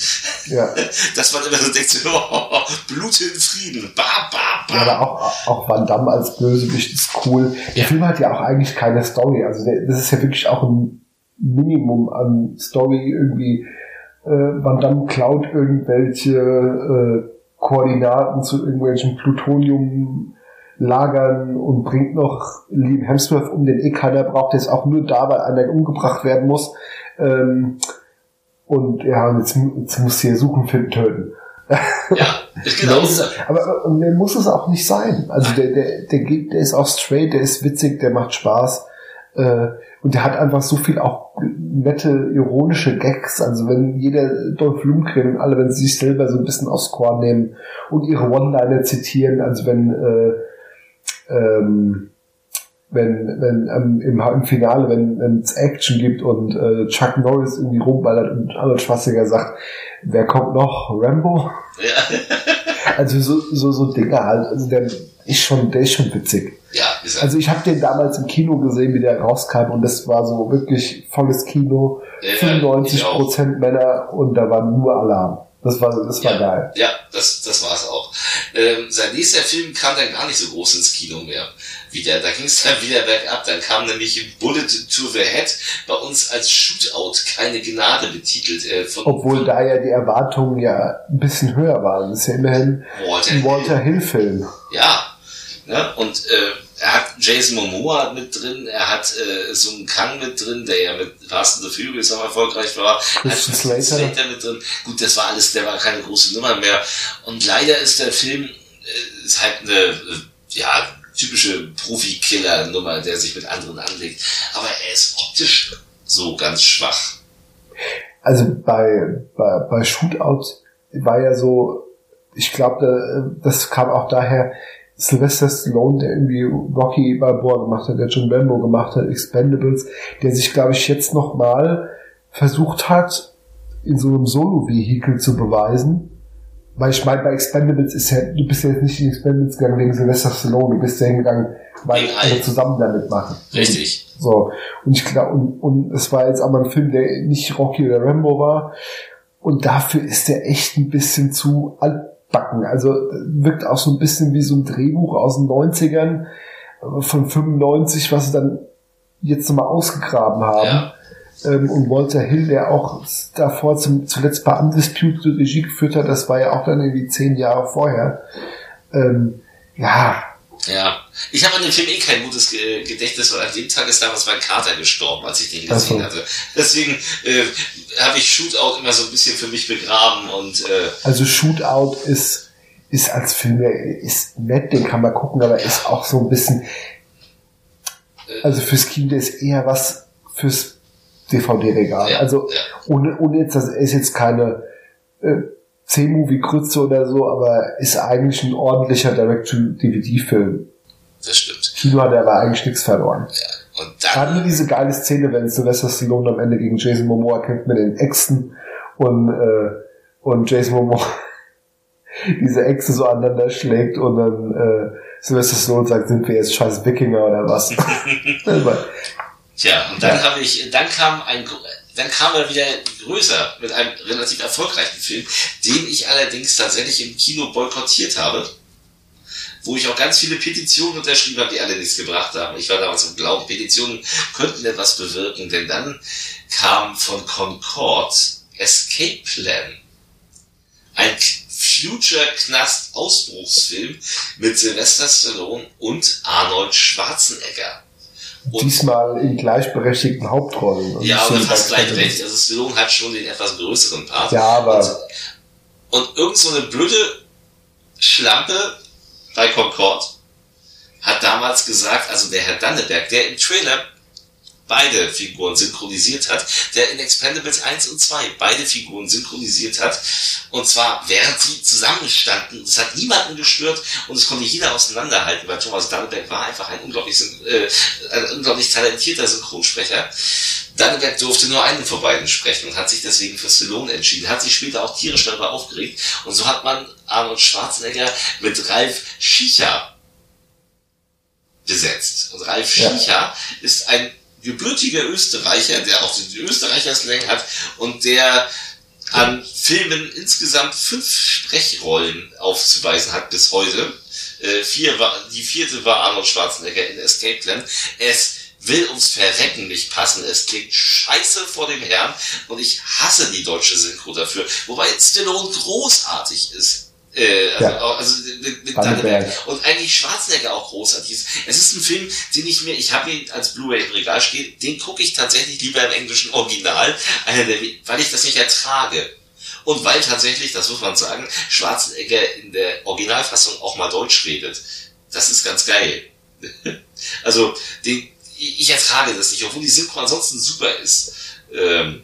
Ja. Dass man immer so denkt, so, oh, Blut in Frieden, ba, ba, ba. Ja, aber auch, auch Van Damme als Bösewicht ist cool. Der ja. Film hat ja auch eigentlich keine Story. Also der, das ist ja wirklich auch ein Minimum an Story irgendwie. Äh, Van Damme klaut irgendwelche äh, Koordinaten zu irgendwelchen Plutonium-Lagern und bringt noch Liam Hemsworth um, den eh keiner braucht, der ist auch nur da, weil einer umgebracht werden muss. Ähm, und ja, jetzt, jetzt muss hier suchen, finden, töten. Ja, genau. aber, aber der muss es auch nicht sein. Also der, der, der geht, der ist auch straight, der ist witzig, der macht Spaß. Äh, und der hat einfach so viel auch nette, ironische Gags. Also wenn jeder Dolph Lundgren und alle, wenn sie sich selber so ein bisschen aufs Korn nehmen und ihre One-Liner zitieren, also wenn äh, ähm, wenn, wenn ähm, im, im Finale, wenn es Action gibt und äh, Chuck Norris irgendwie rumballert und Arnold Schwarzenegger sagt, wer kommt noch? Rambo? Ja. also so, so, so Dinge halt. Also der ist schon, der ist schon witzig. Also ich habe den damals im Kino gesehen, wie der rauskam und das war so wirklich volles Kino, ja, 95 Prozent Männer und da war nur Alarm. Das war, das war ja, geil. Ja, das, das war es auch. Ähm, sein nächster Film kam dann gar nicht so groß ins Kino mehr. Wieder, da ging es dann wieder bergab. Dann kam nämlich Bullet to the Head bei uns als Shootout, keine Gnade betitelt. Äh, von, Obwohl da ja die Erwartungen ja ein bisschen höher waren. Das ist ja immerhin Walter ein Walter Hill-Film. Ja, ne? und äh, er hat Jason Momoa mit drin, er hat äh, Sung Kang mit drin, der ja mit Fast and the Furious auch erfolgreich war. Christian Slater. Slater mit drin. Gut, das war alles, der war keine große Nummer mehr. Und leider ist der Film äh, ist halt eine äh, ja typische Profi-Killer-Nummer, der sich mit anderen anlegt. Aber er ist optisch so ganz schwach. Also bei, bei, bei Shootout war ja so, ich glaube, das kam auch daher, Sylvester Stallone, der irgendwie Rocky Balboa gemacht hat, der John Rambo gemacht hat, Expendables, der sich, glaube ich, jetzt nochmal versucht hat, in so einem Solo-Vehikel zu beweisen. Weil ich meine, bei Expendables ist ja, du bist ja jetzt nicht in Expendables gegangen wegen Sylvester Stallone, du bist ja hingegangen, weil alle zusammen damit machen. Richtig. So. Und ich glaube, und, und es war jetzt aber ein Film, der nicht Rocky oder Rambo war. Und dafür ist der echt ein bisschen zu alt backen. Also wirkt auch so ein bisschen wie so ein Drehbuch aus den 90ern äh, von 95, was sie dann jetzt nochmal ausgegraben haben. Ja. Ähm, und Walter Hill, der auch davor zum, zuletzt bei Undisputed Regie geführt hat, das war ja auch dann irgendwie zehn Jahre vorher. Ähm, ja, ja, ich habe an dem Film eh kein gutes Gedächtnis, weil an dem Tag ist damals mein Kater gestorben, als ich den gesehen so. hatte. Deswegen äh, habe ich Shootout immer so ein bisschen für mich begraben und äh, also Shootout ist ist als Film, ist nett, den kann man gucken, aber ist auch so ein bisschen, also fürs Kind ist eher was fürs DVD-Regal. Ja, also ja. ohne, ohne jetzt, das ist jetzt keine äh, C-Movie-Grütze oder so, aber ist eigentlich ein ordentlicher Direct-to-DVD-Film. Das stimmt. Kino hat aber eigentlich nichts verloren. Ja. Und Gerade nur dann, diese geile Szene, wenn Sylvester Stallone am Ende gegen Jason Momoa kämpft mit den Äxten und, äh, und Jason Momoa diese Äxte so aneinander schlägt und dann äh, Sylvester Stallone sagt, sind wir jetzt scheiß Wikinger oder was? Tja, und dann Ja. habe ich, dann kam ein, dann kam er wieder größer mit einem relativ erfolgreichen Film, den ich allerdings tatsächlich im Kino boykottiert habe. Wo ich auch ganz viele Petitionen unterschrieben habe, die alle nichts gebracht haben. Ich war damals im Glauben, Petitionen könnten etwas bewirken, denn dann kam von Concord Escape Plan. Ein Future-Knast-Ausbruchsfilm mit Sylvester Stallone und Arnold Schwarzenegger. Und Diesmal in gleichberechtigten Hauptrollen. Und ja, wie fast gleichberechtigt. Also Stallone hat schon den etwas größeren Part. Ja, aber Und, und irgend so eine blöde Schlampe bei Concord hat damals gesagt, also der Herr Danneberg, der im Trailer beide Figuren synchronisiert hat, der in Expendables 1 und 2 beide Figuren synchronisiert hat, und zwar während sie zusammenstanden. Das hat niemanden gestört und es konnte jeder auseinanderhalten, weil Thomas Danneberg war einfach ein unglaublich, äh, ein unglaublich talentierter Synchronsprecher. Danneberg durfte nur einen von beiden sprechen und hat sich deswegen für Stallone entschieden, hat sich später auch tierisch darüber aufgeregt und so hat man Arnold Schwarzenegger mit Ralf Schiecher besetzt. Und Ralf Ja. Schiecher ist ein gebürtiger Österreicher, der auch den Österreicher-Slang hat und der an Filmen insgesamt fünf Sprechrollen aufzuweisen hat bis heute. Äh, vier war, die vierte war Arnold Schwarzenegger in Escape Plan. Es will ums Verrecken nicht passen. Es klingt scheiße vor dem Herrn und ich hasse die deutsche Synchro dafür. Wobei Stallone großartig ist. Äh, also, Ja. also mit, mit. Danneberg. Und eigentlich Schwarzenegger auch großartig ist. Es ist ein Film, den ich mir, ich habe ihn als Blu-ray im Regal stehen, den gucke ich tatsächlich lieber im englischen Original, weil ich das nicht ertrage. Und weil tatsächlich, das muss man sagen, Schwarzenegger in der Originalfassung auch mal Deutsch redet. Das ist ganz geil. also, den, ich ertrage das nicht, obwohl die Synchro ansonsten super ist. Ähm,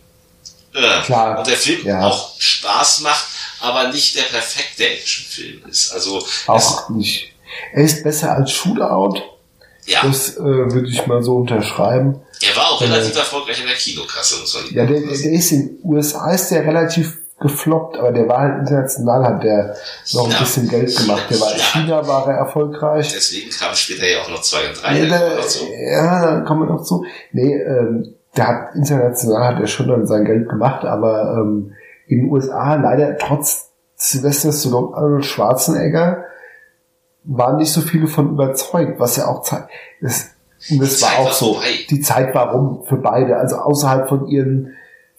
äh, Klar, Und der Film ja. auch Spaß macht, aber nicht der perfekte Actionfilm ist. Also, auch nicht. Er ist besser als Shootout. ja, Das äh, würde ich mal so unterschreiben. er war auch Äh, relativ erfolgreich in der Kinokasse, muss man Ja, der der ist in den USA ist der relativ gefloppt, aber der war halt international, hat der noch ein Ja. bisschen Geld gemacht. Der war in. China war er erfolgreich. Deswegen kamen später ja auch noch zwei und drei. Ja, da kommen wir da, noch zu. ja, kommen wir noch zu. Nee, ähm, der hat international hat er schon dann sein Geld gemacht, aber ähm, in den USA leider trotz Sylvester Stallone und Arnold Schwarzenegger waren nicht so viele von überzeugt, was ja auch zeigt. Das, und das war auch so. vorbei. Die Zeit war rum für beide, also außerhalb von ihren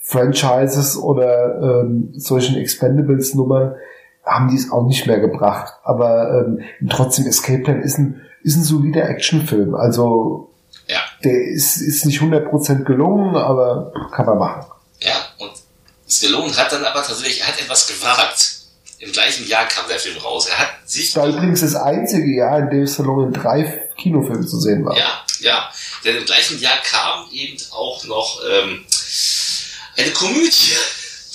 Franchises oder ähm, solchen Expendables-Nummern haben die es auch nicht mehr gebracht. Aber ähm, trotzdem Escape Plan ist ein, ist ein solider Actionfilm. Also Ja, der ist, ist nicht 100% gelungen, aber kann man machen. ja. Und Stallone hat dann aber tatsächlich, er hat etwas gewagt. Im gleichen Jahr kam der Film raus. Er hat sich Das war übrigens das einzige Jahr, in dem Stallone in drei Kinofilmen zu sehen war. Ja, ja. Denn im gleichen Jahr kam eben auch noch ähm, eine Komödie.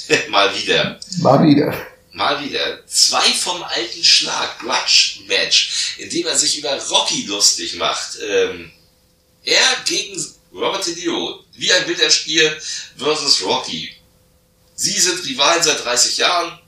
Mal wieder. Mal wieder. Mal wieder. Zwei vom alten Schlag. Grudge Match. In dem er sich über Rocky lustig macht. Ähm, er gegen Robert De Niro. Wie ein Bilderspiel versus Rocky. Sie sind Rivalen seit 30 Jahren.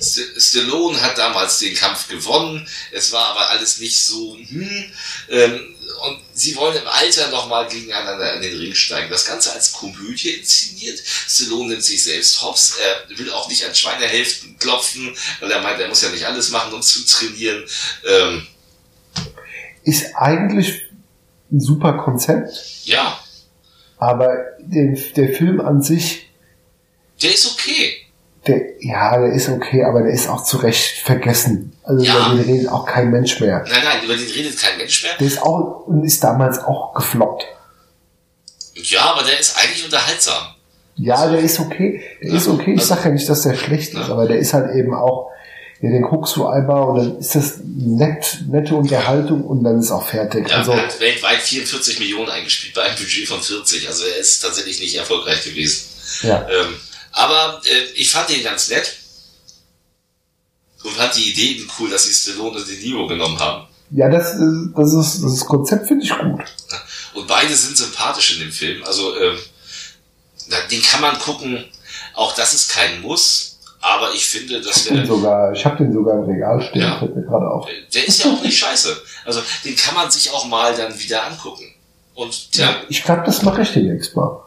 St Stallone hat damals den Kampf gewonnen. Es war aber alles nicht so, hm, ähm, und sie wollen im Alter nochmal gegeneinander in den Ring steigen. Das Ganze als Komödie inszeniert. Stallone nimmt sich selbst hops. Er will auch nicht an Schweinehälften klopfen, weil er meint, er muss ja nicht alles machen, um zu trainieren. Ähm, Ist eigentlich ein super Konzept, ja, aber den, der Film an sich, der ist okay. Der, ja, der ist okay, aber der ist auch zu Recht vergessen. Also Ja. über den redet auch kein Mensch mehr. Nein, nein, über den redet kein Mensch mehr. Der ist auch und ist damals auch gefloppt. Ja, aber der ist eigentlich unterhaltsam. Ja, der ist okay. Der ist okay. Ich Also- sage ja nicht, dass der schlecht ist, Ja. aber der ist halt eben auch, ja, den guckst du einmal und dann ist das nett, nette Unterhaltung und dann ist auch fertig. Ja, also, er hat weltweit 44 Millionen eingespielt bei einem Budget von 40. Also er ist tatsächlich nicht erfolgreich gewesen. ja. Ähm, aber äh, ich fand ihn ganz nett und fand die Idee eben cool, dass sie Stallone und De Niro genommen haben. ja, das, ist- das ist, das Konzept finde ich gut. Und beide sind sympathisch in dem Film. Also ähm, den kann man gucken. Auch das ist kein Muss. Aber ich finde, dass Ich, den der, sogar, ich habe den sogar im Regal stehen, Ja. fällt mir gerade auf. der ist ja auch nicht scheiße. Also den kann man sich auch mal dann wieder angucken. Und ja, Ich glaube, das mache ich demnächst mal.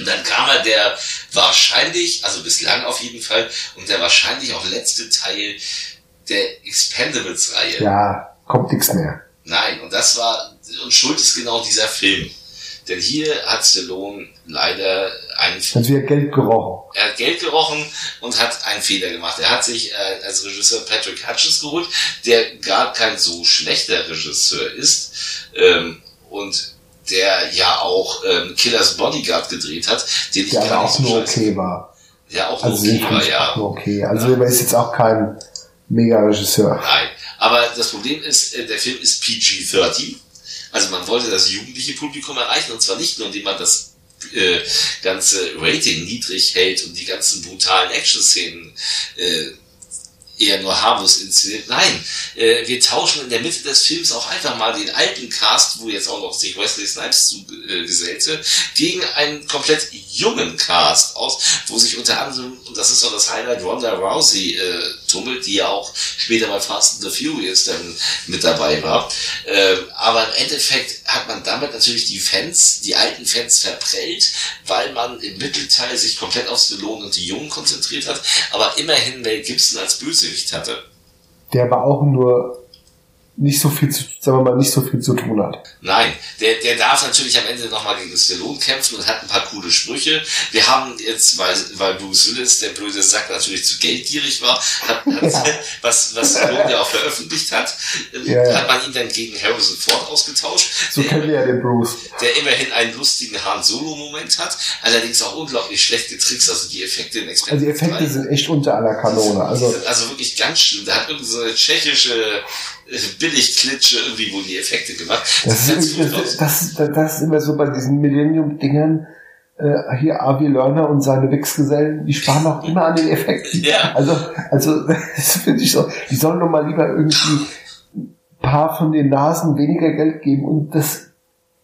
Und dann kam er der wahrscheinlich, also bislang auf jeden Fall, und der wahrscheinlich auch letzte Teil der Expendables-Reihe. Ja, kommt nichts mehr. Nein, und das war, und schuld ist genau dieser Film. Denn hier hat Stallone leider einen, Hat wieder Geld gerochen. er hat Geld gerochen und hat einen Fehler gemacht. Er hat sich äh, als Regisseur Patrick Hutchins geholt, der gar kein so schlechter Regisseur ist, ähm, und der ja auch ähm, Killers Bodyguard gedreht hat, den ich Der gar auch nur okay war. ja, auch Also den okay war, ja. nur okay. Also er ist jetzt auch kein Mega-Regisseur. Nein. Aber das Problem ist, äh, der Film ist PG-13. Also man wollte das jugendliche Publikum erreichen und zwar nicht nur, indem man das äh, ganze Rating niedrig hält und die ganzen brutalen Action-Szenen äh, eher nur harmlos inszeniert. Nein, äh, wir tauschen in der Mitte des Films auch einfach mal den alten Cast, wo jetzt auch noch sich Wesley Snipes zugesellte, gegen einen komplett jungen Cast aus, wo sich unter anderem, und das ist so das Highlight, Ronda Rousey äh, tummelt, die ja auch später bei Fast and the Furious dann mit dabei war. Ähm, aber im Endeffekt hat man damit natürlich die Fans, die alten Fans verprellt, weil man im Mittelteil sich komplett auf Stallone und die Jungen konzentriert hat, aber immerhin Mel Gibson als Bösewicht hatte. Der aber auch nur nicht so viel zu, sagen wir mal, nicht so viel zu tun hat. Nein, der, der darf natürlich am Ende nochmal gegen Stallone kämpfen und hat ein paar coole Sprüche. Wir haben jetzt, weil, weil Bruce Willis, der blöde Sack, natürlich zu geldgierig war, hat, hat, Ja. was, was Stallone ja auch veröffentlicht hat, ähm, Ja, ja. hat man ihn dann gegen Harrison Ford ausgetauscht, So kennen wir ja den Bruce. der immerhin einen lustigen Han Solo-Moment hat, allerdings auch unglaublich schlecht getrickst, also die Effekte in Also die Effekte 3. sind echt unter aller Kanone. Also Also wirklich ganz schlimm. Da hat irgendeine so eine tschechische äh, Billigklitsche irgendwie wohl die Effekte gemacht. das ganz ist, das, das, das, das ist immer so bei diesen Millennium-Dingern. Äh, hier Avi Lerner und seine Wichsgesellen, die sparen auch immer an den Effekten. Ja. Also, also das finde ich so. Die sollen doch mal lieber irgendwie ein paar von den Nasen weniger Geld geben und das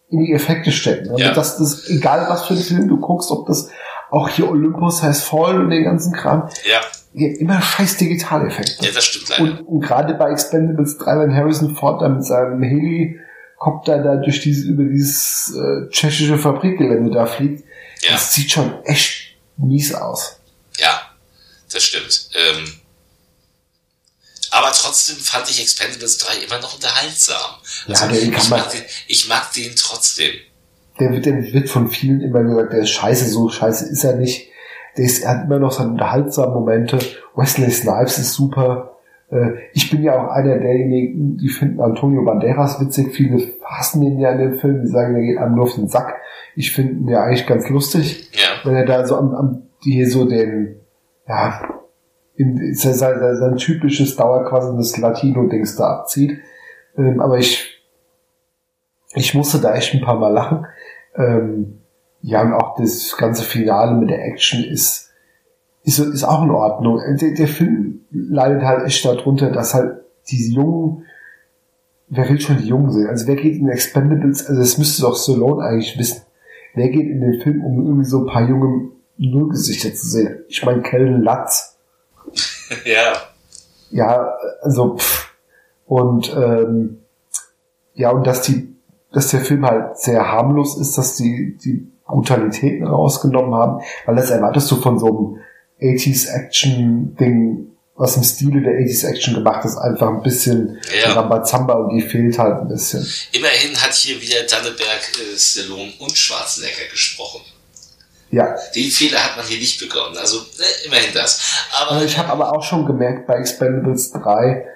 in die Effekte stecken. Also Ja. das, das egal was für ein Film du guckst, ob das auch hier Olympus heißt Fall und den ganzen Kram, Ja, ja, immer scheiß Digitaleffekte. ja, das stimmt leider. Und, und gerade bei Expendables 3, wenn Harrison Ford da mit seinem Helikopter da durch dieses, über dieses äh, tschechische Fabrikgelände da fliegt, Ja. das sieht schon echt mies aus. Ja, das stimmt. Ähm, aber trotzdem fand ich Expendables 3 immer noch unterhaltsam. Ja, Also, kann ich, mag den, ich mag den trotzdem. Der wird, der wird von vielen immer gesagt, der ist scheiße, so scheiße ist er nicht. Der ist, er hat immer noch seine unterhaltsamen Momente. Wesley Snipes ist super. Äh, Ich bin ja auch einer derjenigen, die finden Antonio Banderas witzig. Viele hassen den ja in dem Film, die sagen, der geht einem nur auf den Sack. Ich finde ihn ja eigentlich ganz lustig. Ja, wenn er da so am, am hier so den, ja, in, sein, sein, sein, sein typisches dauerquassendes Latino-Dings da abzieht. Ähm, aber ich, ich musste da echt ein paar Mal lachen. Ähm, ja, und auch das ganze Finale mit der Action ist, ist, ist auch in Ordnung. Der, der Film leidet halt echt darunter, dass halt diese Jungen, wer will schon die Jungen sehen? Also wer geht in Expendables, also das müsste doch Stallone eigentlich wissen. Wer geht in den Film, um irgendwie so ein paar junge Nullgesichter zu sehen? Ich meine, Kellen Latz. ja, Ja, also pff. und ähm, ja, und dass die, dass der Film halt sehr harmlos ist, dass die die Brutalitäten rausgenommen haben, weil das erwartest du von so einem 80s Action Ding, was im Stile der 80s Action gemacht ist, einfach ein bisschen Ja. Rambazamba und die fehlt halt ein bisschen. immerhin hat hier wieder Danneberg, äh, Stallone und Schwarzenegger gesprochen. Ja, Den Fehler hat man hier nicht begonnen. Also äh, immerhin das. Aber Also ich habe aber auch schon gemerkt bei Expendables 3,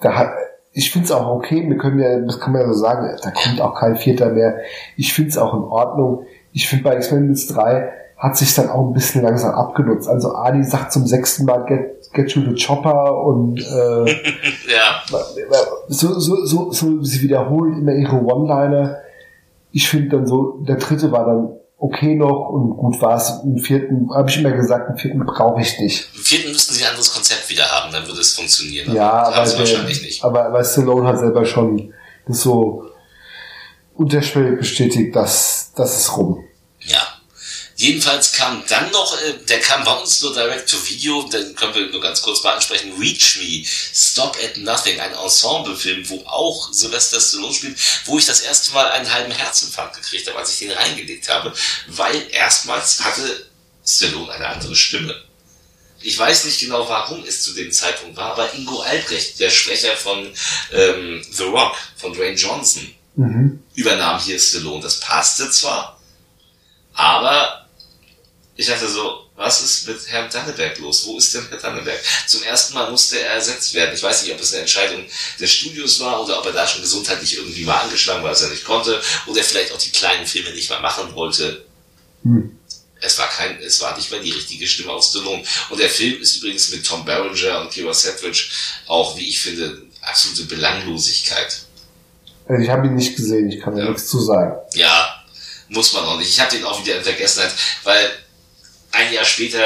da hat, ich finde es auch okay, wir können ja, das kann man ja so sagen, da kommt auch kein Vierter mehr. Ich finde es auch in Ordnung. Ich finde bei Expendables 3 hat sich dann auch ein bisschen langsam abgenutzt. Also Adi sagt zum sechsten Mal Get, Get You the Chopper und äh, Ja. so, so, so, so, sie wiederholen immer ihre One-Liner. Ich finde dann so, der dritte war dann okay noch und gut war es. Im vierten, habe ich immer gesagt, im vierten brauche ich nicht. Im vierten müssten sie ein anderes Konzept wieder haben, dann würde es funktionieren. Ja, aber der, wahrscheinlich nicht. aber, aber Stallone hat selber schon das so unterschwellig bestätigt, dass das ist rum. Jedenfalls kam dann noch, äh, der kam bei uns nur direct to video, den können wir nur ganz kurz mal ansprechen, Reach Me, Stop at Nothing, ein Ensemble-Film, wo auch Sylvester Stallone spielt, wo ich das erste Mal einen halben Herzinfarkt gekriegt habe, als ich den reingelegt habe, weil erstmals hatte Stallone eine andere Stimme. Ich weiß nicht genau, warum es zu dem Zeitpunkt war, aber Ingo Albrecht, der Sprecher von ähm, The Rock, von Dwayne Johnson, Mhm. übernahm hier Stallone. Das passte zwar, aber ich dachte so, was ist mit Herrn Danneberg los? Wo ist denn Herr Danneberg? Zum ersten Mal musste er ersetzt werden. Ich weiß nicht, ob es eine Entscheidung des Studios war oder ob er da schon gesundheitlich irgendwie mal angeschlagen war, dass er nicht konnte oder vielleicht auch die kleinen Filme nicht mehr machen wollte. Hm. Es war kein, es war nicht mehr die richtige Stimme aus Stallone. Und der Film ist übrigens mit Tom Berenger und Kira Sedgwick auch, wie ich finde, absolute Belanglosigkeit. Also ich habe ihn nicht gesehen, ich kann Ja. nichts zu sagen. Ja, muss man auch nicht. Ich habe den auch wieder in Vergessenheit, weil ein Jahr später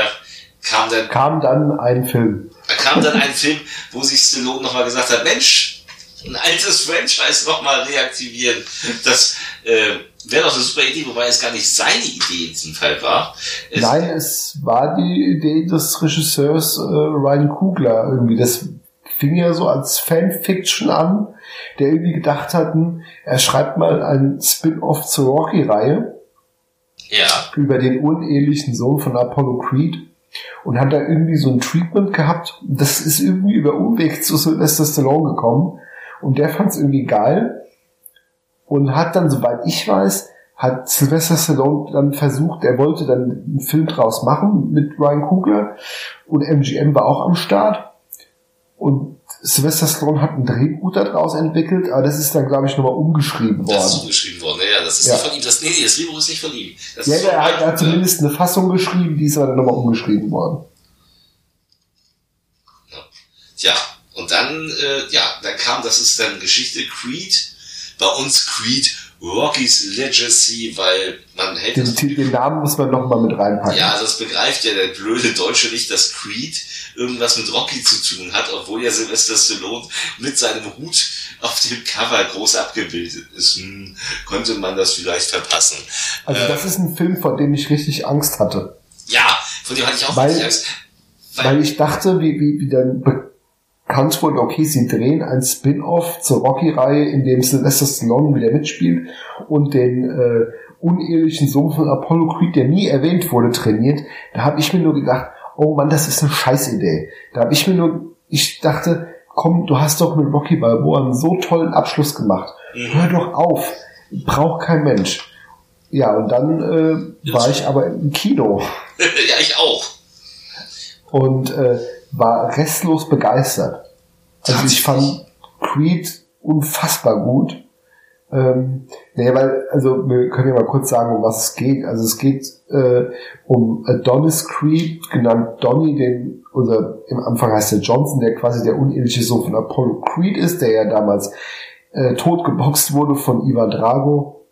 kam dann, Kam dann ein Film. da kam dann ein Film, wo sich Stallone nochmal gesagt hat, Mensch, ein altes Franchise nochmal reaktivieren. Das äh, wäre doch eine super Idee, wobei es gar nicht seine Idee in diesem Fall war. Es, Nein, es war die Idee des Regisseurs äh, Ryan Kugler irgendwie. Das fing ja so als Fanfiction an, der irgendwie gedacht hat, hm, er schreibt mal ein Spin-off zur Rocky-Reihe Ja, über den unehelichen Sohn von Apollo Creed und hat da irgendwie so ein Treatment gehabt. Das ist irgendwie über Umweg zu Sylvester Stallone gekommen und der fand es irgendwie geil und hat dann, soweit ich weiß, hat Sylvester Stallone dann versucht, er wollte dann einen Film draus machen mit Ryan Coogler und MGM war auch am Start und Sylvester Stallone hat ein Drehbuch daraus entwickelt, aber das ist dann, glaube ich, nochmal umgeschrieben das ist worden. zugeschrieben worden. Das ist Ja. nicht von ihm. Das, nee, das Drehbuch ist nicht von ihm. Das Ja, ist ja, von er hat, hat zumindest eine Fassung geschrieben, die ist aber dann nochmal umgeschrieben worden. Ja, und dann, äh, ja, dann kam, das ist dann Geschichte Creed, bei uns Creed, Rocky's Legacy, weil man hält Den, den Namen muss man nochmal mit reinpacken. ja, das begreift ja der blöde Deutsche nicht, dass Creed irgendwas mit Rocky zu tun hat, obwohl ja Sylvester Stallone mit seinem Hut auf dem Cover groß abgebildet ist. Hm, konnte man das vielleicht verpassen. Also Äh, das ist ein Film, vor dem ich richtig Angst hatte. ja, von dem hatte ich auch Weil- richtig Angst. Weil ich dachte, wie, wie, wie dann bekannt wurde, okay, sie drehen ein Spin-off zur Rocky-Reihe, in dem Sylvester Stallone wieder mitspielt und den äh, unehelichen Sohn von Apollo Creed, der nie erwähnt wurde, trainiert. Da habe ich mir nur gedacht, oh Mann, das ist eine Scheißidee. Da habe ich mir nur, ich dachte, komm, du hast doch mit Rocky Balboa einen so tollen Abschluss gemacht. Mhm. Hör doch auf. Braucht kein Mensch. Ja, und dann äh, war ich aber im Kino ja, ich auch. und äh, war restlos begeistert. Also ich fand Creed unfassbar gut. Ähm, nee, weil, also wir können ja mal kurz sagen, um was es geht. Also es geht äh, um Adonis Creed, genannt Donny, den, oder im Anfang heißt er Johnson, der quasi der uneheliche Sohn von Apollo Creed ist, der ja damals äh, tot geboxt wurde von Ivan Drago,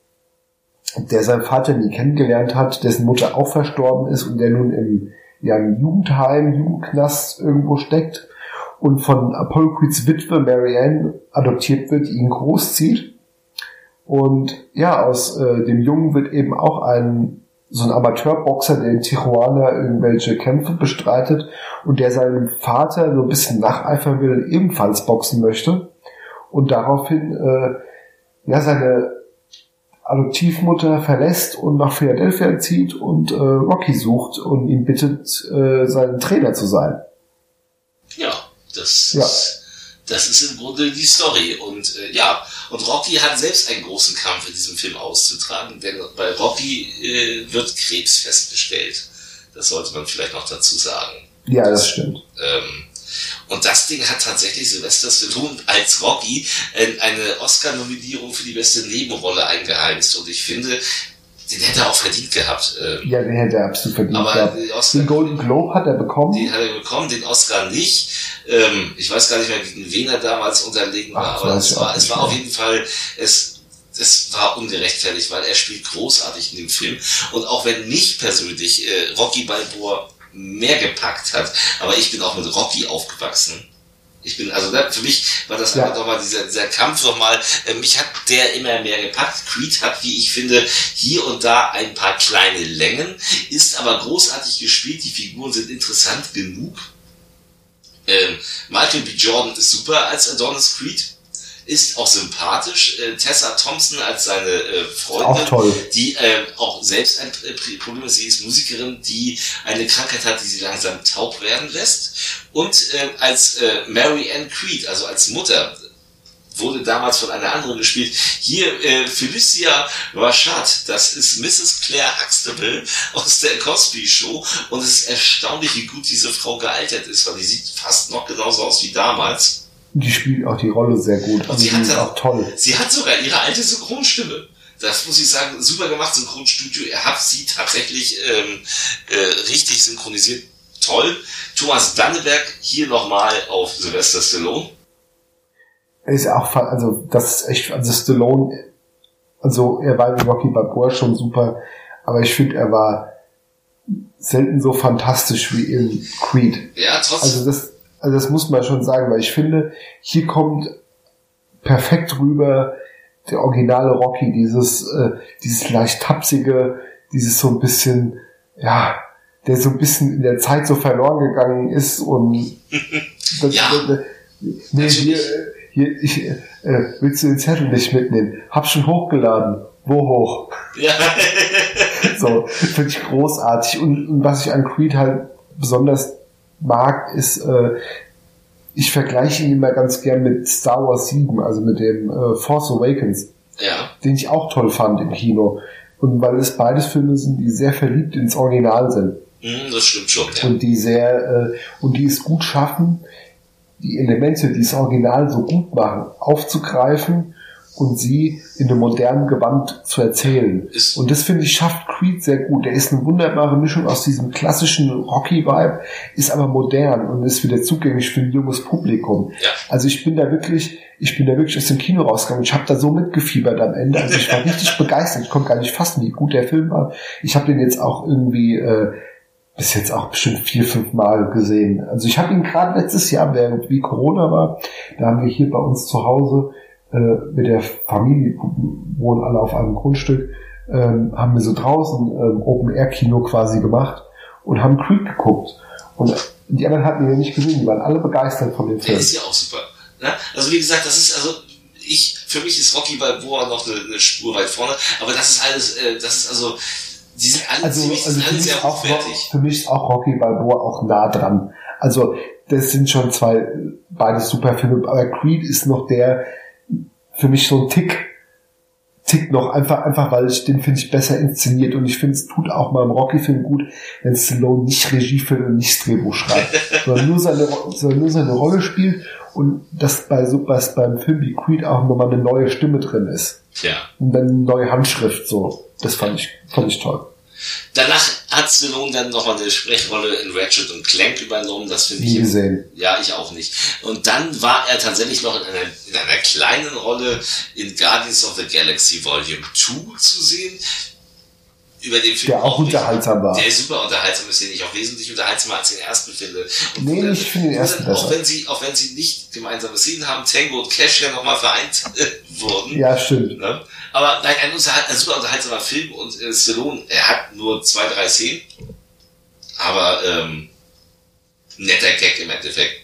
der seinen Vater nie kennengelernt hat, dessen Mutter auch verstorben ist und der nun im ja, im Jugendheim, Jugendknast irgendwo steckt und von Apollo Creeds Witwe Marianne adoptiert wird, die ihn großzieht. Und ja, aus äh, dem Jungen wird eben auch ein so ein Amateurboxer, der in Tijuana irgendwelche Kämpfe bestreitet und der seinem Vater so ein bisschen nacheifern will und ebenfalls boxen möchte. Und daraufhin äh, ja seine Adoptivmutter verlässt und nach Philadelphia zieht und äh, Rocky sucht und ihn bittet, äh, sein Trainer zu sein. Ja, das, Ja. Ist, das ist im Grunde die Story. Und äh, ja, und Rocky hat selbst einen großen Kampf in diesem Film auszutragen, denn bei Rocky äh, wird Krebs festgestellt. Das sollte man vielleicht noch dazu sagen. Ja, das stimmt. Ähm, und das Ding hat tatsächlich Sylvester Stallone als Rocky äh, eine Oscar-Nominierung für die beste Nebenrolle eingeheimst. Und ich finde, Den hätte er auch verdient gehabt. Ähm, Ja, den hätte er absolut verdient aber gehabt. den Oscar, Den Golden Globe hat er bekommen. den hat er bekommen, den Oscar nicht. Ähm, ich weiß gar nicht mehr, gegen wen er damals unterlegen war, Ach, aber es war, es war auf jeden Fall, es, es war ungerechtfertigt, weil er spielt großartig in dem Film. Und auch wenn mich persönlich äh, Rocky Balboa mehr gepackt hat, aber ich bin auch mit Rocky aufgewachsen. Ich bin, also da, für mich war das Ja. einfach nochmal dieser, dieser Kampf nochmal, äh, mich hat der immer mehr gepackt. Creed hat, wie ich finde, hier und da ein paar kleine Längen, ist aber großartig gespielt, die Figuren sind interessant genug. Ähm, Michael B. Jordan ist super als Adonis Creed, ist auch sympathisch. Äh, Tessa Thompson als seine äh, Freundin, Auch toll. die ähm, auch selbst ein Problem ist. Sie ist Musikerin, die eine Krankheit hat, die sie langsam taub werden lässt. Und ähm, als äh, Mary Ann Creed, also als Mutter, wurde damals von einer anderen gespielt. Hier äh, Felicia Rashad, das ist Mrs. Claire Huxtable aus der Cosby Show und es ist erstaunlich, wie gut diese Frau gealtert ist, weil die sieht fast noch genauso aus wie damals. Die spielt auch die Rolle sehr gut. Und sie hat auch toll. Sie hat sogar ihre alte Synchronstimme. Das muss ich sagen, super gemacht, Synchronstudio. Er hat sie tatsächlich ähm, äh, richtig synchronisiert. Toll. Thomas Danneberg hier nochmal auf Sylvester Stallone. Er ist auch, also das ist echt, also Stallone, also er war in Rocky Balboa schon super, aber ich finde, er war selten so fantastisch wie in Creed. Ja, trotzdem. Also das, also das muss man schon sagen, weil ich finde, hier kommt perfekt rüber der originale Rocky, dieses, äh, dieses leicht tapsige, dieses so ein bisschen, ja, der so ein bisschen in der Zeit so verloren gegangen ist und das, Ja, das, nee, hier, äh, hier, ich, äh, willst du den Zettel nicht mitnehmen? Hab schon hochgeladen. Wo hoch? ja. So, finde ich großartig. Und, und was ich an Creed halt besonders mag, ist, äh, ich vergleiche ihn immer ganz gern mit Star Wars 7, also mit dem äh, Force Awakens, ja. den ich auch toll fand im Kino. Und weil es beides Filme sind, die sehr verliebt ins Original sind Hm, das stimmt schon. Ja. und die sehr äh, und die es gut schaffen, die Elemente, die das Original so gut machen, aufzugreifen und sie in einem modernen Gewand zu erzählen. Ist- und das finde ich schafft Creed sehr gut. Der ist eine wunderbare Mischung aus diesem klassischen Rocky-Vibe, ist aber modern und ist wieder zugänglich für ein junges Publikum. Ja. Also ich bin da wirklich, ich bin da wirklich aus dem Kino rausgegangen. Ich habe da so mitgefiebert am Ende. Also ich war richtig begeistert. Ich konnte gar nicht fassen, wie gut der Film war. Ich habe den jetzt auch irgendwie äh, bis jetzt auch bestimmt vier, fünf Mal gesehen. Also ich habe ihn gerade letztes Jahr, während wie Corona war, da haben wir hier bei uns zu Hause mit der Familie, wohnen alle auf einem Grundstück, ähm, haben wir so draußen ähm, Open-Air-Kino quasi gemacht und haben Creed geguckt. Und die anderen hatten ja nicht gesehen, die waren alle begeistert von dem Der Film. ist ja auch super. Ne? Also wie gesagt, das ist also ich für mich ist Rocky Balboa noch eine, eine Spur weit vorne, aber das ist alles, äh, das ist also die sind alle Also, also sind für, alle mich sehr auch, hochwertig. für mich ist auch Rocky Balboa auch nah dran. Also das sind schon zwei beides super Filme, aber Creed ist noch der für mich so ein Tick Tick noch einfach einfach weil ich den finde ich besser inszeniert und ich finde es tut auch mal im Rocky Film gut wenn Stallone nicht Regie führt und nicht das Drehbuch schreibt sondern nur seine sondern nur seine Rolle spielt und dass bei so was beim Film wie Creed auch nochmal eine neue Stimme drin ist. Ja. und dann eine neue Handschrift so. Das fand ich fand ich toll Danach hat Stallone dann nochmal eine Sprechrolle in Ratchet und Clank übernommen. Das finde ich nie gesehen Ja, ich auch nicht. Und dann war er tatsächlich noch in einer, in einer kleinen Rolle in Guardians of the Galaxy Volume 2 zu sehen. Über den Film Der auch unterhaltsam war. Der super unterhaltsam ist, den ich auch wesentlich unterhaltsamer als den ersten finde. Und Nee, dann- ich finde den ersten dann, Auch wenn sie, auch wenn sie nicht gemeinsame Szenen haben, Tango und Cash ja nochmal vereint äh, wurden. Ja, stimmt. Ne? Aber nein, ein, unterhalt, ein super unterhaltsamer Film und äh, Stallone, er hat nur zwei, drei Szenen. Aber ähm, netter Gag im Endeffekt.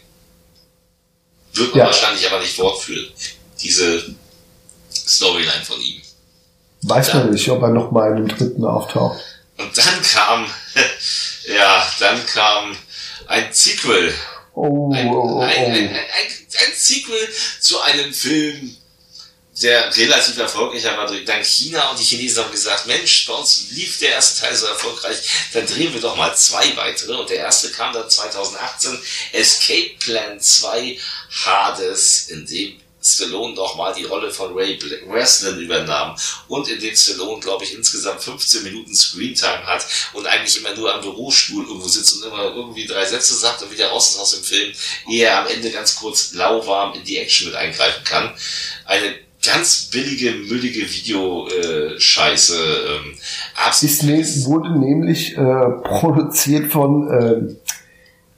Wird man Ja. wahrscheinlich aber nicht fortführen. Diese Storyline von ihm. Weiß Ja. man nicht, ob er noch mal in einem dritten auftaucht. Und dann kam, ja, dann kam ein Sequel. Oh, Ein, oh, oh, ein, ein, ein, oh. ein, ein Sequel zu einem Film, der relativ erfolgreicher war durch dank China und die Chinesen haben gesagt, Mensch, bei uns lief der erste Teil so erfolgreich, dann drehen wir doch mal zwei weitere und der erste kam dann 2018, Escape Plan 2 Hades, in dem Stallone nochmal die Rolle von Ray Breslin übernahm und in dem Stallone, glaube ich, insgesamt 15 Minuten Screentime hat und eigentlich immer nur am Bürostuhl irgendwo sitzt und immer irgendwie drei Sätze sagt und wieder raus ist aus dem Film, ehe er am Ende ganz kurz lauwarm in die Action mit eingreifen kann. Eine ganz billige, müllige Videoscheiße. Ähm, ne, wurde nämlich äh, produziert von äh,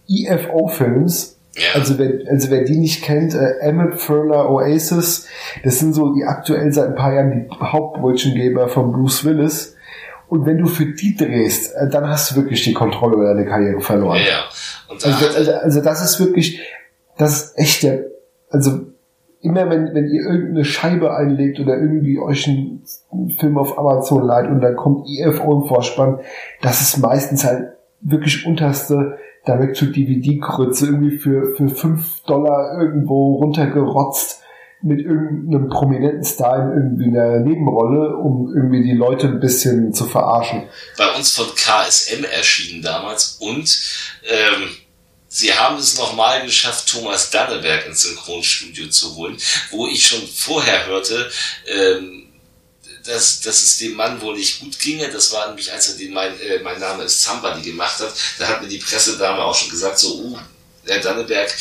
EFO Films ja. Also, wer, also wer die nicht kennt, äh, Emmett Furler Oasis, das sind so die aktuell seit ein paar Jahren die Hauptbrötchengeber von Bruce Willis. Und wenn du für die drehst, äh, dann hast du wirklich die Kontrolle über deine Karriere verloren. Ja, ja. Und also, also, also das ist wirklich, das ist echt der, also immer wenn, wenn ihr irgendeine Scheibe einlegt oder irgendwie euch einen Film auf Amazon leiht und dann kommt EFO im Vorspann, das ist meistens halt wirklich unterste Direct-to-DVD-Krütze irgendwie für, für fünf Dollar irgendwo runtergerotzt mit irgendeinem prominenten Star in irgendwie einer Nebenrolle, um irgendwie die Leute ein bisschen zu verarschen. Bei uns von KSM erschienen damals und ähm, sie haben es nochmal geschafft, Thomas Danneberg ins Synchronstudio zu holen, wo ich schon vorher hörte, ähm, dass, dass es dem Mann wohl nicht gut ginge. Das war nämlich, als er den mein, äh, mein Name ist die gemacht hat. Da hat mir die Pressedame auch schon gesagt, so, uh, der Danneberg,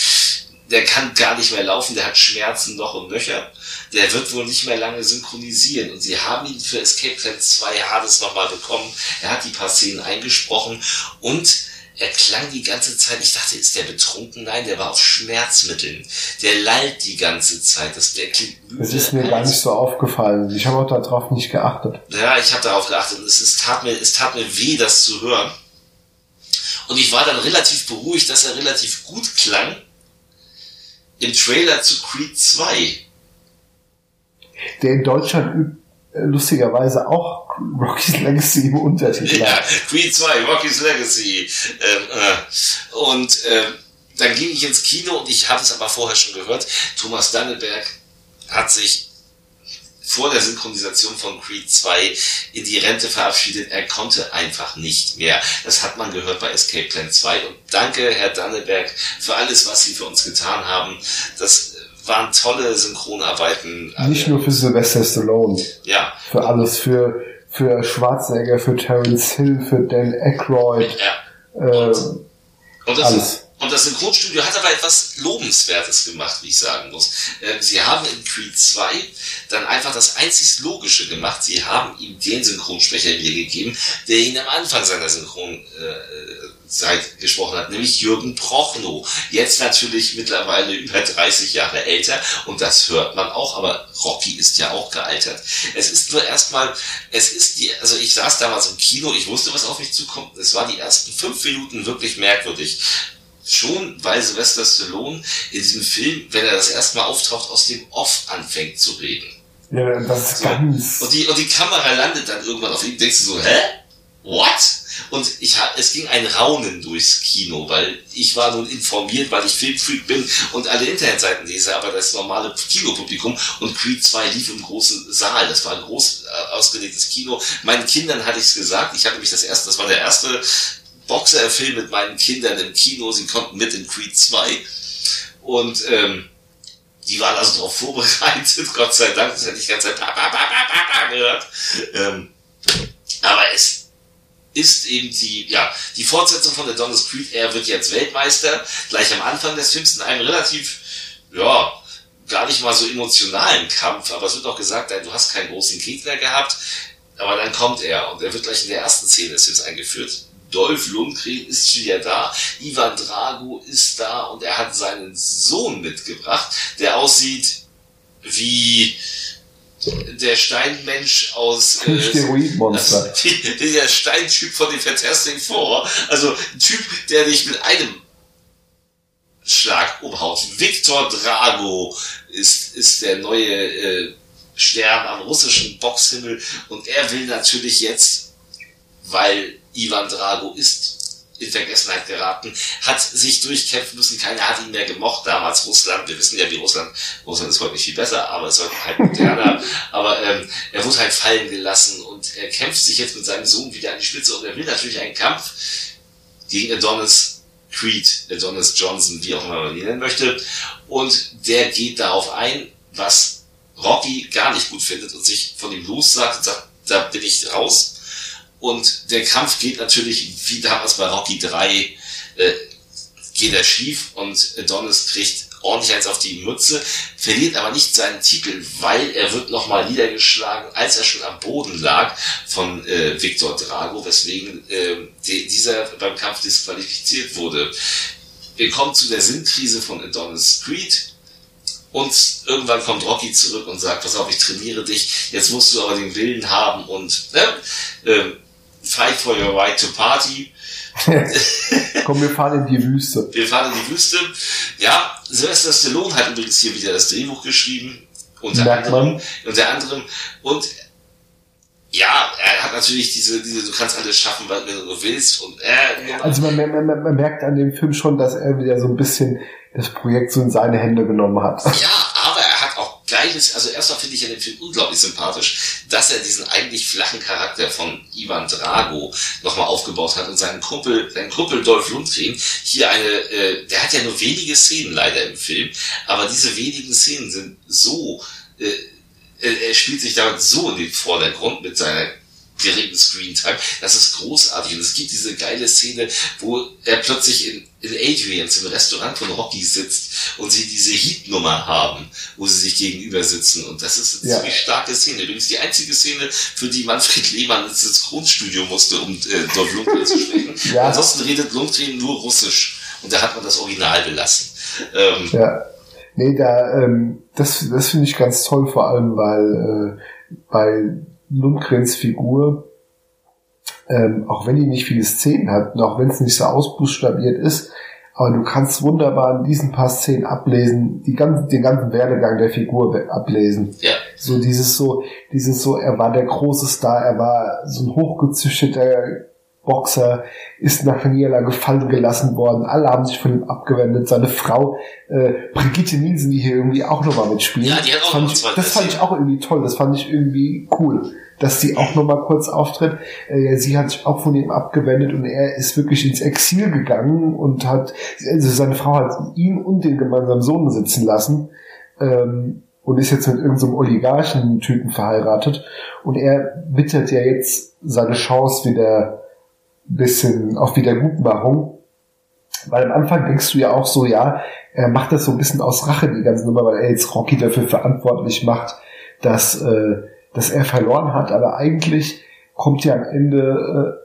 der kann gar nicht mehr laufen, der hat Schmerzen noch und nöcher. Der wird wohl nicht mehr lange synchronisieren. Und sie haben ihn für Escape Plan 2 Hades nochmal bekommen. Er hat die paar Szenen eingesprochen und er klang die ganze Zeit, ich dachte, ist der betrunken? Nein, der war auf Schmerzmitteln. Der lallt die ganze Zeit. Das, der klingt müde. Das ist mir gar nicht so aufgefallen. Ich habe auch darauf nicht geachtet. Ja, ich habe darauf geachtet. Es, es, tat mir, es tat mir weh, das zu hören. Und ich war dann relativ beruhigt, dass er relativ gut klang im Trailer zu Creed 2. Der in Deutschland äh, lustigerweise auch Rocky's Legacy im Untertitel. Ja, Creed 2, Rocky's Legacy. Ähm, äh, und äh, dann ging ich ins Kino und ich hatte es aber vorher schon gehört. Thomas Danneberg hat sich vor der Synchronisation von Creed 2 in die Rente verabschiedet. Er konnte einfach nicht mehr. Das hat man gehört bei Escape Plan 2. Und danke, Herr Danneberg, für alles, was Sie für uns getan haben. Das waren tolle Synchronarbeiten. Nicht nur für Sylvester Stallone. Ja. Für alles, für, für Schwarzenegger, für Terence Hill, für Dan Aykroyd. Ja. Äh, und, das, alles. Und das Synchronstudio hat aber etwas Lobenswertes gemacht, wie ich sagen muss. Ähm, sie haben in Creed 2 dann einfach das einzig Logische gemacht. Sie haben ihm den Synchronsprecher gegeben, der ihn am Anfang seiner Synchron äh, seit gesprochen hat, nämlich Jürgen Prochnow. Jetzt natürlich mittlerweile über 30 Jahre älter und das hört man auch, aber Rocky ist ja auch gealtert. Es ist nur erstmal, es ist die, also ich saß damals im Kino, ich wusste, was auf mich zukommt. Es war die ersten fünf Minuten wirklich merkwürdig. Schon, weil Sylvester Stallone in diesem Film, wenn er das erste Mal auftaucht, aus dem Off anfängt zu reden. Ja, das ist so. ganz. Und die, und die Kamera landet dann irgendwann auf ihm, denkst du so, hä? What? Und ich es ging ein Raunen durchs Kino, weil ich war nun informiert, weil ich Filmfreak bin und alle Internetseiten lese, aber das normale Kinopublikum und Creed 2 lief im großen Saal. Das war ein groß äh, ausgelegtes Kino. Meinen Kindern hatte ich es gesagt. Ich hatte mich das erste, das war der erste Boxer-Film mit meinen Kindern im Kino. Sie konnten mit in Creed 2. Und ähm, die waren also darauf vorbereitet, Gott sei Dank, das hätte ich ganz Zeit gehört. Ähm, aber es ist eben die, ja, die Fortsetzung von Adonis Creed. Er wird jetzt Weltmeister, gleich am Anfang des Films in einem relativ, ja, gar nicht mal so emotionalen Kampf, aber es wird auch gesagt, du hast keinen großen Gegner gehabt, aber dann kommt er und er wird gleich in der ersten Szene des Films eingeführt. Dolph Lundgren ist wieder da, Ivan Drago ist da und er hat seinen Sohn mitgebracht, der aussieht wie der Steinmensch aus äh, Steroidmonster. Der Steintyp von den Fantastic Four. Also ein Typ, der dich mit einem Schlag umhaut. Viktor Drago ist, ist der neue äh, Stern am russischen Boxhimmel und er will natürlich jetzt, weil Ivan Drago ist in Vergessenheit geraten, hat sich durchkämpfen müssen, keiner hat ihn mehr gemocht, damals. Russland, wir wissen ja, wie Russland, Russland ist heute nicht viel besser, aber es heute halt moderner, aber ähm, er wurde halt fallen gelassen und er kämpft sich jetzt mit seinem Sohn wieder an die Spitze und er will natürlich einen Kampf gegen Adonis Creed, Adonis Johnson, wie auch immer man ihn nennen möchte, und der geht darauf ein, was Rocky gar nicht gut findet und sich von ihm lossagt und sagt, da bin ich raus. Und der Kampf geht natürlich, wie damals bei Rocky 3, äh, geht er schief und Adonis kriegt ordentlich eins auf die Mütze, verliert aber nicht seinen Titel, weil er wird nochmal niedergeschlagen, als er schon am Boden lag von äh, Victor Drago, weswegen äh, die, dieser beim Kampf disqualifiziert wurde. Wir kommen zu der Sinnkrise von Adonis Creed. Und irgendwann kommt Rocky zurück und sagt, pass auf, ich trainiere dich, jetzt musst du aber den Willen haben und ne, äh, fight for your right to party. Komm, wir fahren in die Wüste. Wir fahren in die Wüste. Ja, Sylvester Stallone hat übrigens hier wieder das Drehbuch geschrieben. Unter Merkt anderem. man. Unter anderem. Und ja, er hat natürlich diese, diese, du kannst alles schaffen, was du willst. Und äh, Also man, man, man, man merkt an dem Film schon, dass er wieder so ein bisschen das Projekt so in seine Hände genommen hat. Ja, geiles, also erstmal finde ich an dem Film unglaublich sympathisch, dass er diesen eigentlich flachen Charakter von Ivan Drago nochmal aufgebaut hat und seinen Kumpel, seinen Kumpel Dolph Lundgren. Hier eine, äh, der hat ja nur wenige Szenen leider im Film, aber diese wenigen Szenen sind so, äh, äh, er spielt sich damit so in den Vordergrund mit seiner geringen Screentime. Das ist großartig. Und es gibt diese geile Szene, wo er plötzlich in, in Adrians im Restaurant von Rocky sitzt und sie diese Heat-Nummer haben, wo sie sich gegenüber sitzen. Und das ist eine Ja. ziemlich starke Szene. Übrigens die einzige Szene, für die Manfred Lehmann ins Synchronstudio musste, um äh, Dolph Lundgren zu sprechen. Ja. Ansonsten redet Lundgren nur Russisch. Und da hat man das Original belassen. Ähm, Ja. Nee, da, ähm, das, das finde ich ganz toll, vor allem, weil äh, bei Lundgrens Figur, ähm, auch wenn die nicht viele Szenen hat und auch wenn es nicht so ausbuchstabiert ist, aber du kannst wunderbar in diesen paar Szenen ablesen, die ganzen, den ganzen Werdegang der Figur ablesen. ja. So dieses so, dieses so, er war der große Star, er war so ein hochgezüchteter Boxer, ist nach Niederlage gefallen gelassen worden, alle haben sich von ihm abgewendet, seine Frau, äh, Brigitte Nielsen, die hier irgendwie auch nochmal mitspielt. Ja, die hat auch das fand noch ich, Das fand ich auch irgendwie toll, das fand ich irgendwie cool, dass sie auch nochmal kurz auftritt. Äh, sie hat sich auch von ihm abgewendet und er ist wirklich ins Exil gegangen und hat, also seine Frau hat ihn und den gemeinsamen Sohn sitzen lassen. Ähm, und ist jetzt mit irgendeinem Oligarchen-Typen verheiratet. Und er wittert ja jetzt seine Chance wieder ein bisschen auf Wiedergutmachung. Weil am Anfang denkst du ja auch so, ja, er macht das so ein bisschen aus Rache, die ganze Nummer, weil er jetzt Rocky dafür verantwortlich macht, dass, äh, dass er verloren hat. Aber eigentlich kommt ja am Ende,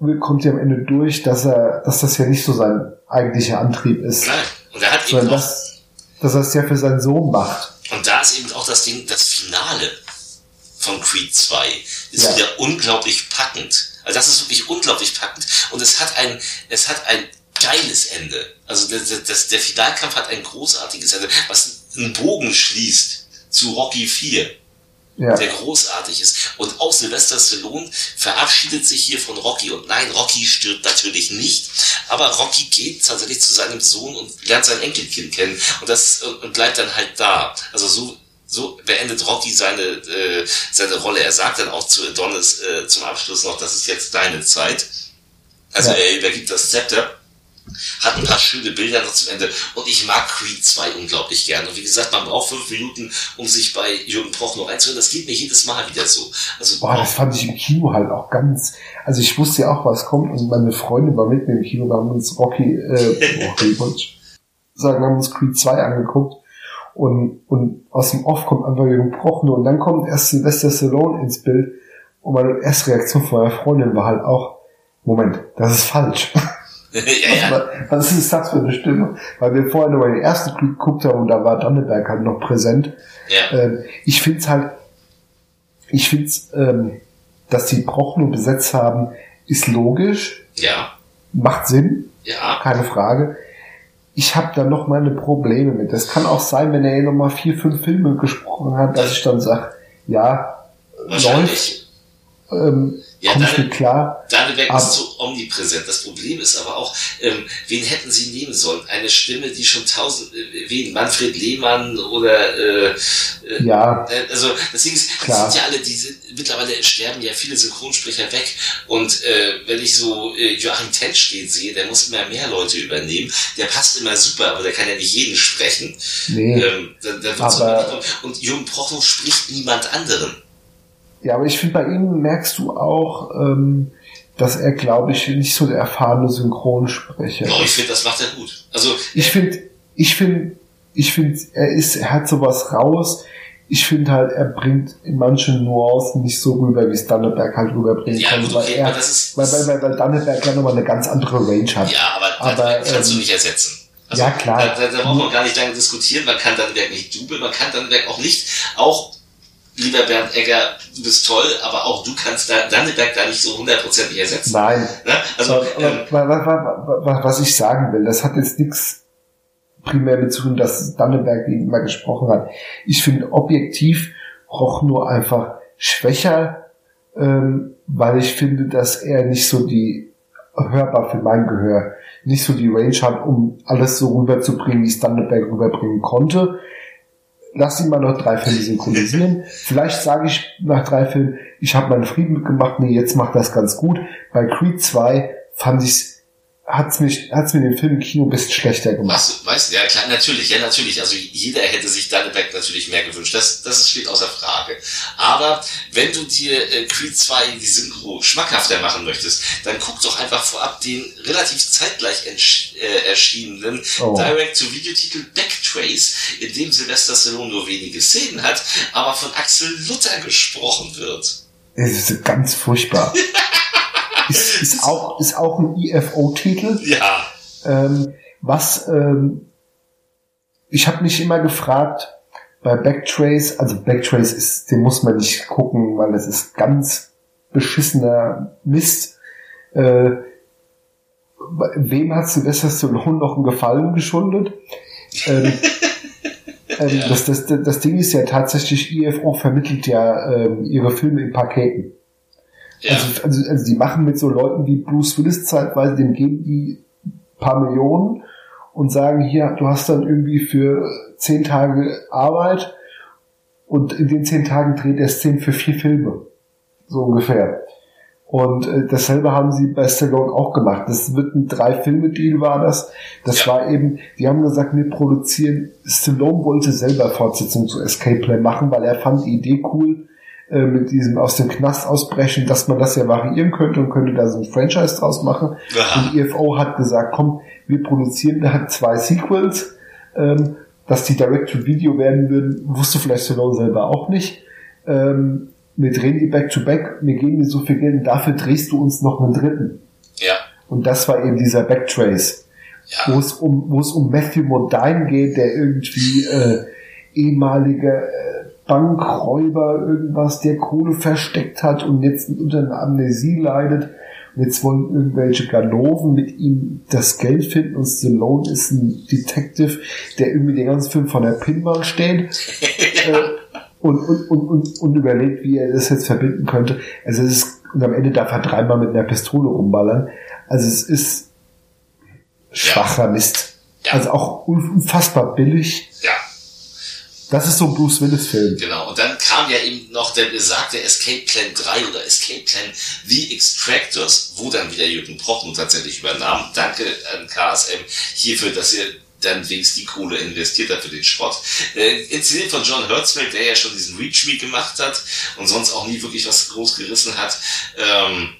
äh, kommt ja am Ende durch, dass er, dass das ja nicht so sein eigentlicher Antrieb ist. Nein. Und er hat eben Sondern auch dass, dass er es ja für seinen Sohn macht. Und da ist eben auch das Ding, das Finale von Creed 2 ist Ja. wieder unglaublich packend. Also das ist wirklich unglaublich packend. Und es hat ein, es hat ein geiles Ende. Also das, das, das, der Finalkampf hat ein großartiges Ende, was einen Bogen schließt zu Rocky 4 Ja. der großartig ist. Und auch Sylvester Stallone verabschiedet sich hier von Rocky. Und nein, Rocky stirbt natürlich nicht, aber Rocky geht tatsächlich zu seinem Sohn und lernt sein Enkelkind kennen. Und das und, bleibt dann halt da. Also so so beendet Rocky seine äh, seine Rolle. Er sagt dann auch zu Adonis äh, zum Abschluss noch, das ist jetzt deine Zeit. Also Ja. er übergibt das Zepter. Hat ein paar schöne Bilder noch zum Ende. Und ich mag Creed 2 unglaublich gern. Und wie gesagt, man braucht fünf Minuten, um sich bei Jürgen Proch noch einzuhören. Das geht mir jedes Mal wieder so. Also, Boah, das fand ich im Kino halt auch ganz. Also ich wusste ja auch, was kommt und meine Freundin war mit mir im Kino, wir haben uns Rocky, äh, Rocky, ich sagen, wir haben uns Creed 2 angeguckt und, und aus dem Off kommt einfach Jürgen Proch nur und dann kommt erst Sylvester Stallone ins Bild und meine erste Reaktion von meiner Freundin war halt auch, Moment, das ist falsch. ja, ja. Was ist das für eine Stimme? Weil wir vorher nur mal den ersten Clip geguckt haben und da war Danneberg halt noch präsent. ja. Ähm, ich finde es halt, ich finde es, ähm, dass die Broch nur besetzt haben, ist logisch, Ja, macht Sinn, ja, keine Frage. Ich habe da noch meine Probleme mit. Das kann auch sein, wenn er hier nochmal vier, fünf Filme gesprochen hat, dass ich dann sage, ja, läuft. Ähm, Ja, mit klar. Daneberg Aber- ist so omnipräsent. Das Problem ist aber auch, ähm, wen hätten sie nehmen sollen? Eine Stimme, die schon tausend, äh, wen? Manfred Lehmann oder, äh, äh, Ja, äh, also deswegen ist, Klar. sind ja alle, die sind, mittlerweile sterben ja viele Synchronsprecher weg. Und äh, wenn ich so äh, Joachim Tench stehen sehe, der muss immer mehr Leute übernehmen. Der passt immer super, aber der kann ja nicht jeden sprechen. nee. Ähm, da wird's Aber- und Jürgen Prochnow spricht niemand anderen. Ja, aber ich finde, bei ihm merkst du auch, ähm, dass er, glaube ich, nicht so der erfahrene Synchronsprecher Ja, ich ist. finde, das macht er gut. Also Ich finde, ich finde, ich finde, er ist, er hat sowas raus. Ich finde halt, er bringt in manchen Nuancen nicht so rüber, wie es Danneberg halt rüberbringen Ja, kann, gut, weil okay, er, ist- weil, weil, weil, weil Danneberg ja nochmal eine ganz andere Range hat. Ja, aber, Aber, das kannst du ähm, nicht ersetzen. Also, ja, klar. Da, da, da braucht man gar nicht lange diskutieren. Man kann Dannenberg nicht dubeln, man kann Dannenberg auch nicht, auch lieber Bernd Egger, du bist toll, aber auch du kannst da Dannenberg da nicht so hundertprozentig ersetzen. Nein, Ne? Also, aber, ähm, aber, wa- wa- wa- wa- was ich sagen will, das hat jetzt nichts primär mit zu tun, dass Danneberg immer gesprochen hat. Ich finde objektiv Roch nur einfach schwächer, ähm, weil ich finde, dass er nicht so die hörbar für mein Gehör nicht so die Range hat, um alles so rüberzubringen, wie es Danneberg rüberbringen konnte. Lass ihn mal noch drei Filme synchronisieren. Vielleicht sage ich nach drei Filmen, ich habe meinen Frieden mitgemacht, nee, jetzt macht das ganz gut. Bei Creed 2 fand ich's, hat's mich, hat's mir den Film im Kino ein bisschen schlechter gemacht. Weißt du, weißt du, ja klar, natürlich, ja natürlich. Also jeder hätte sich Danneberg natürlich mehr gewünscht. Das, das steht außer Frage. Aber wenn du dir äh, Creed 2 die Synchro schmackhafter machen möchtest, dann guck doch einfach vorab den relativ zeitgleich äh, erschienenen Oh. Direct-to-Video-Titel Backtrace, in dem Sylvester Stallone nur wenige Szenen hat, aber von Axel Luther gesprochen wird. Es ist ganz furchtbar. ist, ist auch, ist auch ein IFO-Titel. Ja. Ähm, was ähm, ich habe mich immer gefragt bei Backtrace, also Backtrace ist, den muss man nicht gucken, weil das ist ganz beschissener Mist. Äh, wem hat Sylvester Stallone noch einen Gefallen geschuldet? Ähm, ähm, Ja. das, das, das Ding ist ja tatsächlich, IFO vermittelt ja ähm, ihre Filme in Paketen. Ja. Also, also, also die machen mit so Leuten wie Bruce Willis zeitweise, dem geben die paar Millionen und sagen, hier, du hast dann irgendwie für zehn Tage Arbeit und in den zehn Tagen dreht er Szenen für vier Filme. So ungefähr. Und äh, dasselbe haben sie bei Stallone auch gemacht. Das wird ein Drei-Filme-Deal war das. Das Ja. war eben, die haben gesagt, wir produzieren, Stallone wollte selber Fortsetzung zu Escape Plan machen, weil er fand die Idee cool, äh, mit diesem aus dem Knast ausbrechen, dass man das ja variieren könnte und könnte da so ein Franchise draus machen. Aha. Und IFO hat gesagt, komm, wir produzieren da zwei Sequels, ähm, dass die Direct-to-Video werden würden, wusste vielleicht Stallone selber auch nicht. Ähm, wir drehen die Back-to-Back, wir geben dir so viel Geld und dafür drehst du uns noch einen dritten. Ja. Und das war eben dieser Backtrace, Ja. wo es um, wo es um Matthew Modine geht, der irgendwie äh, ehemaliger äh, Bankräuber irgendwas, der Kohle versteckt hat und jetzt unter einer Amnesie leidet. Und jetzt wollen irgendwelche Ganoven mit ihm das Geld finden und Stallone ist ein Detective, der irgendwie den ganzen Film von der Pinball steht. äh, und, und, und, und, und überlegt, wie er das jetzt verbinden könnte. Also es ist, und am Ende darf er dreimal mit einer Pistole rumballern. Also es ist schwacher Mist. Ja. Also auch unfassbar billig. Ja. Das ist so ein Bruce Willis Film. Genau, und dann kam ja eben noch der besagte Escape Plan 3 oder Escape Plan The Extractors, wo dann wieder Jürgen Prochnow tatsächlich übernahm. Danke an KSM hierfür, dass ihr dann wenigstens die Kohle investiert hat für den Schrott. Äh, inszeniert von John Hertzfeld, der ja schon diesen Reach Me gemacht hat und sonst auch nie wirklich was groß gerissen hat. Ähm,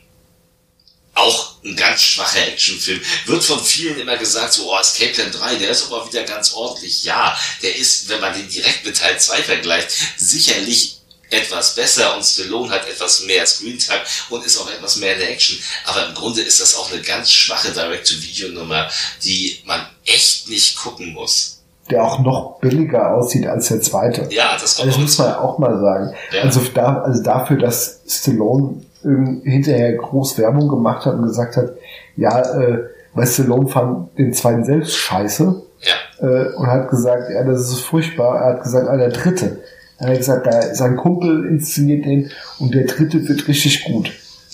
auch ein ganz schwacher Actionfilm. Wird von vielen immer gesagt, so, oh, Escape Plan 3, der ist aber wieder ganz ordentlich. Ja, der ist, wenn man den direkt mit Teil 2 vergleicht, sicherlich etwas besser und Stallone hat etwas mehr Screentime und ist auch etwas mehr in der Action. Aber im Grunde ist das auch eine ganz schwache Direct-to-Video-Nummer, die man echt nicht gucken muss. Der auch noch billiger aussieht als der zweite. Ja, das kommt Also das muss man auch mal sagen. Ja. Also, da, also dafür, dass Stallone hinterher groß Werbung gemacht hat und gesagt hat, ja, äh, weil Stallone fand den zweiten selbst scheiße Ja, äh, und hat gesagt, ja, das ist furchtbar. Er hat gesagt, ah, der dritte. Er hat gesagt, da, sein Kumpel inszeniert den und der dritte wird richtig gut.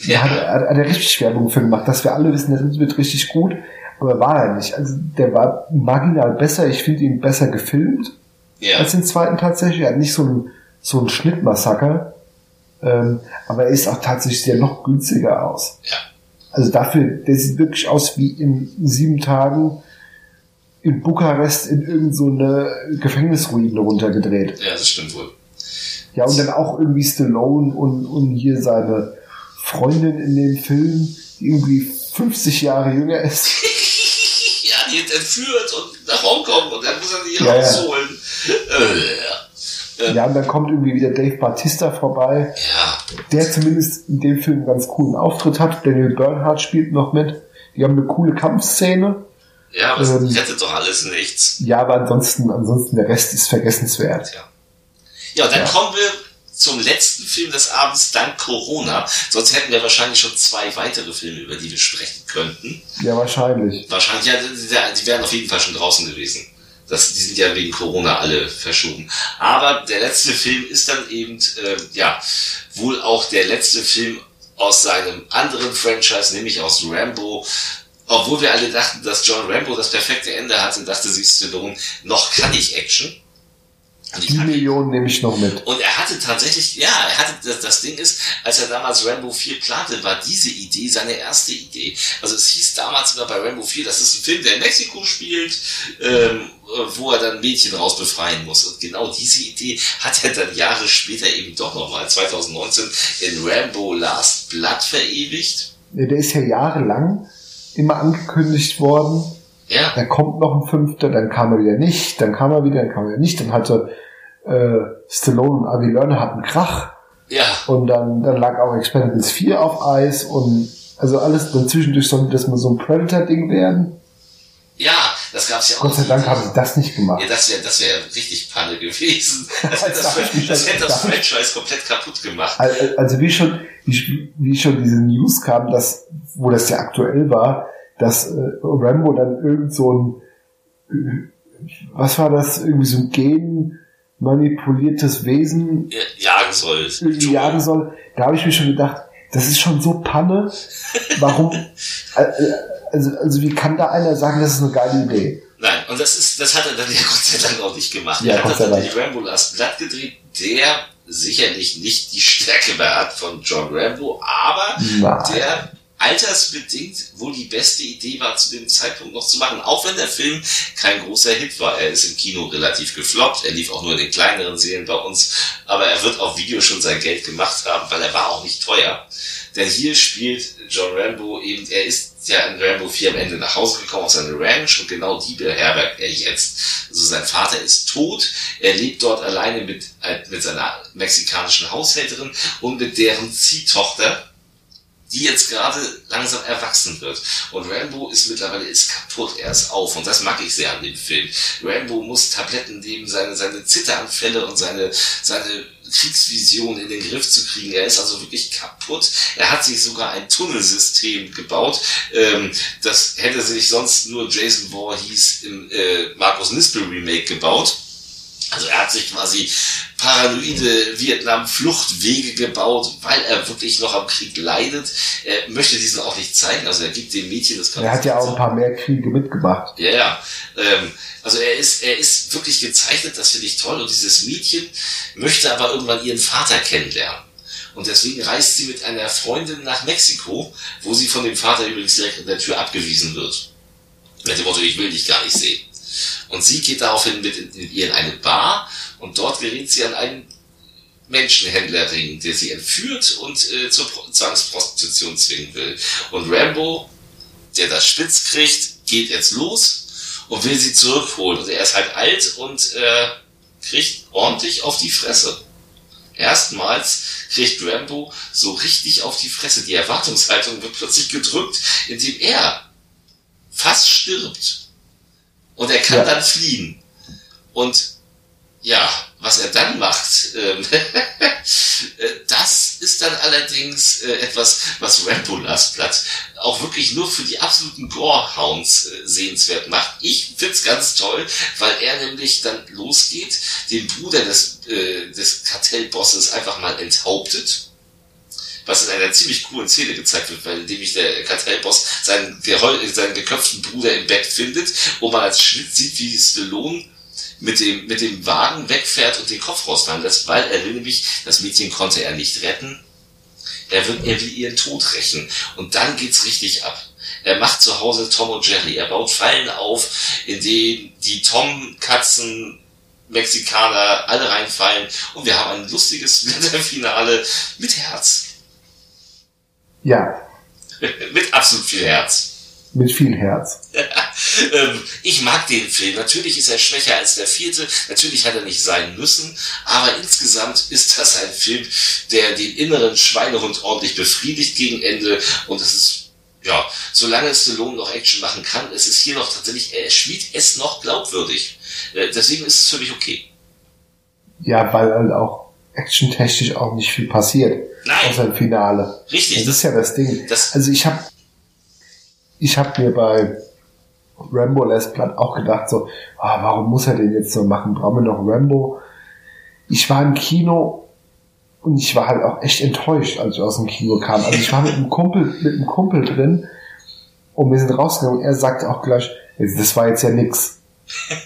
Da hat, er, hat er richtig Werbung für gemacht, dass wir alle wissen, der wird richtig gut, aber war er nicht. Also der war marginal besser, ich finde ihn besser gefilmt Ja. als den zweiten tatsächlich. Er hat nicht so ein, so ein Schnittmassaker, ähm, aber er ist auch tatsächlich sehr noch günstiger aus. Ja. Also dafür, der sieht wirklich aus wie in sieben Tagen in Bukarest in irgendeine so eine Gefängnisruine runtergedreht. Ja, das stimmt wohl. Ja, und dann auch irgendwie Stallone und, und hier seine Freundin in dem Film, die irgendwie 50 Jahre jünger ist. ja, die wird entführt und nach Hongkong und dann muss er die Ja, ja. rausholen. Äh, ja. Ja, und dann kommt irgendwie wieder Dave Batista vorbei, ja, der zumindest in dem Film einen ganz coolen Auftritt hat. Daniel Bernhardt spielt noch mit. Die haben eine coole Kampfszene. ja, aber Ähm. rettet doch alles nichts. Ja, aber ansonsten, ansonsten der Rest ist vergessenswert. Ja. Ja, und dann Ja. kommen wir zum letzten Film des Abends, dank Corona. Sonst hätten wir wahrscheinlich schon zwei weitere Filme, über die wir sprechen könnten. Ja, wahrscheinlich. Wahrscheinlich, ja, die wären auf jeden Fall schon draußen gewesen. Das, die sind ja wegen Corona alle verschoben. Aber der letzte Film ist dann eben, äh, ja, wohl auch der letzte Film aus seinem anderen Franchise, nämlich aus Rambo. Obwohl wir alle dachten, dass John Rambo das perfekte Ende hatte, dachte sich Stallone, noch kann ich Action. Und ich Die Millionen nehme ich noch mit. und er hatte tatsächlich, ja, er hatte, das, das Ding ist, als er damals Rambo 4 plante, war diese Idee seine erste Idee. Also es hieß damals immer bei Rambo 4, das ist ein Film, der in Mexiko spielt, ähm, wo er dann Mädchen raus befreien muss. Und genau diese Idee hat er dann Jahre später eben doch nochmal, 2019, in Rambo Last Blood verewigt. Ja, Der ist ja jahrelang immer angekündigt worden. Ja, Da kommt noch ein fünfter, dann kam er wieder nicht, dann kam er wieder, dann kam er wieder nicht, dann hatte äh, Stallone und Avi Lerner hatten Krach ja, und dann, dann lag auch Expendables 4 auf Eis und also alles, dann zwischendurch sollte das mal so ein Predator-Ding werden. ja, das gab's ja auch. Gott sei Dank haben sie das nicht gemacht. Ja, das wäre das wär richtig Panne gewesen. Das hätte Das das, das, hätte das. Franchise komplett kaputt gemacht. Al- Also wie schon, wie, wie schon diese News kam, dass, wo das ja aktuell war, dass äh, Rambo dann irgend so ein, was war das, irgendwie so ein genmanipuliertes Wesen Ja, Jagen soll. irgendwie jagen soll, da habe ich mir schon gedacht, das ist schon so Panne. Warum? äh, äh, Also, also wie kann da einer sagen, das ist eine geile Idee? Nein, und das ist, das hat er dann ja Gott sei Dank auch nicht gemacht. Ja, er hat dann die Rambo Last Blood gedreht, der sicherlich nicht die Stärke mehr hat von John Rambo, aber Nein. der altersbedingt wohl die beste Idee war, zu dem Zeitpunkt noch zu machen. Auch wenn der Film kein großer Hit war. Er ist im Kino relativ gefloppt. Er lief auch nur in den kleineren Serien bei uns. Aber er wird auf Video schon sein Geld gemacht haben, weil er war auch nicht teuer. Denn hier spielt John Rambo eben, er ist ja in Rambo 4 am Ende nach Hause gekommen auf seine Ranch und genau die beherbergt er jetzt. Also sein Vater ist tot, er lebt dort alleine mit, mit seiner mexikanischen Haushälterin und mit deren Ziehtochter, die jetzt gerade langsam erwachsen wird. Und Rambo ist mittlerweile ist kaputt, er ist auf. Und das mag ich sehr an dem Film. Rambo muss Tabletten nehmen, seine, seine Zitteranfälle und seine, seine Kriegsvision in den Griff zu kriegen. Er ist also wirklich kaputt. Er hat sich sogar ein Tunnelsystem gebaut. Ähm, das hätte sich sonst nur Jason Voorhees im äh, Markus Nispel Remake gebaut. Also er hat sich quasi paranoide Vietnam-Fluchtwege gebaut, weil er wirklich noch am Krieg leidet. Er möchte diesen auch nicht zeigen. Also er gibt dem Mädchen das Er hat ja auch ein paar mehr Kriege mitgemacht. ja, ja. Ähm, also er ist, er ist wirklich gezeichnet, das finde ich toll. Und dieses Mädchen möchte aber irgendwann ihren Vater kennenlernen. Und deswegen reist sie mit einer Freundin nach Mexiko, wo sie von dem Vater übrigens direkt an der Tür abgewiesen wird. Mit dem Motto, ich will dich gar nicht sehen. Und sie geht daraufhin mit in, in ihr in eine Bar und dort gerät sie an einen Menschenhändlerring, der sie entführt und äh, zur Pro- Zwangsprostitution zwingen will. Und Rambo, der das spitz kriegt, geht jetzt los und will sie zurückholen. Und er ist halt alt und äh, kriegt ordentlich auf die Fresse. Erstmals kriegt Rambo so richtig auf die Fresse. Die Erwartungshaltung wird plötzlich gedrückt, indem er fast stirbt. Und er kann Ja. dann fliehen. Und ja, was er dann macht, ähm, äh, das ist dann allerdings äh, etwas, was Rambo Last Blood auch wirklich nur für die absoluten Gorehounds äh, sehenswert macht. Ich find's ganz toll, weil er nämlich dann losgeht, den Bruder des, äh, des Kartellbosses einfach mal enthauptet, was in einer ziemlich coolen Szene gezeigt wird, weil indem ich der Kartellboss seinen, seinen geköpften Bruder im Bett findet, wo man als Schnitt sieht, wie Stallone mit dem, mit dem Wagen wegfährt und den Kopf rausfallen lässt, weil er will nämlich, das Mädchen konnte er nicht retten, er will, er will ihren Tod rächen. Und dann geht's richtig ab. Er macht zu Hause Tom und Jerry. Er baut Fallen auf, in denen die Tom-Katzen, Mexikaner alle reinfallen. Und wir haben ein lustiges Finale mit Herz. Ja. mit absolut viel Herz. Mit viel Herz. Ähm, ich mag den Film. Natürlich ist er schwächer als der vierte. Natürlich hat er nicht sein müssen. Aber insgesamt ist das ein Film, der den inneren Schweinehund ordentlich befriedigt gegen Ende. Und es ist ja, solange Stallone noch Action machen kann, es ist hier noch tatsächlich, er spielt es noch glaubwürdig. Äh, deswegen ist es für mich okay. Ja, weil halt auch actiontechnisch auch nicht viel passiert. Nein. Außer im Finale. Richtig. Das ist ja das Ding. Das- also ich habe ich hab mir bei Rambo Last Blood auch gedacht so, ah, warum muss er den jetzt so machen? Brauchen wir noch Rambo? Ich war im Kino und ich war halt auch echt enttäuscht, als ich aus dem Kino kam. Also ich war mit einem Kumpel, mit einem Kumpel drin und wir sind rausgegangen und er sagte auch gleich, das war jetzt ja nix.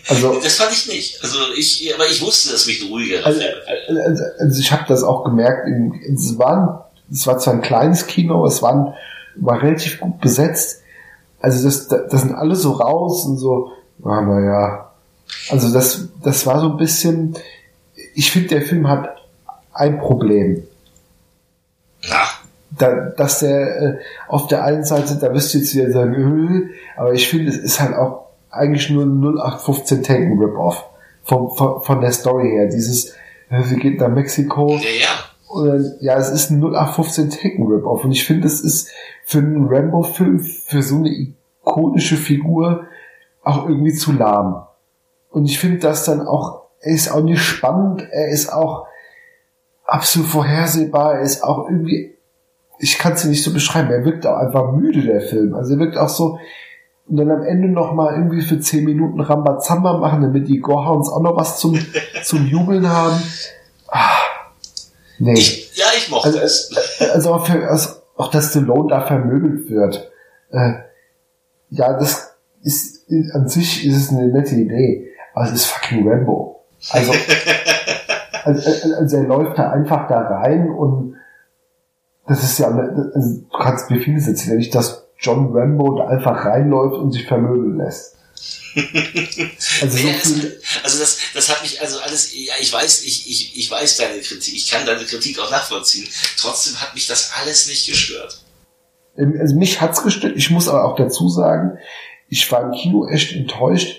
Also Das fand ich nicht. Also ich, aber ich wusste, dass mich ein ruhigerer also, also, also ich habe das auch gemerkt. Es war, es war zwar ein kleines Kino, es war, war relativ gut besetzt. Also das, das sind alle so raus und so. Ah, naja. Also das, das war so ein bisschen. Ich finde, der Film hat ein Problem. Na, Da, dass der äh, auf der einen Seite, da wirst du jetzt wieder sagen, äh, aber ich finde, es ist halt auch eigentlich nur ein 0815 Taken Rip-Off. Von, von, von der Story her. Dieses, äh, wir gehen nach Mexiko. ja, ja. Und ja, es ist ein 0815 Taken Rip-Off. Und ich finde, es ist für einen Rambo-Film, für so eine ikonische Figur, auch irgendwie zu lahm. Und ich finde das dann auch, er ist auch nicht spannend, er ist auch absolut vorhersehbar, er ist auch irgendwie, ich kann es nicht so beschreiben, er wirkt auch einfach müde, der Film. Also er wirkt auch so, und dann am Ende noch mal irgendwie für 10 Minuten Rambazamba machen, damit die Gorehounds auch noch was zum, zum Jubeln haben. Ah, nee. Ich, ja, ich mochte Also, es. also für, also auch, dass Stallone da vermöbelt wird. Äh, ja, das ist an sich ist es eine nette Idee, aber es ist fucking Rambo. Also, also, also, also er läuft da einfach da rein und das ist ja, also du kannst mir vieles erzählen, nicht, dass John Rambo da einfach reinläuft und sich vermöbeln lässt. Also so Ja, es- viel, also das, das hat mich also alles, ja, ich weiß, ich, ich, ich weiß deine Kritik, ich kann deine Kritik auch nachvollziehen. Trotzdem hat mich das alles nicht gestört. Also mich hat's gestört. Ich muss aber auch dazu sagen, ich war im Kino echt enttäuscht.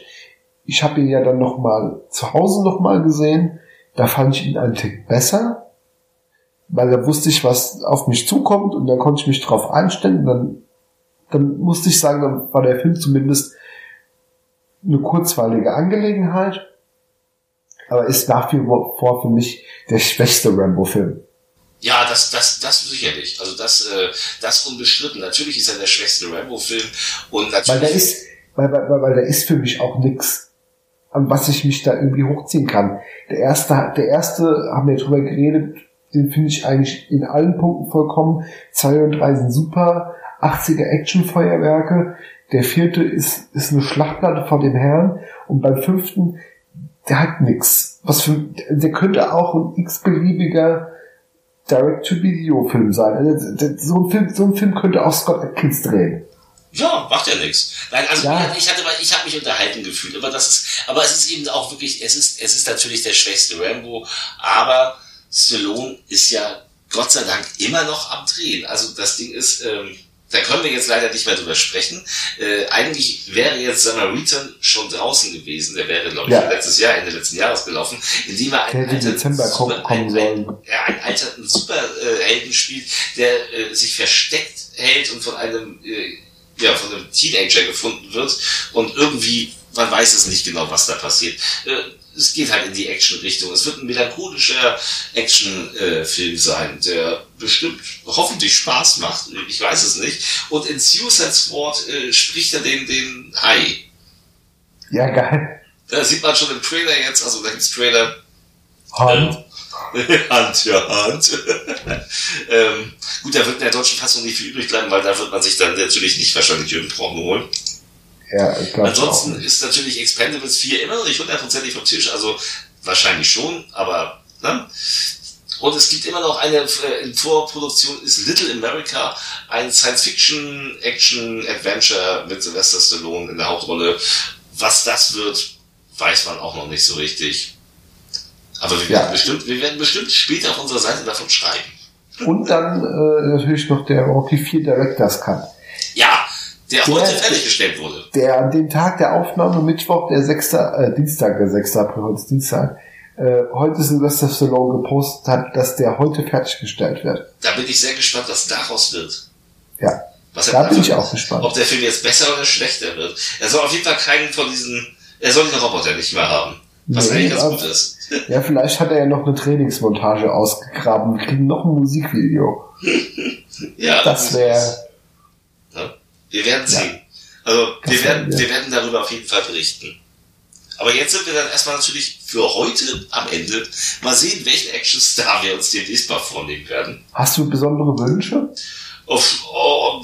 Ich habe ihn ja dann noch mal zu Hause noch mal gesehen. Da fand ich ihn einen Tick besser, weil da wusste ich, was auf mich zukommt und dann konnte ich mich drauf einstellen. Und dann, dann musste ich sagen, dann war der Film zumindest eine kurzweilige Angelegenheit. Aber ist nach wie vor für mich der schwächste Rambo-Film. Ja, das, das, das sicherlich. Also das, äh, das unbestritten. Natürlich ist er der schwächste Rambo-Film und natürlich. Weil da ist, weil, weil, weil, weil da ist für mich auch nix, an was ich mich da irgendwie hochziehen kann. Der erste, der erste, haben wir drüber geredet, den finde ich eigentlich in allen Punkten vollkommen. Zwei und drei sind super, 80er Actionfeuerwerke. Der vierte ist, ist eine Schlachtplatte vor dem Herrn. Und beim fünften, der hat nix. Was für, der könnte auch ein x-beliebiger Direct-to-Video-Film sein. Also, der- So ein Film, so ein Film könnte auch Scott Atkins drehen. Ja, macht ja nichts. Nein, also Ja. ich hatte ich habe mich unterhalten gefühlt, aber das ist, aber es ist eben auch wirklich, es ist, es ist natürlich der schwächste Rambo, aber Stallone ist ja Gott sei Dank immer noch am Drehen. Also das Ding ist, ähm, da können wir jetzt leider nicht mehr drüber sprechen. Äh, eigentlich wäre jetzt Samaritan schon draußen gewesen. Der wäre, glaube ich, Ja. letztes Jahr, Ende letzten Jahres gelaufen, indem er einen ko- super, kommen ein, sollen. ein, ja, einen alternden Superhelden spielt, der äh, sich versteckt hält und von einem äh, ja, von einem Teenager gefunden wird und irgendwie, man weiß es nicht genau, was da passiert. Es geht halt in die Action-Richtung. Es wird ein melancholischer Action-Film sein, der bestimmt hoffentlich Spaß macht. Ich weiß es nicht. Und in Suicide Squad äh, spricht er den, den Hai. Ja, geil. Da sieht man schon im Trailer jetzt, also da gibt's Trailer. Hand. Hand, ja, Hand. ähm, gut, da wird in der deutschen Fassung nicht viel übrig bleiben, weil da wird man sich dann natürlich nicht wahrscheinlich Jürgen Porno holen. Ja, Ansonsten ist natürlich Expendables 4 immer noch nicht hundertprozentig vom Tisch, also wahrscheinlich schon, aber ne? Und es gibt immer noch eine äh, in Vorproduktion ist Little America, ein Science-Fiction, Action, Adventure mit Sylvester Stallone in der Hauptrolle. Was das wird, weiß man auch noch nicht so richtig. Aber wir, Ja. werden, bestimmt, wir werden bestimmt später auf unserer Seite davon schreiben. Und dann äh, natürlich noch der Rocky 4 Director's Cut. Ja, der Der- heute fertiggestellt wurde. Der an dem Tag der Aufnahme, Mittwoch, der 6. Äh, Dienstag, der 6. April, heute ist Dienstag, äh, heute Sylvester Stallone gepostet hat, dass der heute fertiggestellt wird. Da bin ich sehr gespannt, was daraus wird. Ja, Was da bin ich auch gespannt. Ob der Film jetzt besser oder schlechter wird. Er soll auf jeden Fall keinen von diesen, er soll den Roboter nicht mehr haben. Was Nee, eigentlich ganz gut ist. Ja, vielleicht hat er ja noch eine Trainingsmontage ausgegraben. Wir kriegen noch ein Musikvideo. Ja, Das wäre. Wir werden sehen. Also, Das wir werden, wir werden darüber auf jeden Fall berichten. Aber jetzt sind wir dann erstmal natürlich für heute am Ende. Mal sehen, welchen Actionstar wir uns demnächst mal vornehmen werden. hast du besondere Wünsche? Auf, oh,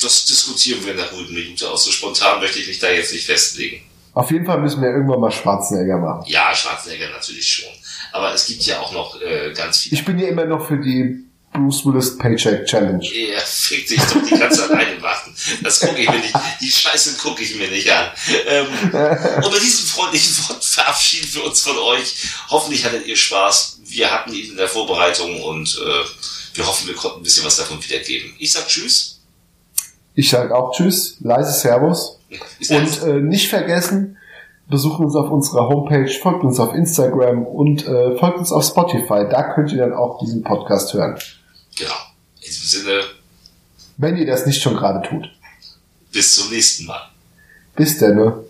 das diskutieren wir in der ruhigen Minute aus. So spontan möchte ich mich da jetzt nicht festlegen. Auf jeden Fall müssen wir irgendwann mal Schwarzenegger machen. Ja, Schwarzenegger natürlich schon. Aber es gibt ja auch noch äh, ganz viele. Ich bin ja immer noch für die Bruce Willis Paycheck Challenge. Ja, fick dich doch, die kannst du alleine machen. Das gucke ich mir nicht, die Scheiße gucke ich mir nicht an. Ähm, und mit diesem freundlichen Wort verabschieden wir uns von euch. Hoffentlich hattet ihr Spaß. Wir hatten ihn in der Vorbereitung und äh, wir hoffen, wir konnten ein bisschen was davon wiedergeben. Ich sag Tschüss. Ich sage auch Tschüss, leise Servus. Und äh, nicht vergessen, besucht uns auf unserer Homepage, folgt uns auf Instagram und äh, folgt uns auf Spotify. Da könnt ihr dann auch diesen Podcast hören. Genau. In diesem Sinne, Wenn ihr das nicht schon gerade tut. bis zum nächsten Mal. Bis dann. Ne?